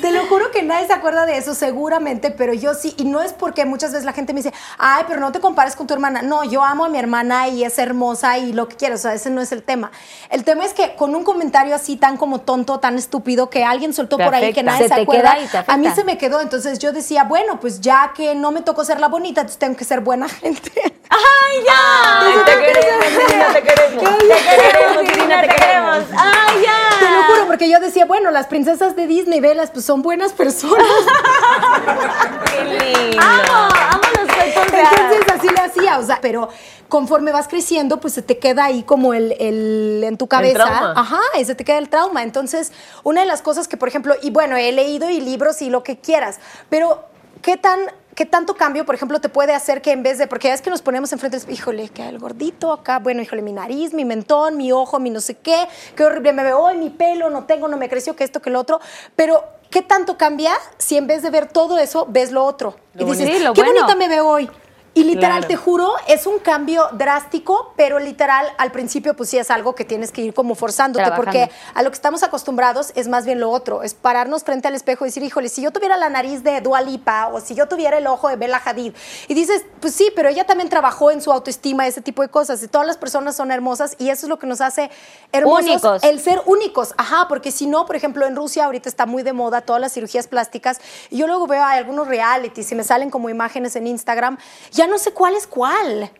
Te lo juro que nadie se acuerda de eso, seguramente, pero yo sí. Y no es porque muchas veces la gente me dice, ay, pero no te compares con tu hermana. No, yo amo a mi hermana y es hermosa y lo que quieras. O sea, ese no es el tema. El tema es que con un comentario así tan como tonto, tan estúpido, que alguien soltó
Te
por ahí que nadie
Se
acuerda, a mí se me quedó. Entonces yo decía, bueno, pues ya que no me tocó ser la bonita, entonces tengo que ser buena gente.
¡Ay, ya!
Ay, te queremos, Irina, te queremos.
Te queremos, Irina, te queremos. ¡Ay, ya!
Te lo juro, porque yo decía, bueno, las princesas de Disney, velas, pues son buenas personas.
Qué lindo.
¡Amo! ¡Amo los!
Entonces así le hacía, o sea, pero conforme vas creciendo, pues se te queda ahí como el, el- en tu cabeza.
trauma.
Ajá, y se te queda el trauma. Entonces, una de las cosas que, por ejemplo, y bueno, he leído y libros y lo que quieras, pero ¿qué tan... ¿Qué tanto cambio, por ejemplo, te puede hacer que en vez de, porque ya es que nos ponemos enfrente, híjole, que el gordito acá, bueno, híjole, mi nariz, mi mentón, mi ojo, mi no sé qué, qué horrible me veo hoy, mi pelo, no tengo, no me creció, que esto, que lo otro, pero ¿qué tanto cambia si en vez de ver todo eso, ves lo otro? y dices.
Sí, lo
qué
bueno.
bonita me veo hoy. Y literal,
Claro.
te juro, es un cambio drástico, pero literal, al principio, pues sí es algo que tienes que ir como forzándote,
Trabajando.
porque a lo que estamos acostumbrados es más bien lo otro, es pararnos frente al espejo y decir, híjole, si yo tuviera la nariz de Dua Lipa o si yo tuviera el ojo de Bella Hadid, y dices, pues sí, pero ella también trabajó en su autoestima, ese tipo de cosas, y todas las personas son hermosas, y eso es lo que nos hace hermosos,
Únicos.
el ser únicos, ajá, porque si no, por ejemplo, en Rusia ahorita está muy de moda todas las cirugías plásticas, y yo luego veo a algunos realities y me salen como imágenes en Instagram, ya no sé cuál es cuál.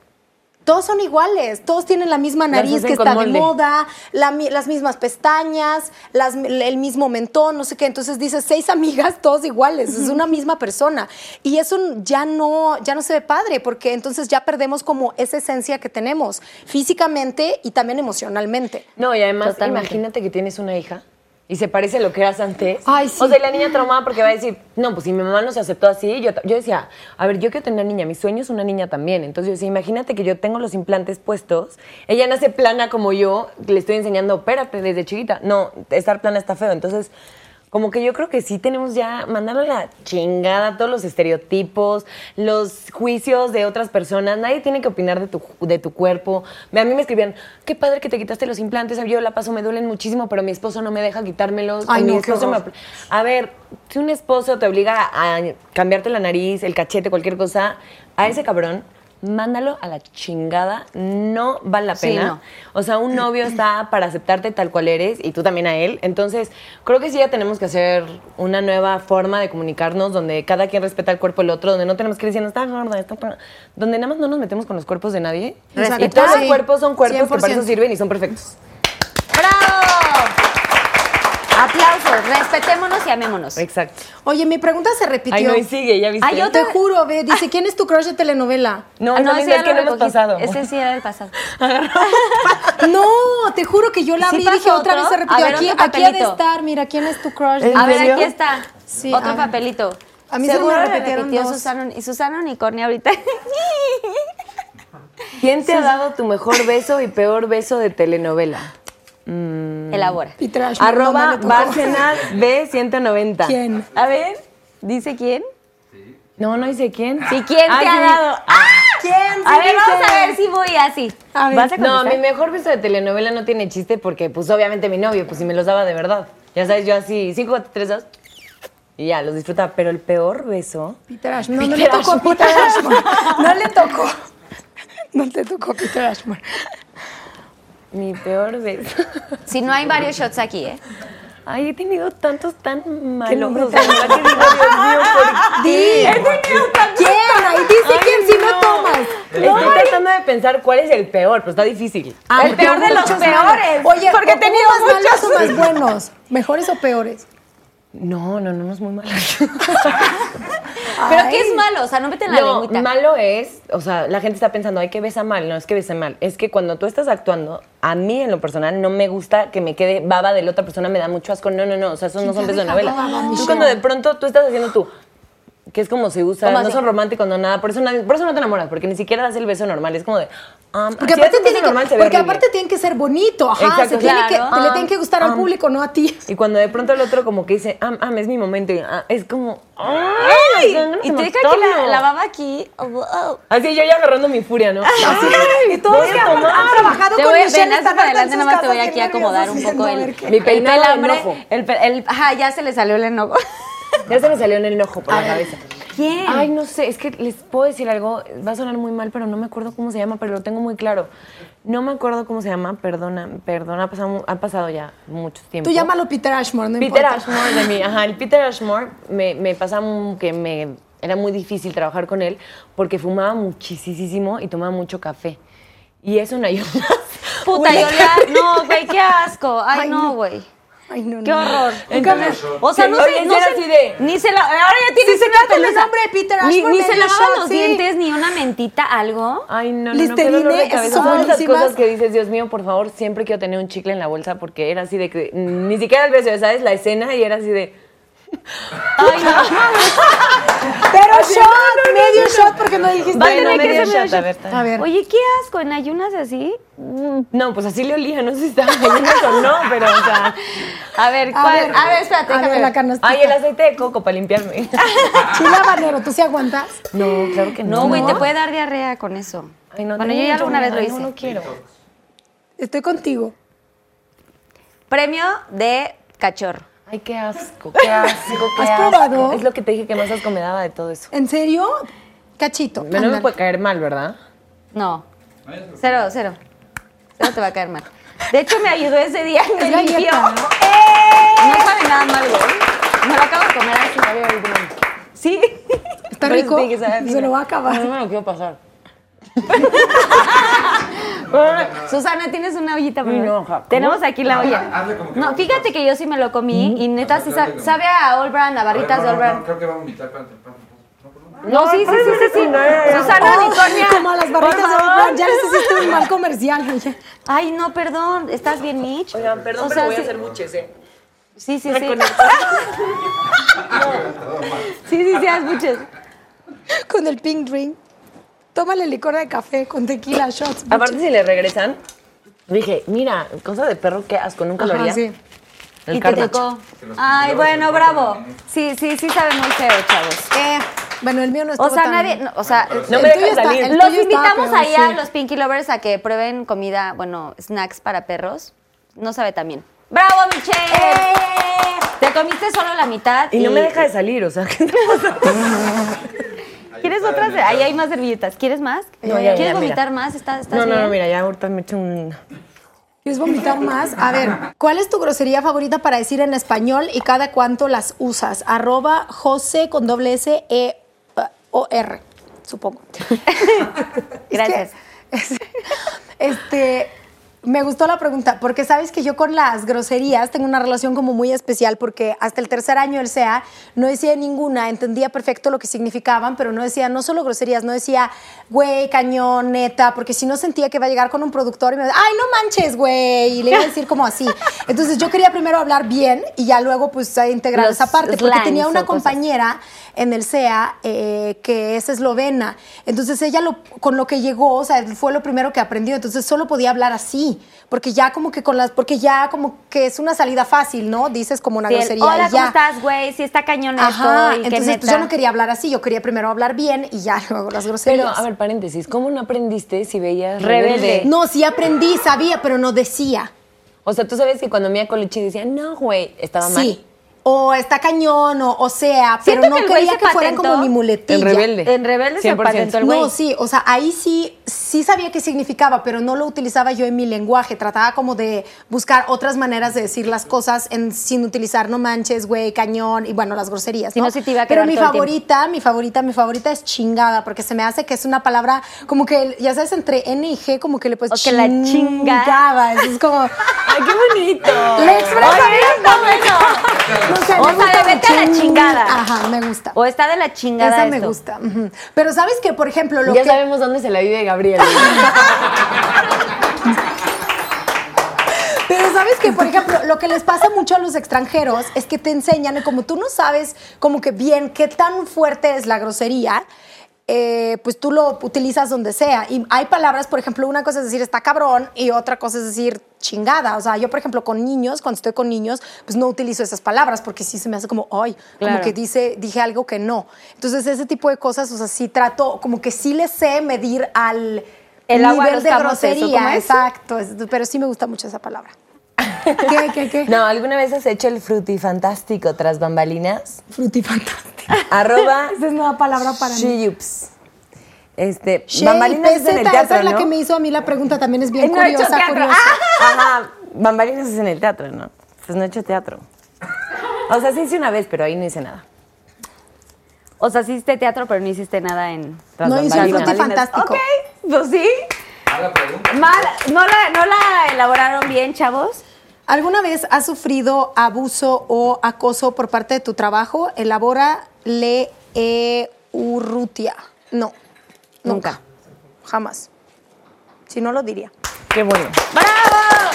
Todos son iguales, todos tienen la misma nariz que está de moda, la las mismas pestañas, las- el mismo mentón, no sé qué. Entonces dices, seis amigas, todos iguales, es una misma persona. Y eso ya no, ya no se ve padre, porque entonces ya perdemos como esa esencia que tenemos, físicamente y también emocionalmente.
No, y además,
Totalmente.
imagínate que tienes una hija y se parece a lo que eras antes.
Ay, sí.
O sea, y la niña traumada porque va a decir, no, pues si mi mamá no se aceptó así, yo, yo decía, a ver, yo quiero tener una niña, mi sueño es una niña también. Entonces yo decía, imagínate que yo tengo los implantes puestos, ella nace plana como yo, le estoy enseñando, espérate, desde chiquita. No, estar plana está feo. Entonces, como que yo creo que sí tenemos ya, mandarle la chingada todos los estereotipos, los juicios de otras personas. Nadie tiene que opinar de tu, de tu cuerpo. A mí me escribían, qué padre que te quitaste los implantes. Yo la paso, me duelen muchísimo, pero mi esposo no me deja quitármelos.
Ay,
mi
no,
esposo me A ver, si un esposo te obliga a cambiarte la nariz, el cachete, cualquier cosa, a ese cabrón, mándalo a la chingada. No vale la
Sí,
pena.
no.
O sea, un novio está para aceptarte tal cual eres y tú también a él. Entonces, creo que sí ya tenemos que hacer una nueva forma de comunicarnos donde cada quien respeta el cuerpo del otro, donde no tenemos que ir diciendo, está gorda, está... pa-". Donde nada más no nos metemos con los cuerpos de nadie.
Exacto.
Y todos los cuerpos son cuerpos que para
100%.
eso sirven y son perfectos.
¡Bravo! Respetémonos y amémonos.
Exacto.
Oye, mi pregunta se repitió.
Ay, no, y sigue, ¿ya viste?
Ay, yo
Te juro, ve, dice, ¿quién es tu crush de telenovela?
No,
Ah,
no,
ese
es que
lo
no hemos pasado.
Ese sí era el pasado.
No, te juro que yo la
¿Sí
abrí y dije otra vez se repitió.
Ver,
aquí, aquí ha de estar, mira, ¿quién es tu crush?
¿En
A ver,
serio?
aquí está.
Sí,
Otro
a ver.
papelito.
A mí se me
Seguro
repitieron
repitió
dos.
Susana, y Susana Unicornia ahorita.
¿Quién te ha dado tu mejor beso y peor beso de telenovela?
Elabora.
Peter Ashman, no
Arroba. Bárcenas B190.
¿Quién?
A ver, ¿dice quién?
No, no dice quién.
Sí, ¿quién
Ah,
te ha
sí.
dado? ¡Ah!
¿Quién?
A
Sí,
ver, vamos a ver si voy así.
A ver.
¿Vas a
No, mi mejor beso de telenovela no tiene chiste porque, pues, obviamente mi novio, pues, si me los daba de verdad. Ya sabes, yo así, 5, 4, 3, 2, y ya, los disfrutaba. Pero el peor beso...
Peter Ashman. No, no
Peter
le tocó. Peter Ashman. No le tocó. No te tocó Peter Ashman.
Mi peor beso...
Si no hay varios shots aquí, ¿eh?
Ay, he tenido tantos tan malos.
tan-
verdad que digo, Dios mío, ¿por
Di. ¿Quién? Ahí dice
Ay,
quién si no, tomas.
Estoy tratando de pensar cuál es el peor, pero está difícil.
Ah,
El peor de los
muchos
peores.
Oye,
Porque he
¿o
tenido
más malos
muchos.
o más buenos? ¿Mejores o peores?
No, no, no, no es muy malo.
¿Pero qué es malo? O sea, no meten la
No,
lengüita.
malo es, o sea, la gente está pensando, ay, que besa mal. No, es que besa mal. Es que cuando tú estás actuando, a mí en lo personal no me gusta que me quede baba de la otra persona, me da mucho asco. No, no, no, o sea, esos no son besos de novela. Tú cuando de pronto tú estás haciendo tú, que es como se usa,
¿Cómo
no
así?
son románticos, no nada, por eso, nadie- por eso no te enamoras, porque ni siquiera das el beso normal, es como de... um,
Porque aparte, tiene que,
normal, se
porque aparte tiene que ser bonito, ajá,
Exacto,
se tiene que,
claro.
le tiene que gustar al
Ah,
público, no a ti.
Y cuando de pronto el otro como que dice, am, am, es mi momento, y, ah, es como... ¡Ay!
Y te deja que la, la baba aquí. Oh, wow.
Así yo ya agarrando mi furia, ¿no? Así,
Y todos que han, trabajado
Te
con
voy a
Michelle
ven, adelante, nada más te voy aquí a acomodar un poco el,
Mi peinado
el. El, el- ajá, ya se le salió el enojo.
Ya se me salió en el enojo por la cabeza.
¿Quién?
Ay, no sé, es que les puedo decir algo, va a sonar muy mal, pero no me acuerdo cómo se llama, pero lo tengo muy claro. No me acuerdo cómo se llama, perdona, perdona, ha pasado, ha pasado ya mucho tiempo.
Tú llámalo Peter Ashmore, no
Peter
importa.
Ashmore de mí, ajá, el Peter Ashmore me, me pasa que me era muy difícil trabajar con él porque fumaba muchísimo y tomaba mucho café. Y eso no ayuda.
Puta, y olía- No, güey, qué asco. Ay,
Ay,
no,
no. Ay, no, no.
Qué horror.
Entonces,
O sea, no sé, no
así de-
Ni se la. Ahora ya tiene
Si se el nombre de Peter
Ni,
Ashmore,
ni se
shot,
los
sí.
dientes, ni una mentita, algo.
Ay, no, no, no, qué dolor de cabeza.
son
esas cosas que dices, Dios mío, por favor, siempre quiero tener un chicle en la bolsa porque era así de que ni siquiera el beso, ¿sabes? La escena y era así de...
Ay, no.
Pero shot, medio shot porque no dijiste.
Va a
Bueno,
tener que
medio shot,
medio
a ver,
A ver.
Oye, qué asco, en ayunas así.
No, pues así le olía, no sé si estaba cayendo o no, pero o sea...
A ver,
A
¿cuál?
ver,
A ver, espérate,
a ver,
déjame
la canastita.
Ay, el aceite de coco para limpiarme.
Chile habanero, ¿tú sí aguantas?
No, claro que no.
No, güey, te puede dar diarrea con eso.
Ay, no,
bueno, yo ya alguna vez lo
Ay,
hice.
No, no quiero.
Estoy contigo.
Premio de cachorro.
Ay, qué asco, qué asco, qué
¿Has
asco.
probado?
Es lo que te dije que más asco me daba de todo eso.
¿En serio? Cachito.
No me puede caer mal, ¿verdad?
No. Cero, cero. Cero te va a caer mal. De hecho, me ayudó ese día. Me
galleta,
limpió.
¿no?
¡Eh! No sabe nada mal, güey. Me lo acabo de comer así. Sí.
Está
Pero
rico.
sí que sabe
Se lo va a acabar.
No me lo quiero pasar.
Susana, ¿tienes una ollita? por
Sí,
favor?
no, ja.
Tenemos aquí la olla.
Hazle como que
No, fíjate que yo sí me lo comí y neta sí sabe, a All Brand, a barritas
A
de All
no, no,
Brand.
creo que va a vomitar. espérate, no, no,
sí, sí, sí, sí, sí. Susana
Oh,
Unicornia.
Como a las barritas de. Old Brand, Ya les hiciste un mal comercial.
Ay, no, perdón. ¿Estás bien, Mitch?
Oigan, perdón,
O
pero
sea,
voy a hacer buches, ¿eh?
Sí, sí, sí. Sí, sí, sí, haz muchos.
Con el pink drink. Tómale licor de café con tequila shots.
Aparte, si le regresan, dije, mira, cosa de perro, qué asco, nunca lo
Ajá,
haría.
sí.
El
Y te tocó. Ay, bueno, bravo. Sí, sí, sí sabe muy feo, chavos.
Eh, bueno, el mío no estuvo
O sea,
tan-
nadie, no, o sea,
No
El
me dejan
está-
salir.
el
los
está
invitamos ahí a los Pinky Lovers a que prueben comida, bueno, snacks para perros. No sabe tan bien. ¡Bravo, Michelle! Te comiste solo la mitad.
Y no me deja de salir, o sea, ¿qué te pasa?
¿Quieres otras? Ahí hay más servilletas. ¿Quieres más?
No, ya,
¿Quieres
ya,
vomitar
mira.
más? ¿Estás, estás
No, no,
bien?
no, mira, ya ahorita me echo un...
¿Quieres vomitar más? A ver, ¿cuál es tu grosería favorita para decir en español y cada cuánto las usas? Arroba José con doble S E O R, supongo.
Gracias.
Es que, es- este, me gustó la pregunta, porque sabes que yo con las groserías tengo una relación como muy especial, porque hasta el tercer año del SEA no decía ninguna, entendía perfecto lo que significaban, pero no decía no solo groserías, no decía güey, cañón, neta, porque si no sentía que iba a llegar con un productor y me decía, ay, no manches, güey, y le iba a decir como así. Entonces yo quería primero hablar bien y ya luego pues integrar
Los
esa parte, porque tenía una
cosas.
En el SEA eh, que es eslovena. Entonces ella lo, con lo que llegó, o sea, fue lo primero que aprendió. Entonces solo podía hablar así, porque ya como que con las, porque ya como que es una salida fácil, ¿no? Dices como una
Sí,
grosería
Hola,
y
¿cómo
ya.
estás, güey? Si está cañón
Ajá,
esto y
entonces pues,
neta.
yo no quería hablar así, yo quería primero hablar bien y ya luego las
Pero,
groserías.
a ver, paréntesis, ¿cómo no aprendiste si veías
Rebelde.
rebelde?
no, sí aprendí, sabía, pero no decía.
O sea, tú sabes que cuando Mia Colucci decía, no, güey, estaba mal.
Sí. O está cañón, o, o sea,
Siento
pero no
que se
que fueran como ni muletilla.
En rebelde.
En Rebelde se
100%.
patentó el güey.
No, sí, o sea, ahí sí, sí sabía qué significaba, pero no lo utilizaba yo en mi lenguaje. Trataba como de buscar otras maneras de decir las cosas en- sin utilizar no manches, güey, cañón y bueno, las groserías.
Si
¿no?
no, sí te iba a
pero mi favorita, mi favorita, mi favorita es chingada, porque se me hace que es una palabra como que, ya sabes, entre N y G, como que le puedes
O que la chinga.
chingada. Eso es como.
¡Ay, qué bonito!
Le expresa
Oye,
bien,
O
me
sea,
gusta
de vete a la chingada.
Ajá, me gusta.
O está de la chingada
Esa me gusta. Pero sabes que, por ejemplo, lo
ya
que.
sabemos dónde se la vive Gabriel.
Pero sabes que, por ejemplo, lo que les pasa mucho a los extranjeros es que te enseñan, y como tú no sabes como que bien qué tan fuerte es la grosería, eh, pues tú lo utilizas donde sea. Y hay palabras, por ejemplo, una cosa es decir está cabrón y otra cosa es decir chingada. O sea, yo, por ejemplo, con niños, cuando estoy con niños, pues no utilizo esas palabras porque sí se me hace como, ay, como que dice, dije algo que no. Entonces, ese tipo de cosas, o sea, sí trato, como que sí le sé medir al
El agua
nivel
los
de
camotes, ¿o
grosería. Exacto, pero sí me gusta mucho esa palabra. ¿Qué, qué, qué?
No, ¿alguna vez has hecho el frutifantástico tras bambalinas?
Frutifantástico.
Arroba
Esa es nueva palabra para mí.
Sheyups. Este, bambalinas es en el teatro,
esa es la
¿no?
que me hizo a mí la pregunta, también es bien
No he hecho
curiosa, curiosa.
Ajá, bambalinas es en el teatro, ¿no? Pues no he hecho teatro. O sea, sí hice una vez, pero ahí no hice nada.
O sea, sí hiciste teatro, pero no hiciste nada en...
Tras
No hice
bambalinas.
frutifantástico.
Ok, pues sí.
Mala pregunta.
Mal, ¿no, la, ¿No la elaboraron bien, chavos?
¿Alguna vez has sufrido abuso o acoso por parte de tu trabajo? Elabora le e urrutia. No, nunca. Jamás. Si no lo diría.
Qué bueno.
¡Bravo!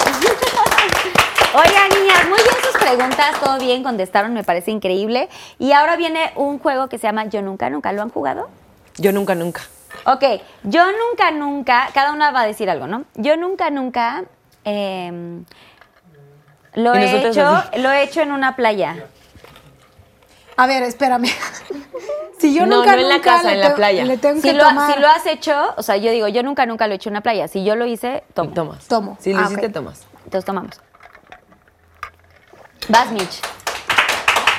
Oigan, niñas, muy bien sus preguntas, todo bien, contestaron, me parece increíble. Y ahora viene un juego que se llama Yo Nunca Nunca. ¿Lo han jugado?
Yo nunca, nunca.
Ok, yo nunca, nunca, cada una va a decir algo, ¿no? Yo nunca, nunca eh, lo
Y
he hecho,
así.
lo he hecho en una playa.
A ver, espérame. si yo
No,
nunca,
no en la
nunca
casa,
le
en la
tengo-
playa.
Le tengo
Si
que
lo,
tomar.
si lo has hecho, o sea, yo digo, yo nunca, nunca lo he hecho en una playa. Si yo lo hice, tomo.
Tomas.
Tomo.
Si lo
Ah,
hiciste, tomas.
Entonces tomamos. Vas, Mitch.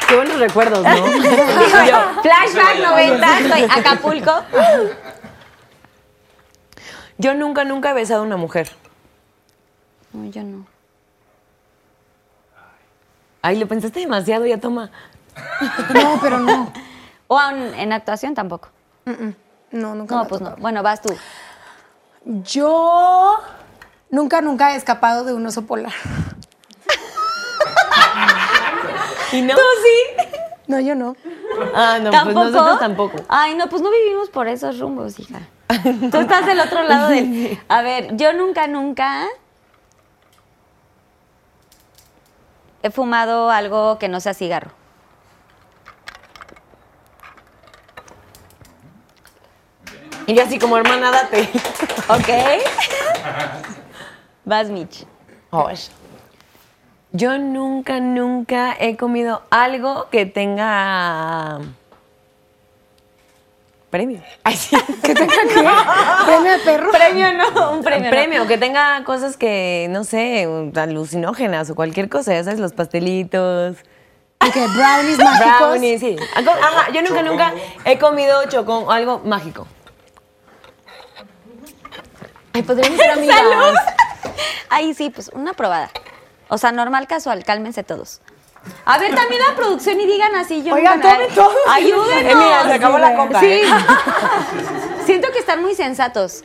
Qué buenos recuerdos, ¿no?
Flashback 90, estoy Acapulco.
Yo nunca, nunca he besado a una mujer.
No, yo no.
Ay, lo pensaste demasiado, ya toma.
No, pero no.
O en, en actuación tampoco.
No, nunca.
No, pues no. Bueno, vas tú.
Yo nunca, nunca he escapado de un oso polar.
¿Y no?
No, yo no.
Ah, no,
¿Tampoco?
pues nosotros tampoco.
Ay, no, pues no vivimos por esos rumbos, hija. Tú estás del otro lado del... A ver, yo nunca, nunca he fumado algo que no sea cigarro.
Y yo así como hermana, date.
¿Ok? Vas, Mitch.
Osh. Yo nunca, nunca he comido algo que tenga premio. Ay, sí.
¿Qué tenga que Premio de perro.
Premio no, un premio.
premio,
no.
que tenga cosas que, no sé, alucinógenas o cualquier cosa, ya sabes, los pastelitos.
Ok, brownies mágicos.
Brownies, sí. Ajá, yo nunca, nunca he comido chocón o algo mágico. Ay, podríamos ser amigas.
Ahí sí, pues una probada. O sea, normal, casual, cálmense todos. A ver, también la producción y digan así. Yo
Oigan, tomen todos.
Ayúdenos.
Eh, mira, se acabó la coca.
Sí.
¿eh?
Siento que están muy sensatos.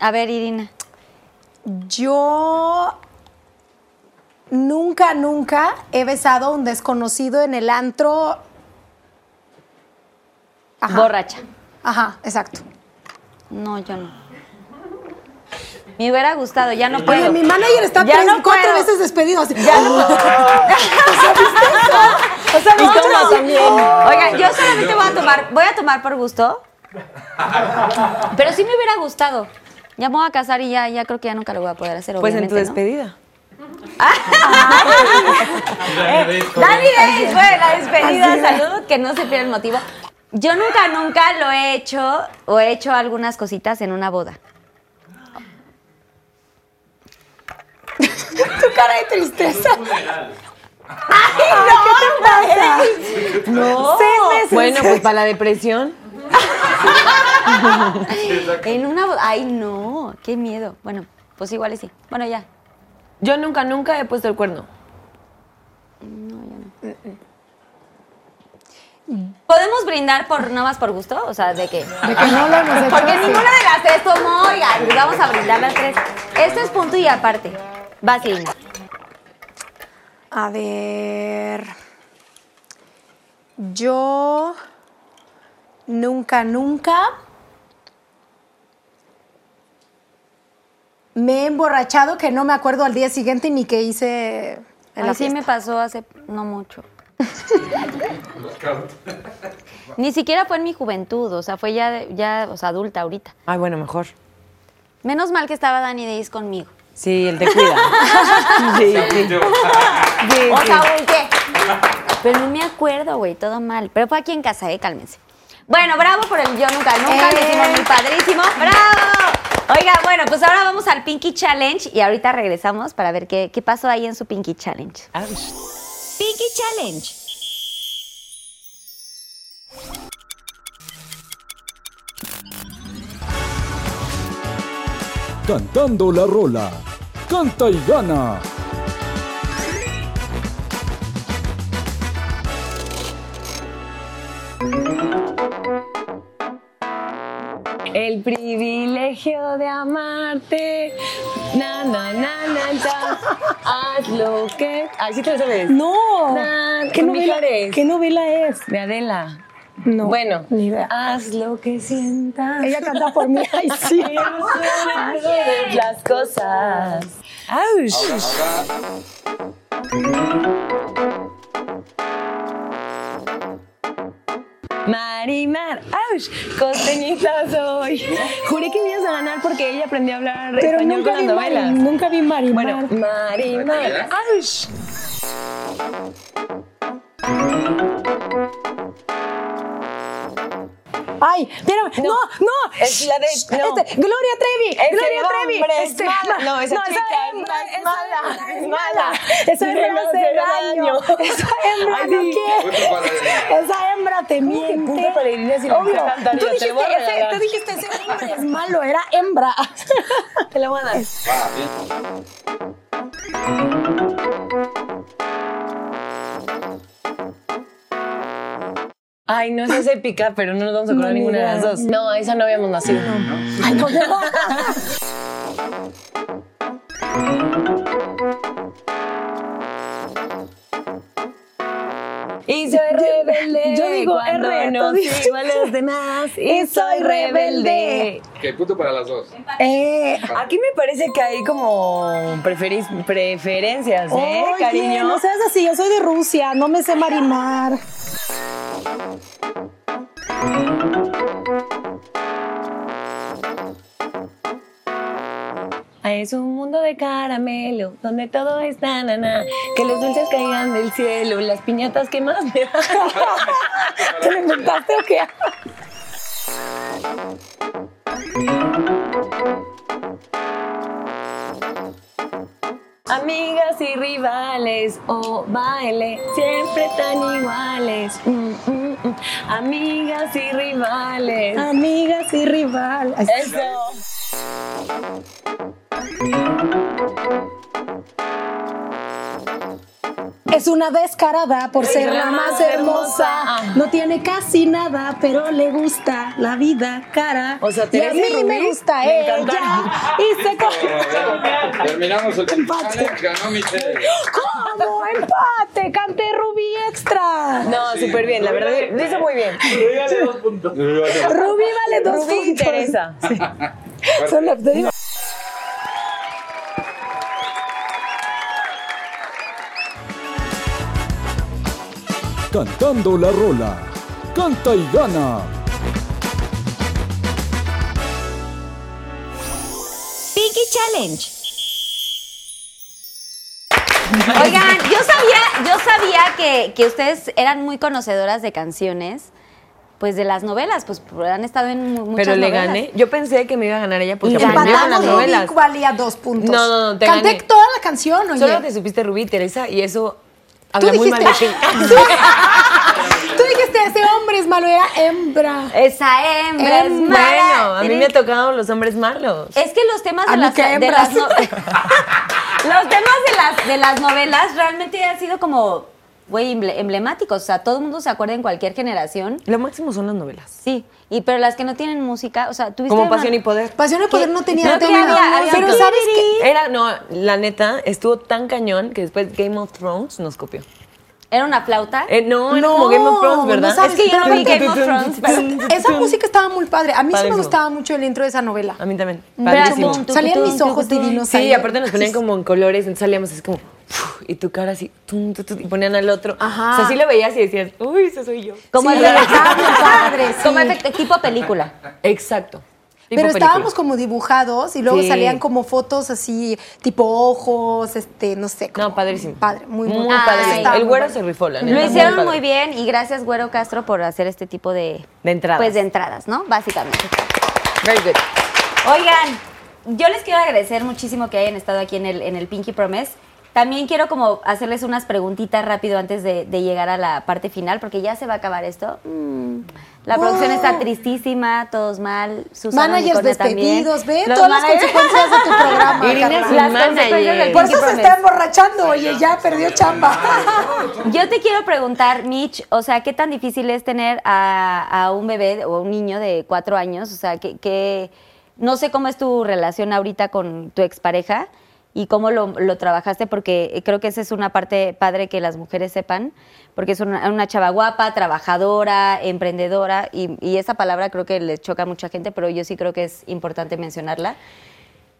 A ver, Irina.
Yo nunca, nunca he besado a un desconocido en el antro. Ajá.
Borracha.
Ajá, exacto.
No, yo no. Me hubiera gustado, ya no puedo.
Oye, mi manager está
Ya
tres,
no
cuatro
puedo.
veces despedido. así.
Ya no.
O sea,
Y
nosotros-
toma también.
Oigan, yo solamente voy a tomar, voy a tomar por gusto. Pero sí me hubiera gustado. Ya me voy a casar y ya, ya creo que ya nunca lo voy a poder hacer.
Pues en tu
obviamente, ¿no?
despedida.
Dani Days fue la despedida. Salud, que no se pierda el motivo. Yo nunca, nunca lo he hecho o he hecho algunas cositas en una boda.
Tu cara de tristeza.
No.
Bueno, pues para la depresión.
En una. Ay, no. Qué miedo. Bueno, pues igual y sí. Bueno, ya.
Yo nunca, nunca he puesto el cuerno.
¿Podemos brindar por nada más por gusto? O sea, de que.
De que no lo hemos hecho.
Porque ninguna de las tres tomó, oigan, vamos a brindar las tres. Esto es punto y aparte. Vas, Irina.
A ver. Yo nunca, nunca me he emborrachado que no me acuerdo al día siguiente ni qué hice en la
Así
fiesta.
me pasó hace no mucho. Ni siquiera fue en mi juventud, o sea, fue ya, ya o sea, adulta ahorita.
Ay, bueno, mejor.
Menos mal que estaba Dani Days conmigo.
Sí, él te cuida. sí, sí.
Yo-
Sí,
O sea, volteé. Pero no me acuerdo, güey, todo mal. Pero fue aquí en casa, eh, cálmense. Bueno, bravo por el yo nunca, nunca, lo
Eh.
hicimos muy padrísimo. ¡Bravo! Oiga, bueno, pues ahora vamos al Pinky Challenge y ahorita regresamos para ver qué, qué pasó ahí en su Pinky Challenge.
Ouch.
Pinky Challenge.
Cantando la rola. Canta y gana.
El privilegio de amarte. Na, na, na, na, na. Haz lo que. Ay, sí te lo sabes.
No.
Na,
¿Qué
con
novela. ¿Qué novela es?
De Adela.
No.
Bueno,
Ni idea.
haz lo que sientas.
Ella canta por mí. Ay, sí.
las cosas.
Ahora,
Marimar, ¡auch! Costeñita soy. Juré que me ibas a ganar porque ella aprendió a hablar
Pero
español
nunca
con
Mari, nunca vi Marimar.
Bueno, Marimar, ¡auch!
Ay, espérame. No, no.
Es la de-
Shh,
no.
este, Gloria Trevi.
Ese
Gloria Trevi.
es
Este,
mala.
ma-
No, esa chica es
esa
mala, es mala.
Esa hembra
no
hace daño.
daño.
Esa hembra
Ay,
no
sí.
quiere. Esa hembra te miente.
punto para Irene si lo
Obvio. Tú dijiste, ese, tú dijiste, ese hombre es malo, era hembra.
Te la voy a dar.
Bien.
Ay, no, esa es épica, pero no nos vamos a acordar
No, ni
ninguna de las dos. No, esa no habíamos nacido.
Ay, no, no.
Y soy rebelde.
yo digo
cuando
R,
no sigo a los demás. Y soy rebelde.
Ok, punto para las dos.
Eh,
Aquí me parece que hay como preferis- preferencias, ¿eh,
oye,
cariño?
no seas así, yo soy de Rusia, no me sé marimar.
Es un mundo de caramelo, donde todo es na, na, na. Que los dulces caigan del cielo, las piñatas que más me dan.
¿Te lo inventaste o qué?
Amigas y rivales, o baile, siempre tan iguales. Mm, mm, mm. Amigas y rivales.
Amigas y rival. Ay,
Eso.
Es una descarada por ser la más hermosa. No tiene casi nada, pero le gusta la vida cara.
O sea,
y a mí me gusta
me
ella.
encanta.
Y se co-
Terminamos el
Empate.
ganó Michelle.
¿Cómo? Empate. Canté Rubí extra.
No, súper bien, la verdad, lo hizo muy bien.
Rubí vale dos
Rubí y
puntos.
Teresa.
Solo te digo.
Cantando la rola. Canta y gana.
Pinky Challenge. Oigan, yo sabía, yo sabía que, que ustedes eran muy conocedoras de canciones, pues de las novelas, pues han estado en mu- muchas
Pero le
novelas.
gané. Yo pensé que me iba a ganar ella porque con las
Empatamos,
novelas.
Rubí valía dos puntos.
No, no, no, te
Canté
gané.
toda la canción, oye.
Solo te supiste Rubí Teresa y eso habla muy mal de ti.
tú dijiste, ese hombre es malo, era hembra.
Esa hembra es mala.
Bueno, a mí me ha tocado los hombres malos.
Es que los temas de las, de
hembras.
las no- los temas de las de las novelas realmente han sido como güey emble- emblemáticos, o sea, todo el mundo se acuerda en cualquier generación.
Lo máximo son las novelas.
Sí, y pero las que no tienen música, o sea, tuviste
Como
una-
Pasión y Poder.
Pasión y poder no tenía
No, había- había
pero
que-
¿sabes qué?
Era, no, la neta, estuvo tan cañón que después Game of Thrones nos copió.
¿Era una flauta?
Eh, no, era
No,
como Game of Thrones,
no
¿verdad?
sabes,
es que yo no vi
pero-
Game of Thrones, pero...
Esa música estaba muy padre. A mí sí me gustaba mucho el intro de esa novela.
A mí también.
Pero-
Padrísimo.
Salían mis ojos
tum.
divinos.
Sí,
ahí.
aparte nos ponían como en colores, entonces salíamos así como. Y tu cara así, tum, tum, tum, y ponían al otro.
Ajá.
O sea, sí lo veías y decías, uy, ese soy yo.
Como
Sí,
el de
padre, sí.
Como efecto, tipo película.
Exacto. Tipo
Pero
película.
estábamos como dibujados y luego
Sí.
salían como fotos así, tipo ojos, este, no sé. como-
No, padrísimo.
Padre, muy, muy,
Muy
estaba
El güero se rifó, la
Lo hicieron
padre.
muy bien y gracias, Güero Castro, por hacer este tipo de...
De entradas.
Pues de entradas, ¿no? Básicamente.
Very good.
Oigan, yo les quiero agradecer muchísimo que hayan estado aquí en el, en el Pinky Promise. También quiero como hacerles unas preguntitas rápido antes de, de llegar a la parte final, porque ya se va a acabar esto. Mm, la producción está tristísima, todos mal. Susana
Managers
también.
despedidos, ve
Los
todas las consecuencias de tu programa.
Irina
Las consecuencias del
Por eso se está emborrachando, oye, ya perdió chamba.
Yo te quiero preguntar, Mitch, o sea, ¿qué tan difícil es tener a, a un bebé o un niño de cuatro años? O sea, que, que no sé cómo es tu relación ahorita con tu expareja y cómo lo, lo trabajaste, porque creo que esa es una parte padre que las mujeres sepan, porque es una, una chava guapa, trabajadora, emprendedora, y, y esa palabra creo que le choca a mucha gente, pero yo sí creo que es importante mencionarla.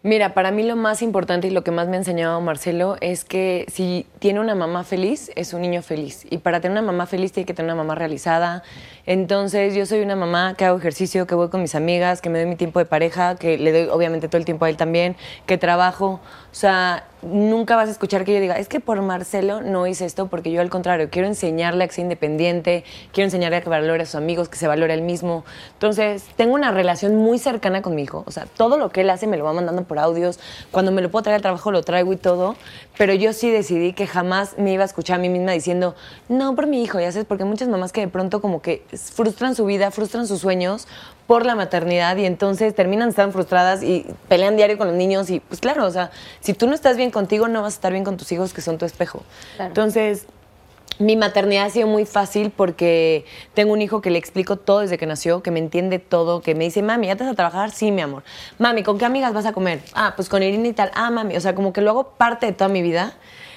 Mira, para mí lo más importante y lo que más me ha enseñado Marcelo es que si tiene una mamá feliz, es un niño feliz. Y para tener una mamá feliz tiene que tener una mamá realizada. Entonces yo soy una mamá que hago ejercicio, que voy con mis amigas, que me doy mi tiempo de pareja, que le doy obviamente todo el tiempo a él también, que trabajo. O sea, nunca vas a escuchar que yo diga, es que por Marcelo no hice esto, porque yo al contrario, quiero enseñarle a que sea independiente, quiero enseñarle a que valore a sus amigos, que se valore él mismo. Entonces, tengo una relación muy cercana con mi hijo. O sea, todo lo que él hace me lo va mandando por audios. Cuando me lo puedo traer al trabajo, lo traigo y todo. Pero yo sí decidí que jamás me iba a escuchar a mí misma diciendo, no, por mi hijo, ya sabes, porque muchas mamás que de pronto como que frustran su vida, frustran sus sueños por la maternidad y entonces terminan estando frustradas y pelean diario con los niños y pues claro, o sea, si tú no estás bien contigo, no vas a estar bien con tus hijos que son tu espejo.
Claro.
Entonces, mi maternidad ha sido muy fácil porque tengo un hijo que le explico todo desde que nació, que me entiende todo, que me dice, mami, ¿ya te vas a trabajar? Sí, mi amor. Mami, ¿con qué amigas vas a comer? Ah, pues con Irina y tal. Ah, mami. O sea, como que lo hago parte de toda mi vida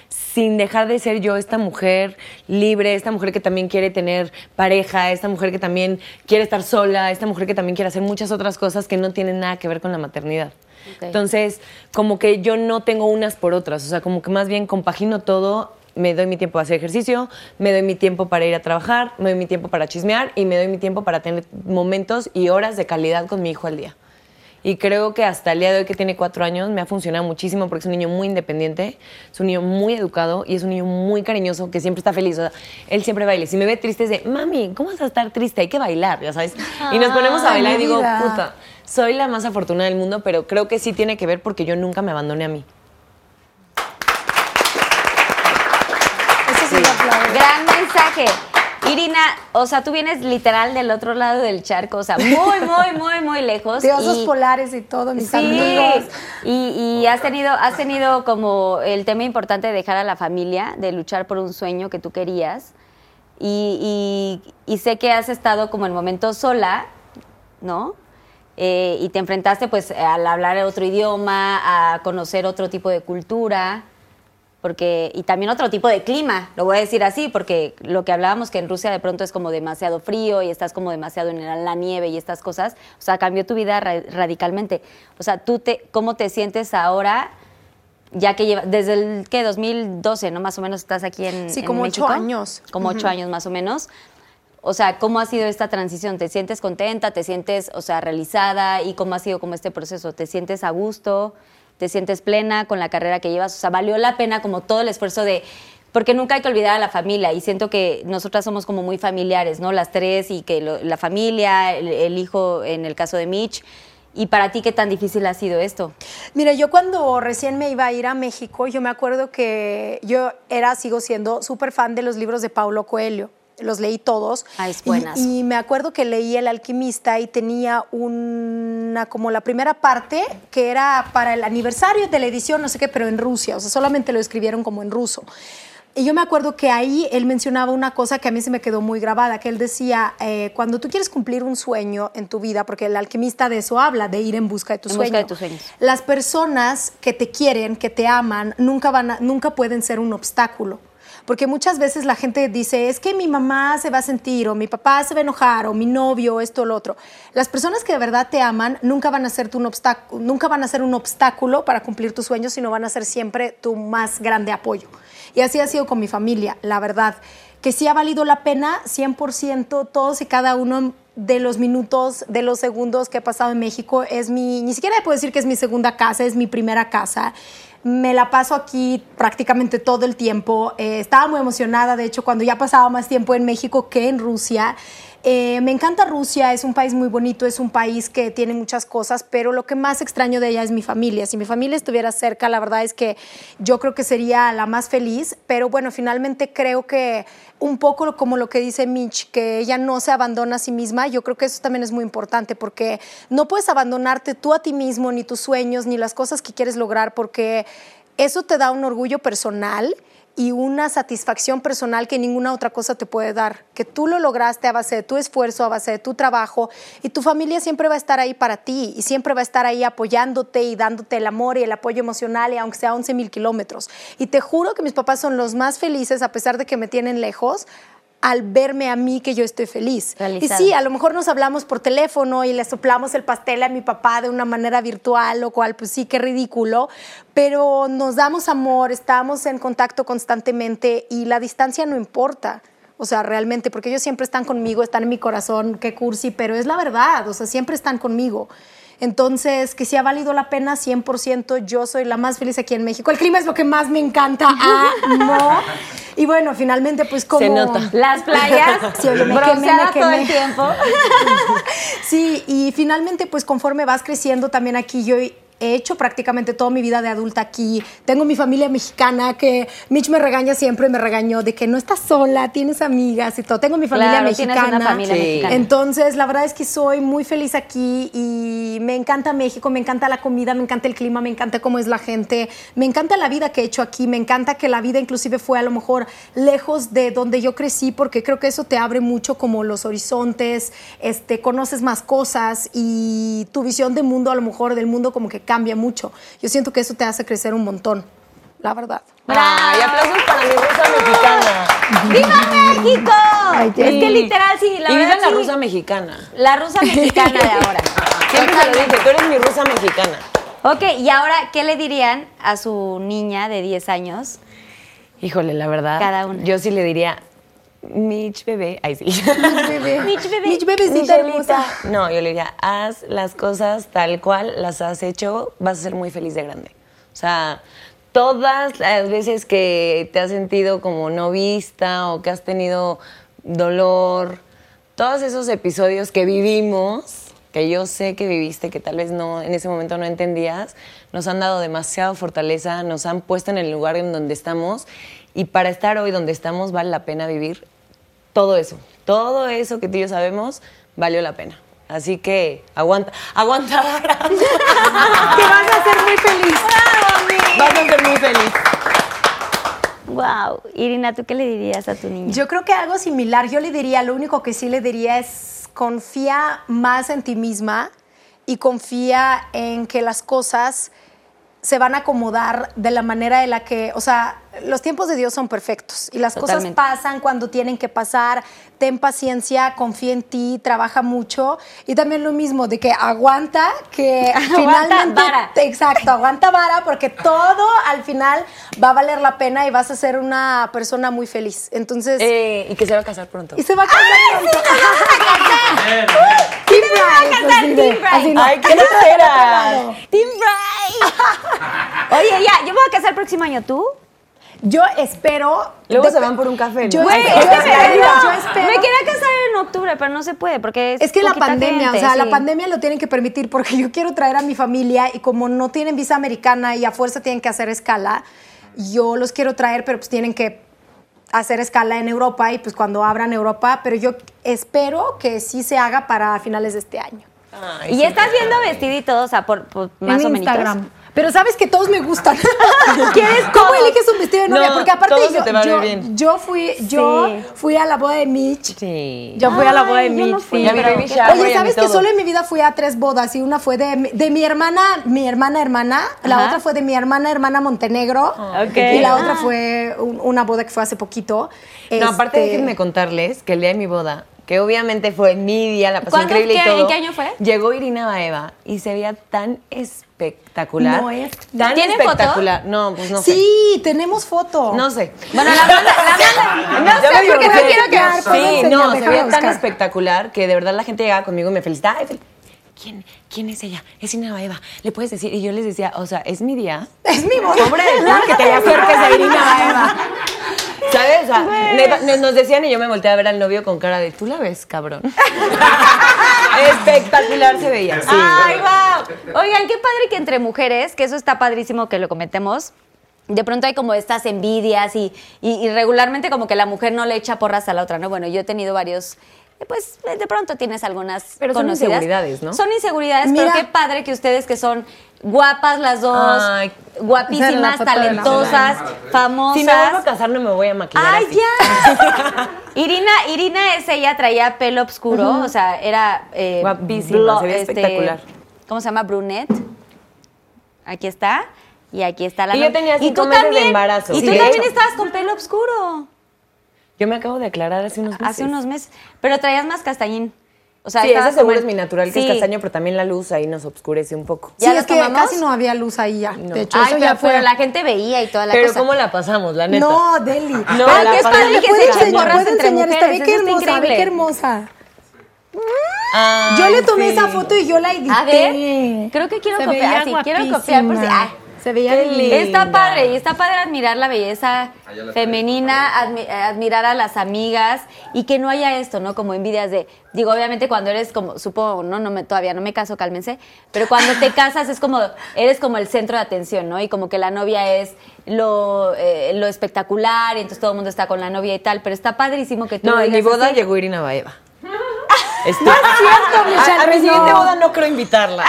sin dejar de ser yo esta mujer libre, esta mujer que también quiere tener pareja, esta mujer que también quiere estar sola, esta mujer que también quiere hacer muchas otras cosas que no tienen nada que ver con la maternidad. Entonces, como que yo no tengo unas por otras, o sea, como que más bien compagino todo, me doy mi tiempo para hacer ejercicio, me doy mi tiempo para ir a trabajar, me doy mi tiempo para chismear y me doy mi tiempo para tener momentos y horas de calidad con mi hijo al día. Y creo que hasta el día de hoy, que tiene cuatro años, me ha funcionado muchísimo porque es un niño muy independiente, es un niño muy educado y es un niño muy cariñoso que siempre está feliz. O sea, él siempre baila. Si me ve triste, es de, mami, ¿cómo vas a estar triste? Hay que bailar, ya sabes. Y nos ponemos a
Ay,
bailar y digo, puta, soy la más afortunada del mundo, pero creo que sí tiene que ver porque yo nunca me abandoné a mí.
Eso sí lo aplaudo.
Gran mensaje. Irina, o sea, tú vienes literal del otro lado del charco, o sea, muy, muy, muy, muy lejos.
De osos
y-
polares y todo, mis
Sí,
amigos.
y, y has tenido, has tenido como el tema importante de dejar a la familia, de luchar por un sueño que tú querías. Y, y- y sé que has estado como en momentos sola, ¿no? Eh, y te enfrentaste pues al hablar otro idioma, a conocer otro tipo de cultura, porque y también otro tipo de clima, lo voy a decir así, porque lo que hablábamos que en Rusia de pronto es como demasiado frío y estás como demasiado en la nieve y estas cosas, o sea, cambió tu vida ra- radicalmente. O sea, tú te cómo te sientes ahora ya que lleva desde el que 2012, ¿no? Más o menos estás aquí en
Sí,
en
como ocho años.
Como ocho años más o menos. O sea, ¿cómo ha sido esta transición? ¿Te sientes contenta? ¿Te sientes, o sea, realizada? ¿Y cómo ha sido como este proceso? ¿Te sientes a gusto? ¿Te sientes plena con la carrera que llevas? O sea, ¿valió la pena como todo el esfuerzo de... Porque nunca hay que olvidar a la familia y siento que nosotras somos como muy familiares, ¿no? Las tres y que la familia, el, el hijo en el caso de Mitch. ¿Y para ti qué tan difícil ha sido esto?
Mira, yo cuando recién me iba a ir a México, yo me acuerdo que yo era, sigo siendo súper fan de los libros de Paulo Coelho. Los leí todos.
Ah, es
Y-
buenas.
Y, me acuerdo que leí El Alquimista y tenía una, como la primera parte que era para el aniversario de la edición, no sé qué, pero en Rusia. O sea, solamente lo escribieron como en ruso. Y yo me acuerdo que ahí él mencionaba una cosa que a mí se me quedó muy grabada, que él decía, eh, cuando tú quieres cumplir un sueño en tu vida, porque el alquimista de eso habla, de ir en busca de tu
En
sueño.
busca de tus sueños.
Las personas que te quieren, que te aman, nunca, van a- nunca pueden ser un obstáculo. Porque muchas veces la gente dice, es que mi mamá se va a sentir, o mi papá se va a enojar, o mi novio, esto o lo otro. Las personas que de verdad te aman nunca van a ser un obstáculo, nunca van a ser un obstáculo para cumplir tus sueños, sino van a ser siempre tu más grande apoyo. Y así ha sido con mi familia, la verdad. Que sí ha valido la pena 100% todos y cada uno de los minutos, de los segundos que he pasado en México. Es mi, ni siquiera puedo decir que es mi segunda casa, es mi primera casa. Me la paso aquí prácticamente todo el tiempo. Eh, estaba muy emocionada, de hecho, cuando ya pasaba más tiempo en México que en Rusia. Eh, me encanta Rusia, es un país muy bonito, es un país que tiene muchas cosas, pero lo que más extraño de ella es mi familia. Si mi familia estuviera cerca, la verdad es que yo creo que sería la más feliz, pero bueno, finalmente creo que un poco como lo que dice Mitch, que ella no se abandona a sí misma, yo creo que eso también es muy importante porque no puedes abandonarte tú a ti mismo, ni tus sueños, ni las cosas que quieres lograr, porque eso te da un orgullo personal y una satisfacción personal que ninguna otra cosa te puede dar, que tú lo lograste a base de tu esfuerzo, a base de tu trabajo y tu familia siempre va a estar ahí para ti y siempre va a estar ahí apoyándote y dándote el amor y el apoyo emocional y aunque sea 11 mil kilómetros. Y te juro que mis papás son los más felices a pesar de que me tienen lejos al verme a mí que yo estoy feliz.
Realizada.
Y sí, a lo mejor nos hablamos por teléfono y le soplamos el pastel a mi papá de una manera virtual, lo cual pues sí, qué ridículo, pero nos damos amor, estamos en contacto constantemente y la distancia no importa. O sea, realmente, porque ellos siempre están conmigo, están en mi corazón, qué cursi, pero es la verdad, o sea, siempre están conmigo. Entonces, que si ha valido la pena 100%, yo soy la más feliz aquí en México. El clima es lo que más me encanta, amo. Y bueno, finalmente, pues como...
Se nota.
Las playas,
Sí, oye, me quemé, me
todo
quemé.
el tiempo.
Sí, y finalmente, pues conforme vas creciendo también aquí, yo he hecho prácticamente toda mi vida de adulta aquí. Tengo mi familia mexicana que Mitch me regaña siempre, me regañó de que no estás sola, tienes amigas y todo. Tengo mi familia
Claro,
mexicana.
una familia
Sí.
mexicana.
Entonces, la verdad es que soy muy feliz aquí y me encanta México, me encanta la comida, me encanta el clima, me encanta cómo es la gente, me encanta la vida que he hecho aquí, me encanta que la vida inclusive fue a lo mejor lejos de donde yo crecí, porque creo que eso te abre mucho como los horizontes, este, conoces más cosas y tu visión de mundo a lo mejor del mundo como que cambia mucho. Yo siento que eso te hace crecer un montón, la verdad.
Ay, aplausos para mi rusa mexicana.
¡Viva México! es que literal, sí, la
y
verdad
la
sí.
rusa mexicana.
La rusa mexicana de ahora.
Siempre se lo dije, tú eres mi rusa mexicana.
Ok, y ahora, ¿qué le dirían a su niña de 10 años?
Híjole, la verdad.
Cada una.
Yo sí le diría, Mitch bebé. Ay, sí.
Bebé.
Mitch, bebé.
Mitch, bebecita
Michelita.
hermosa.
No, yo le diría, haz las cosas tal cual las has hecho, vas a ser muy feliz de grande. O sea, todas las veces que te has sentido como no vista o que has tenido dolor, todos esos episodios que vivimos, que yo sé que viviste, que tal vez no en ese momento no entendías, nos han dado demasiada fortaleza, nos han puesto en el lugar en donde estamos y para estar hoy donde estamos vale la pena vivir todo eso, todo eso que tú y yo sabemos, valió la pena. Así que aguanta, aguanta vara.
Que vas a ser muy feliz.
Vas a ser muy feliz.
Wow. Irina, ¿tú qué le dirías a tu niña?
Yo creo que algo similar, yo le diría, lo único que sí le diría es confía más en ti misma y confía en que las cosas se van a acomodar de la manera en la que, o sea, los tiempos de Dios son perfectos y las
Totalmente.
cosas pasan cuando tienen que pasar. Ten paciencia, confía en ti, trabaja mucho y también lo mismo de que aguanta, que
Aguanta
finalmente,
vara.
exacto, aguanta vara porque todo al final va a valer la pena y vas a ser una persona muy feliz. Entonces,
Eh, y que se va a casar pronto.
y se va a casar. pronto. Team Bright,
casar,
así de-
Team Bright.
así no.
Ay, ¿qué.
Team Bright. Oye, ya, yo me voy a casar el próximo año, ¿tú?
Yo espero.
Luego se van por un café. ¿no?
Yo,
Güey,
espero-
me,
espero-
no,
yo espero-
me quería casar en octubre, pero no se puede porque es
Es que la pandemia,
gente,
o sea, la pandemia lo tienen que permitir porque yo quiero traer a mi familia y como no tienen visa americana y a fuerza tienen que hacer escala, yo los quiero traer, pero pues tienen que hacer escala en Europa y pues cuando abran Europa, pero yo espero que sí se haga para finales de este año.
Ay,
Y
sí.
estás viendo vestido y todo, o sea, por, por más
en
o menos.
Instagram. Pero sabes que todos me gustan.
¿Quieres
¿Cómo
todos?
eliges un vestido de novia?
No,
Porque aparte yo, yo,
bien.
yo fui, yo
Sí.
fui a la boda de Mitch.
Sí.
Yo fui a la boda de
yo no
Mitch.
fui,
mi
pero-
Oye, ¿sabes que
todo.
solo en mi vida fui a tres bodas? Y una fue de, mi- de mi hermana, mi hermana hermana, la
Ajá.
otra fue de mi hermana hermana Montenegro,
Ok.
y la otra fue un- una boda que fue hace poquito.
No, aparte
Este,
déjenme contarles que el día de mi boda, que obviamente fue mi día, la
¿Cuándo?
increíble y
¿Qué-
todo.
en qué año fue?
Llegó Irina Baeva y se veía tan espectacular.
No es-
tan
¿Tienen foto?
espectacular. No, pues no sé.
Sí, tenemos foto.
No sé.
Bueno, la banda, la banda. No
Ya
sé, porque no quiero que.
Puedo
Sí,
enseñar,
no, se veía tan espectacular que de verdad la gente llegaba conmigo y me felicitaba. Ay, fel- ¿Quién, ¿Quién es ella? Es Irina Baeva. ¿Le puedes decir? Y yo les decía, o sea, es mi día.
Es mi boda.
Pobre de ti que te acerques a Irina Baeva. ¿Sabes? Neta, nos- decían y yo me volteé a ver al novio con cara de, ¿tú la ves, cabrón? Espectacular se veía. Sí.
¡Ay, wow! Oigan, qué padre que entre mujeres, que eso está padrísimo que lo comentemos. De pronto hay como estas envidias y, y- y regularmente como que la mujer no le echa porras a la otra, ¿no? Bueno, yo he tenido varios, pues de pronto tienes algunas
Pero son
conocidas.
inseguridades, ¿no?
Son inseguridades,
Mira.
pero qué padre que ustedes que son guapas las dos,
Ay.
Guapísimas,
la
talentosas, famosas.
Si me vuelvo a casar no me voy a maquillar
¡Ay,
así.
ya! Irina, Irina es ella, traía pelo oscuro, o sea, era... eh,
Guapísima, se ve espectacular.
¿Cómo se llama? Brunette. Aquí está. Y aquí está la
Y yo tenía
y
cinco
tú
meses de embarazo.
Y
Sí,
tú también
hecho.
estabas con pelo oscuro
Yo me acabo de aclarar hace unos meses.
hace unos meses. Pero traías más castañín. O sea,
Sí, ese seguro
como
es mi natural, que
Sí.
es castaño, pero también la luz ahí nos obscurece un poco.
Sí,
¿Ya
es
los
que
tomamos?
casi no había luz ahí ya. De hecho,
Ay,
eso
pero,
ya fue.
pero la gente veía y toda la
Pero
cosa.
¿cómo la pasamos, la neta?
No, Deli.
No,
Ay,
la
qué
pasamos
padre que
¿Puede
se echen
puede
entre
enseñar esta? Ve
mujeres.
qué hermosa, ve qué hermosa.
Ay,
Yo le tomé
sí.
esa foto y yo la edité.
A ver, creo que quiero
Se
copiar. ah, sí, quiero copiar por si.
guapísima.
ay,
Se veía linda.
Está padre, y está padre admirar la belleza
la
femenina, admi- eh, admirar a las amigas y que no haya esto, ¿no? Como envidias de, digo, obviamente cuando eres como, supongo, no, no me, todavía no me caso, cálmense, pero cuando te casas es como, eres como el centro de atención, ¿no? Y como que la novia es lo, eh, lo espectacular y entonces todo el mundo está con la novia y tal, pero está padrísimo que tú
No, en mi boda
así.
llegó Irina Baeva. Estoy-
No es cierto, Michelle,
a, mi siguiente
no.
boda no creo invitarla.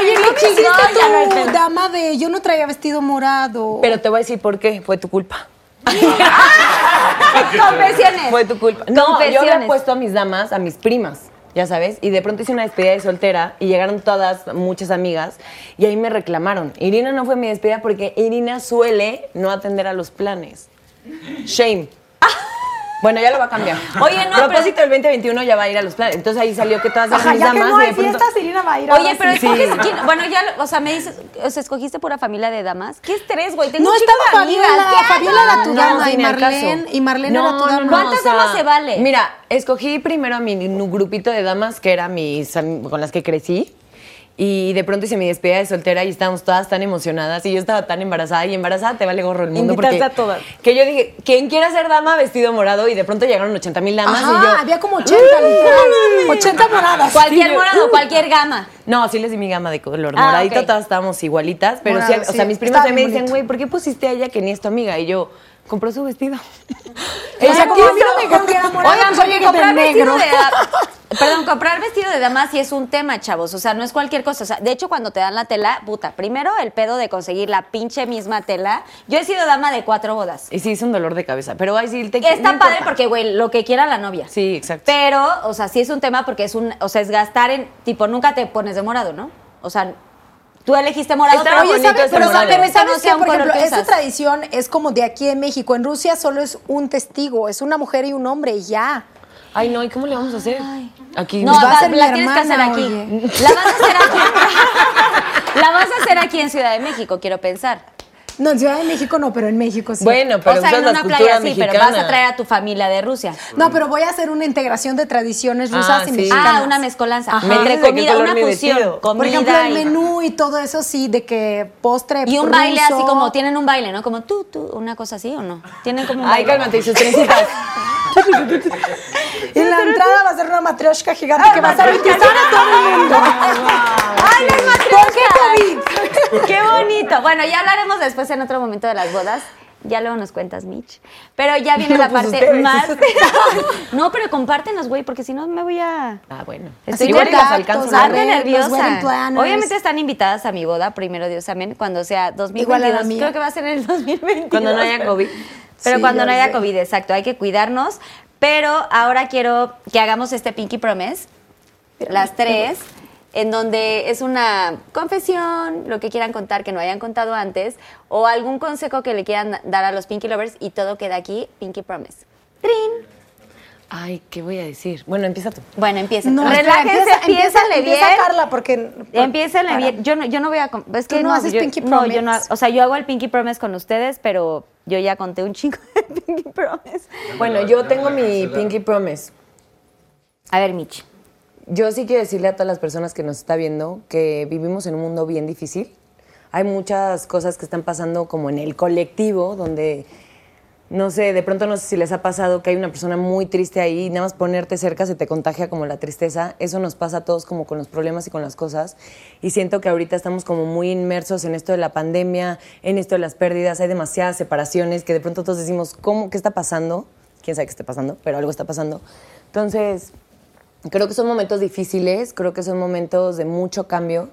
Oye, ¿no
qué ya no hay
tu
pedo.
dama de yo no traía vestido morado?
Pero te voy a decir por qué. Fue tu culpa.
Confesiones.
Fue tu culpa. No, yo
Confesiones.
había puesto a mis damas, a mis primas, ya sabes, y de pronto hice una despedida de soltera y llegaron todas, muchas amigas, y ahí me reclamaron. Irina no fue mi despedida porque Irina suele no atender a los planes. Shame. Bueno, ya lo va a cambiar.
Oye, no, pero-
Propósito del 2021 ya va a ir a los planes. Entonces ahí salió que todas eran
Ajá,
mis
ya que
damas
no
y
hay fiestas, Irina va a ir
Oye,
ahora
pero
sí.
escoges, quién- bueno, ya, o sea, me dices, o sea, escogiste pura familia de damas. ¿Qué estrés, güey? Tengo
No
un
estaba
de amigas.
Fabiola,
¿Qué
Fabiola era tu
No,
dama y
sin el
Marlene, y Marlene
No,
era tu
no,
dama.
no,
¿Cuántas
o sea,
damas se vale?
Mira, escogí primero a mi grupito de damas que eran mis con las que crecí. Y de pronto hice mi despedida de soltera y estábamos todas tan emocionadas y yo estaba tan embarazada y embarazada te vale gorro el mundo.
Invitaste
porque-
a todas.
Que yo dije, ¿quién quiera ser dama vestido morado? Y de pronto llegaron 80 mil damas
Ajá,
y yo...
había como 80, literal. 80 moradas.
Cualquier
Sí,
morado, cualquier gama.
No, sí les di mi gama de color
Ah,
moradito, todas estábamos igualitas, pero sí, o sea,
sí,
mis primas me dicen, güey, ¿por qué pusiste a ella que ni es tu amiga? Y yo, compró su vestido.
Sea, como mí no me
Oigan, porque comprar vestido de Perdón, comprar vestido de dama sí es un tema, chavos. O sea, no es cualquier cosa. O sea, de hecho, cuando te dan la tela, puta, primero el pedo de conseguir la pinche misma tela. Yo he sido dama de cuatro bodas.
Y sí, es un dolor de cabeza, pero ay, sí, te
Está
no
padre
importa.
porque, güey, lo que quiera la novia.
Sí, exacto.
Pero, o sea, sí es un tema porque es un, o sea, es gastar en, tipo, nunca te pones de morado, ¿no? O sea, tú elegiste morado,
Está
pero,
bonito
¿sabes? Pero,
morado.
pero ¿sabes
no sea un
Por
color
ejemplo, esa tradición es como de aquí en México. En Rusia solo es un testigo, es una mujer y un hombre y ya.
Ay, no, ¿y cómo le vamos a hacer? Aquí
No,
va a ser
la tienes que hacer
hermana,
aquí.
oye.
La vas a hacer aquí. la vas a hacer aquí en Ciudad de México, quiero pensar.
No, en Ciudad de México no, pero en México sí.
Bueno, pero
o sea, en una playa sí,
mexicana.
pero vas a traer a tu familia de Rusia.
No, pero voy a hacer una integración de tradiciones
Ah,
rusas y
sí.
mexicanas.
Ah, una mezcolanza.
Ajá.
¿Me
Entre comida, una fusión. Comida
Por ejemplo, el
y-
menú y todo eso sí, de que postre
Y un baile así como, tienen un baile, ¿no? Como tú, tú, una cosa así o no. Tienen como un
Ay,
baile.
cálmate, y sus trencitas.
Y en la entrada va a ser una matrioshka gigante que va a sanitizar a todo el mundo.
¡Ay, las
¿Por qué COVID?
¡Qué bonito! Bueno, ya hablaremos después en otro momento de las bodas. Ya luego nos cuentas, Mitch. Pero ya viene la
Pues
parte
ustedes.
más. no, pero compártenos, güey, porque si no me voy a.
Ah, bueno.
Estoy
Igual las alcanzo.
nerviosa. Obviamente están invitadas a mi boda, primero Dios también, cuando sea
Igual a la
2022.
mía.
Creo que va a ser en el 2022.
Cuando no haya COVID.
Pero
Sí,
cuando no haya
sé.
COVID, exacto, hay que cuidarnos. Pero ahora quiero que hagamos este Pinky Promise, las tres, en donde es una confesión, lo que quieran contar que no hayan contado antes, o algún consejo que le quieran dar a los Pinky Lovers y todo queda aquí, Pinky Promise. ¡Trin!
Ay, ¿qué voy a decir? Bueno, empieza tú.
Bueno, empiecen.
No,
Relájense,
empieza- empieza-
bien.
empieza Carla, porque...
Empiécenle bien. Yo no, yo no voy a. Es que
Tú no haces
yo,
Pinky
no, yo no.
Promise.
O sea, yo hago el Pinky Promise con ustedes, pero yo ya conté un chingo de Pinky Promise.
Bueno, yo tengo mi Pinky Promise.
A ver, Mitch.
Yo sí quiero decirle a todas las personas que nos está viendo que vivimos en un mundo bien difícil. Hay muchas cosas que están pasando como en el colectivo, donde, no sé, de pronto no sé si les ha pasado que hay una persona muy triste ahí y nada más ponerte cerca se te contagia como la tristeza. Eso nos pasa a todos como con los problemas y con las cosas. Y siento que ahorita estamos como muy inmersos en esto de la pandemia, en esto de las pérdidas. Hay demasiadas separaciones que de pronto todos decimos, ¿cómo? ¿Qué está pasando? Quién sabe qué está pasando, pero algo está pasando. Entonces, Creo que son momentos difíciles, creo que son momentos de mucho cambio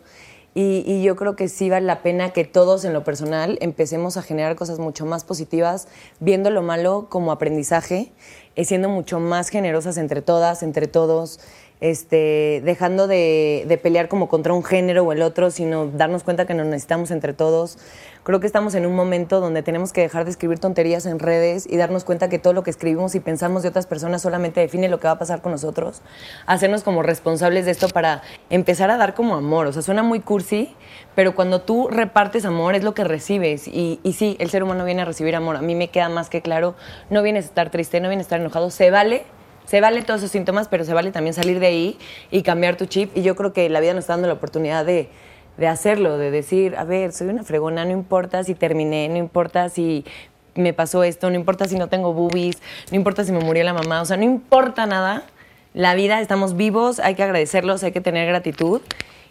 y, yo creo que sí vale la pena que todos en lo personal empecemos a generar cosas mucho más positivas, viendo lo malo como aprendizaje, eh, siendo mucho más generosas entre todas, entre todos, este, dejando de, pelear como contra un género o el otro, sino darnos cuenta que nos necesitamos entre todos. Creo que estamos en un momento donde tenemos que dejar de escribir tonterías en redes y darnos cuenta que todo lo que escribimos y pensamos de otras personas solamente define lo que va a pasar con nosotros. Hacernos como responsables de esto para empezar a dar como amor. O sea, suena muy cursi, pero cuando tú repartes amor es lo que recibes. Y, y sí, el ser humano viene a recibir amor. A mí me queda más que claro, no vienes a estar triste, no vienes a estar enojado, se vale. Se vale todos esos síntomas, pero se vale también salir de ahí y cambiar tu chip. Y yo creo que la vida nos está dando la oportunidad de, de hacerlo, de decir, a ver, soy una fregona, no importa si terminé, no importa si me pasó esto, no importa si no tengo boobies, no importa si me murió la mamá, o sea, no importa nada. La vida, estamos vivos, hay que agradecerlos, hay que tener gratitud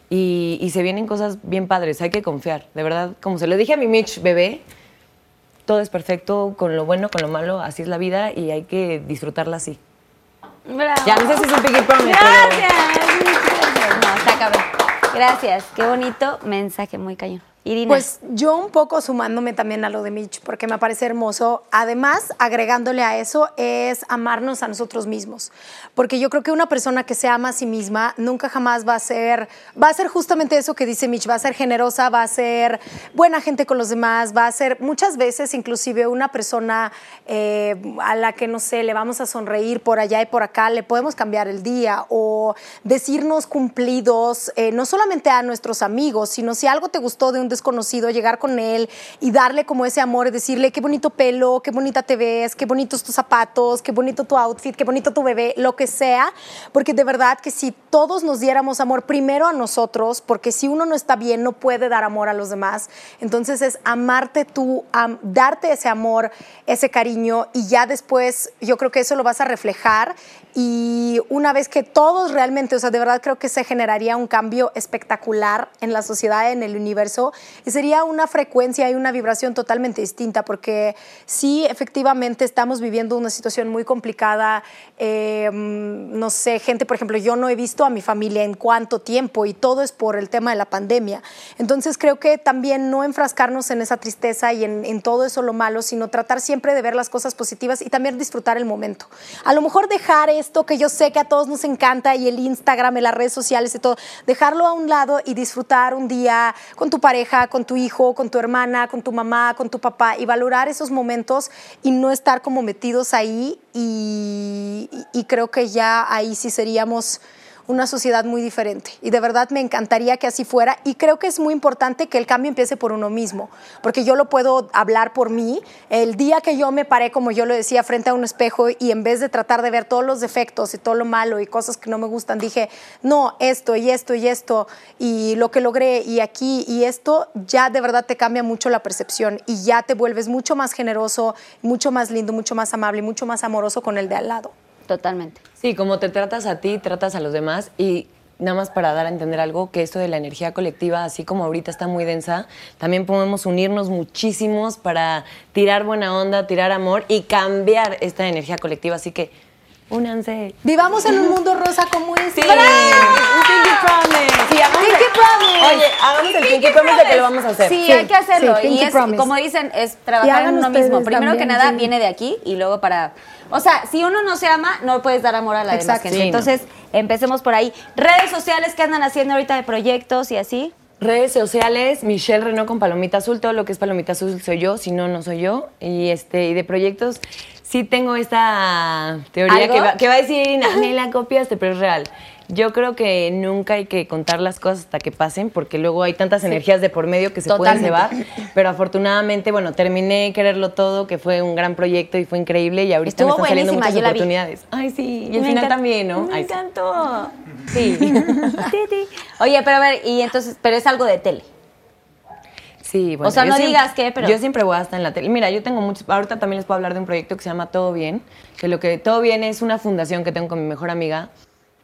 y, y se vienen cosas bien padres, hay que confiar. De verdad, como se lo dije a mi Mitch bebé, todo es perfecto, con lo bueno, con lo malo, así es la vida y hay que disfrutarla así.
Bravo.
Ya, no sé si es un Pinky Promise,
Gracias. No, está cabrón. Gracias. Qué bonito mensaje, muy cañón.
Pues yo un poco sumándome también a lo de Mitch, porque me parece hermoso. Además, agregándole a eso, es amarnos a nosotros mismos. Porque yo creo que una persona que se ama a sí misma nunca jamás va a ser, va a ser justamente eso que dice Mitch, va a ser generosa, va a ser buena gente con los demás, va a ser muchas veces inclusive una persona eh, a la que, no sé, le vamos a sonreír por allá y por acá, le podemos cambiar el día o decirnos cumplidos, eh, no solamente a nuestros amigos, sino si algo te gustó de un desconocido, llegar con él y darle como ese amor decirle qué bonito pelo, qué bonita te ves, qué bonitos tus zapatos, qué bonito tu outfit, qué bonito tu bebé, lo que sea, porque de verdad que si todos nos diéramos amor primero a nosotros, porque si uno no está bien no puede dar amor a los demás, entonces es amarte tú, darte ese amor, ese cariño y ya después yo creo que eso lo vas a reflejar y una vez que todos realmente, o sea, de verdad creo que se generaría un cambio espectacular en la sociedad, en el universo, y sería una frecuencia y una vibración totalmente distinta, porque sí, efectivamente estamos viviendo una situación muy complicada, eh, mm, no sé, gente, por ejemplo, yo no he visto a mi familia en cuánto tiempo y todo es por el tema de la pandemia. Entonces creo que también no enfrascarnos en esa tristeza y en, en todo eso lo malo, sino tratar siempre de ver las cosas positivas y también disfrutar el momento. A lo mejor dejar esto que yo sé que a todos nos encanta y el Instagram y las redes sociales y todo, dejarlo a un lado y disfrutar un día con tu pareja, con tu hijo, con tu hermana, con tu mamá, con tu papá y valorar esos momentos y no estar como metidos ahí y, y- creo que ya ahí sí seríamos una sociedad muy diferente. Y de verdad me encantaría que así fuera. Y creo que es muy importante que el cambio empiece por uno mismo, porque yo lo puedo hablar por mí. El día que yo me paré, como yo lo decía, frente a un espejo y en vez de tratar de ver todos los defectos y todo lo malo y cosas que no me gustan, dije, no, esto y esto y esto y lo que logré y aquí y esto, ya de verdad te cambia mucho la percepción y ya te vuelves mucho más generoso, mucho más lindo, mucho más amable y mucho más amoroso con el de al lado.
Totalmente.
Sí, como te tratas a ti, tratas a los demás y nada más para dar a entender algo, que esto de la energía colectiva, así como ahorita está muy densa, también podemos unirnos muchísimos para tirar buena onda, tirar amor y cambiar esta energía colectiva. Así que únanse.
Vivamos en un mundo rosa como este.
Sí, un Pinky Promise. Sí, hagamos
Pinky
el-
Promise.
Oye, hagamos el Pinky Promise de que lo vamos a hacer.
Sí,
Sí,
hay que hacerlo.
sí,
y es,
Promise.
como dicen, es trabajar en uno mismo. Primero que nada,
sí.
viene de aquí y luego para. O sea, si uno no se ama, no puedes dar amor a la demás
Exacto.
gente.
Sí, no.
Entonces, empecemos por ahí. Redes sociales que andan haciendo ahorita de proyectos y así.
Redes sociales, Michelle Renault con Palomita Azul, todo lo que es Palomita Azul soy yo, si no, no soy yo. Y este, y de proyectos, sí tengo esta teoría
¿Algo?
que va, que va a decir Irina, ni la copiaste, pero es real. Yo creo que nunca hay que contar las cosas hasta que pasen, porque luego hay tantas energías de por medio que se
Totalmente.
pueden cebar. Pero afortunadamente, bueno, terminé quererlo todo, que fue un gran proyecto y fue increíble. Y ahorita
Estuvo
me están saliendo muchas oportunidades. Ay, sí, y el
Me
final también, ¿no?
Me
Ay, sí.
encantó. Sí. Titi. Oye, pero a ver, y entonces, pero es algo de tele.
Sí, bueno.
O sea, no
siempre-
digas qué, pero-
Yo siempre voy a estar en la tele. Mira, yo tengo muchos. Ahorita también les puedo hablar de un proyecto que se llama Todo Bien. Que lo que Todo Bien es una fundación que tengo con mi mejor amiga.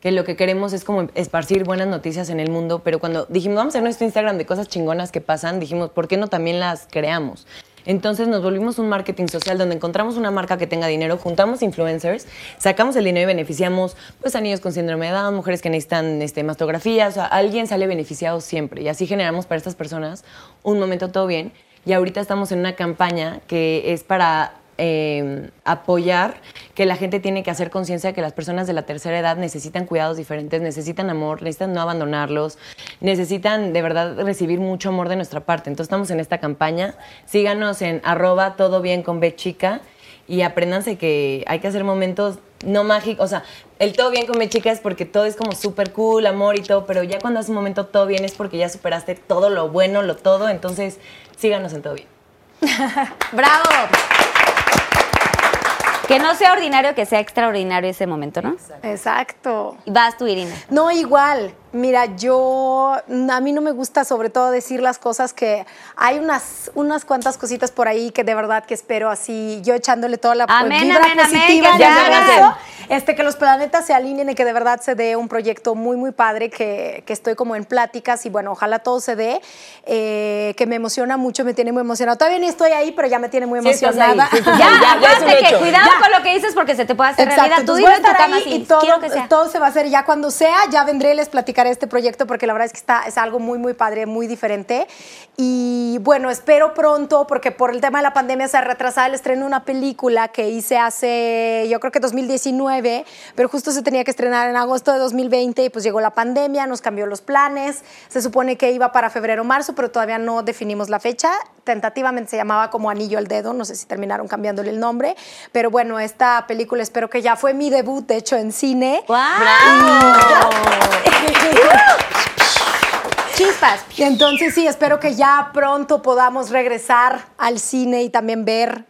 Que lo que queremos es como esparcir buenas noticias en el mundo. Pero cuando dijimos, vamos a hacer nuestro Instagram de cosas chingonas que pasan, dijimos, ¿por qué no también las creamos? Entonces nos volvimos un marketing social donde encontramos una marca que tenga dinero, juntamos influencers, sacamos el dinero y beneficiamos pues a niños con síndrome de Down, mujeres que necesitan este, mastografía, o sea, alguien sale beneficiado siempre y así generamos para estas personas un momento todo bien y ahorita estamos en una campaña que es para eh, apoyar que la gente tiene que hacer conciencia de que las personas de la tercera edad necesitan cuidados diferentes, necesitan amor, necesitan no abandonarlos, necesitan de verdad recibir mucho amor de nuestra parte. Entonces estamos en esta campaña. Síganos en arroba todo bien con B y apréndanse que hay que hacer momentos no mágicos. O sea, el todo bien con B es porque todo es como súper cool, amor y todo, pero ya cuando haces un momento todo bien es porque ya superaste todo lo bueno, lo todo. Entonces síganos en todo bien.
¡Bravo! Que no sea ordinario, que sea extraordinario ese momento, ¿no?
Exacto.
Y Vas tú, Irina.
No, igual. Mira, yo, a mí no me gusta sobre todo decir las cosas que hay unas, unas cuantas cositas por ahí que de verdad que espero así, yo echándole toda la
Amén,
vibra
amén, amén,
positiva eso, este, que los planetas se alineen y que de verdad se dé un proyecto muy, muy padre, que, que estoy como en pláticas y bueno, ojalá todo se dé, eh, que me emociona mucho, me tiene muy emocionada. Todavía ni estoy ahí, pero ya me tiene muy emocionada.
sí,
Ya,
ya, ya es un
acuérdate que cuidado
Ya.
con lo que dices porque se te puede hacer
Exacto,
realidad. Tú dilo en tu cama
y todo,
que sea.
todo se va a hacer ya cuando sea, ya vendré y les platicaré este proyecto porque la verdad es que está, es algo muy, muy padre, muy diferente. Y bueno, espero pronto, porque por el tema de la pandemia se ha retrasado el estreno de una película que hice hace, yo creo que 2019, pero justo se tenía que estrenar en agosto de 2020 y pues llegó la pandemia, nos cambió los planes, se supone que iba para febrero o marzo, pero todavía no definimos la fecha. Tentativamente se llamaba como Anillo al Dedo, no sé si terminaron cambiándole el nombre, pero bueno, esta película espero que ya fue mi debut, de hecho, en cine.
Chispas.
Y entonces sí, espero que ya pronto podamos regresar al cine y también ver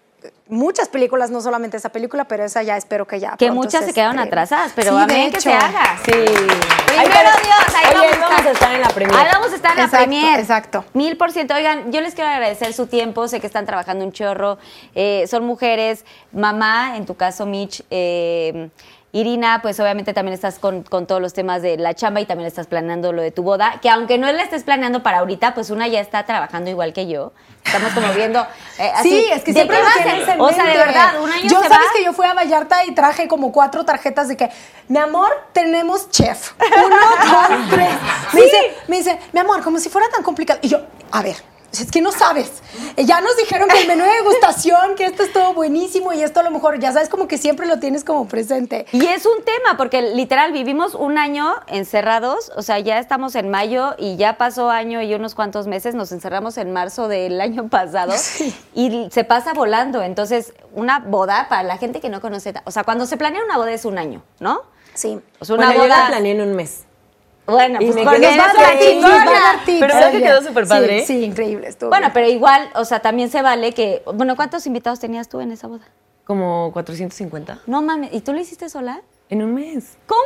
muchas películas, no solamente esa película, pero esa ya espero que ya.
Que muchas se quedaron
estrene.
atrás, pero
Sí,
ver que se haga.
Sí.
Primero Dios, ahí
Oye,
vamos,
vamos a estar en la premier.
Ahí vamos a estar en la
Exacto,
premier.
exacto.
Mil por ciento. Oigan, yo les quiero agradecer su tiempo. Sé que están trabajando un chorro. Eh, son mujeres. Mamá, en tu caso, Mitch. eh, Irina, pues obviamente también estás con, con todos los temas de la chamba y también estás planeando lo de tu boda. Que aunque no la estés planeando para ahorita, pues una ya está trabajando igual que yo. Estamos como viendo. eh, así,
Sí, es que
¿de
siempre lo
O sea, de verdad, un año
Yo
se
sabes
va.
que yo fui a Vallarta y traje como cuatro tarjetas de que, mi amor, tenemos chef. Uno, dos, tres. Me, dice, me dice, mi amor, como si fuera tan complicado. Y yo, a ver. Es que no sabes. Eh, Ya nos dijeron que el menú de degustación, que esto es todo buenísimo y esto a lo mejor, ya sabes, como que siempre lo tienes como presente.
Y es un tema, porque literal vivimos un año encerrados, o sea, ya estamos en mayo y ya pasó año y unos cuantos meses, nos encerramos en marzo del año pasado y se pasa volando. Entonces, una boda, para la gente que no conoce, o sea, cuando se planea una boda es un año, ¿no?
Sí.
O sea, una
Bueno, yo
boda.
la planeé en un mes.
Bueno,
Y
pues
me
porque
quedé
Nos va a tips, tips.
Pero ¿verdad que quedó súper padre?
Sí, sí, increíble. Estuvo
Bueno,
bien.
pero igual, o sea, también se vale que. Bueno, ¿cuántos invitados tenías tú en esa boda?
Como 450.
No mames, ¿y tú lo hiciste sola?
En un mes.
¿Cómo?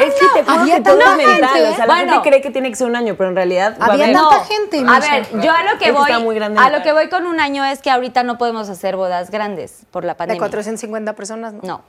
Es que te juro
Había
que todo es mental. O sea, la gente cree que tiene que ser un año, pero en realidad a
Había tanta gente,
A ver, yo a lo que voy,
está muy grande
a lo que voy con un año es que ahorita no podemos hacer bodas grandes por la
De
pandemia.
450 personas, ¿no?
No.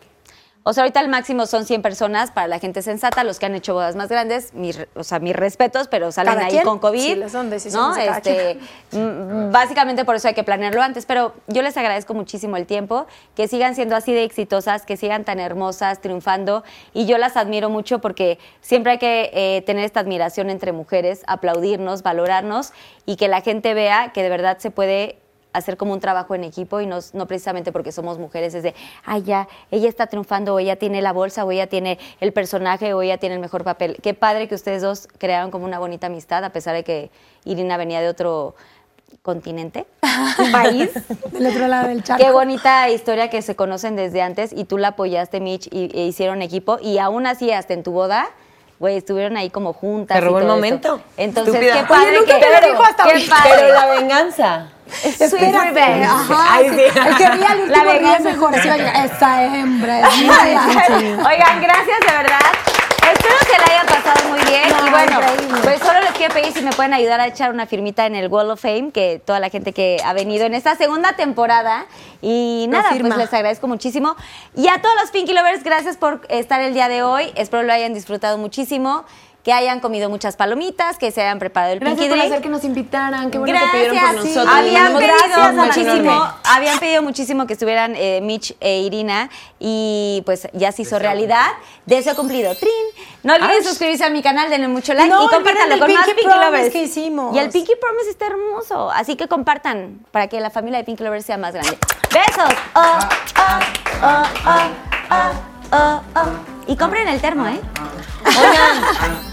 O sea, ahorita el máximo son 100 personas para la gente sensata, los que han hecho bodas más grandes, mis, o sea, mis respetos, pero salen
Cada
ahí
quien.
con COVID.
Sí, son decisiones
¿no?
de cada
Este, básicamente por eso hay que planearlo antes, pero yo les agradezco muchísimo el tiempo, que sigan siendo así de exitosas, que sigan tan hermosas, triunfando, y yo las admiro mucho porque siempre hay que eh, tener esta admiración entre mujeres, aplaudirnos, valorarnos, y que la gente vea que de verdad se puede hacer como un trabajo en equipo y no, no precisamente porque somos mujeres, es de, ay, ya, ella está triunfando, o ella tiene la bolsa, o ella tiene el personaje, o ella tiene el mejor papel. Qué padre que ustedes dos crearon como una bonita amistad, a pesar de que Irina venía de otro continente, país.
Del otro lado del charco.
Qué bonita historia que se conocen desde antes y tú la apoyaste, Mitch, y, e hicieron equipo. Y aún así, hasta en tu boda, güey, estuvieron ahí como juntas.
Te robó el momento.
esto. Entonces,
Estúpida.
qué
Oye,
padre
nunca
que...
lo dijo hasta
qué padre.
Pero la venganza.
Espérate.
revenge.
Ajá,
Ay,
sí.
sí.
El que ríe al último ríe
venganza.
mejor. Así va a llegar, Esa hembra es.
Oigan, gracias de verdad. Espero que la hayan pasado muy bien.
No,
y bueno,
increíble.
pues solo les quiero pedir si me pueden ayudar a echar una firmita en el Wall of Fame, que toda la gente que ha venido en esta segunda temporada. Y nada, pues les agradezco muchísimo. Y a todos los Pinky Lovers, gracias por estar el día de hoy. Espero lo hayan disfrutado muchísimo, que hayan comido muchas palomitas, que se hayan preparado el
Gracias
Pinky
por
Drink.
hacer que nos invitaran. Qué bueno
Gracias.
que pidieron por
sí.
nosotros.
Habían pedido muchísimo,
enorme.
habían pedido muchísimo que estuvieran eh, Mitch e Irina y pues ya se hizo realidad. Deseo cumplido. Trin. No olviden
Ay.
suscribirse a mi canal, denle mucho like
No
y compártanlo con
el
más
Pinky
Pinky Lovers.
que hicimos.
Y el Pinky Promise está hermoso, así que compartan para que la familia de Pinky Lovers sea más grande. Besos. Oh, oh, oh. Y compren el termo, ¿eh?
Oigan,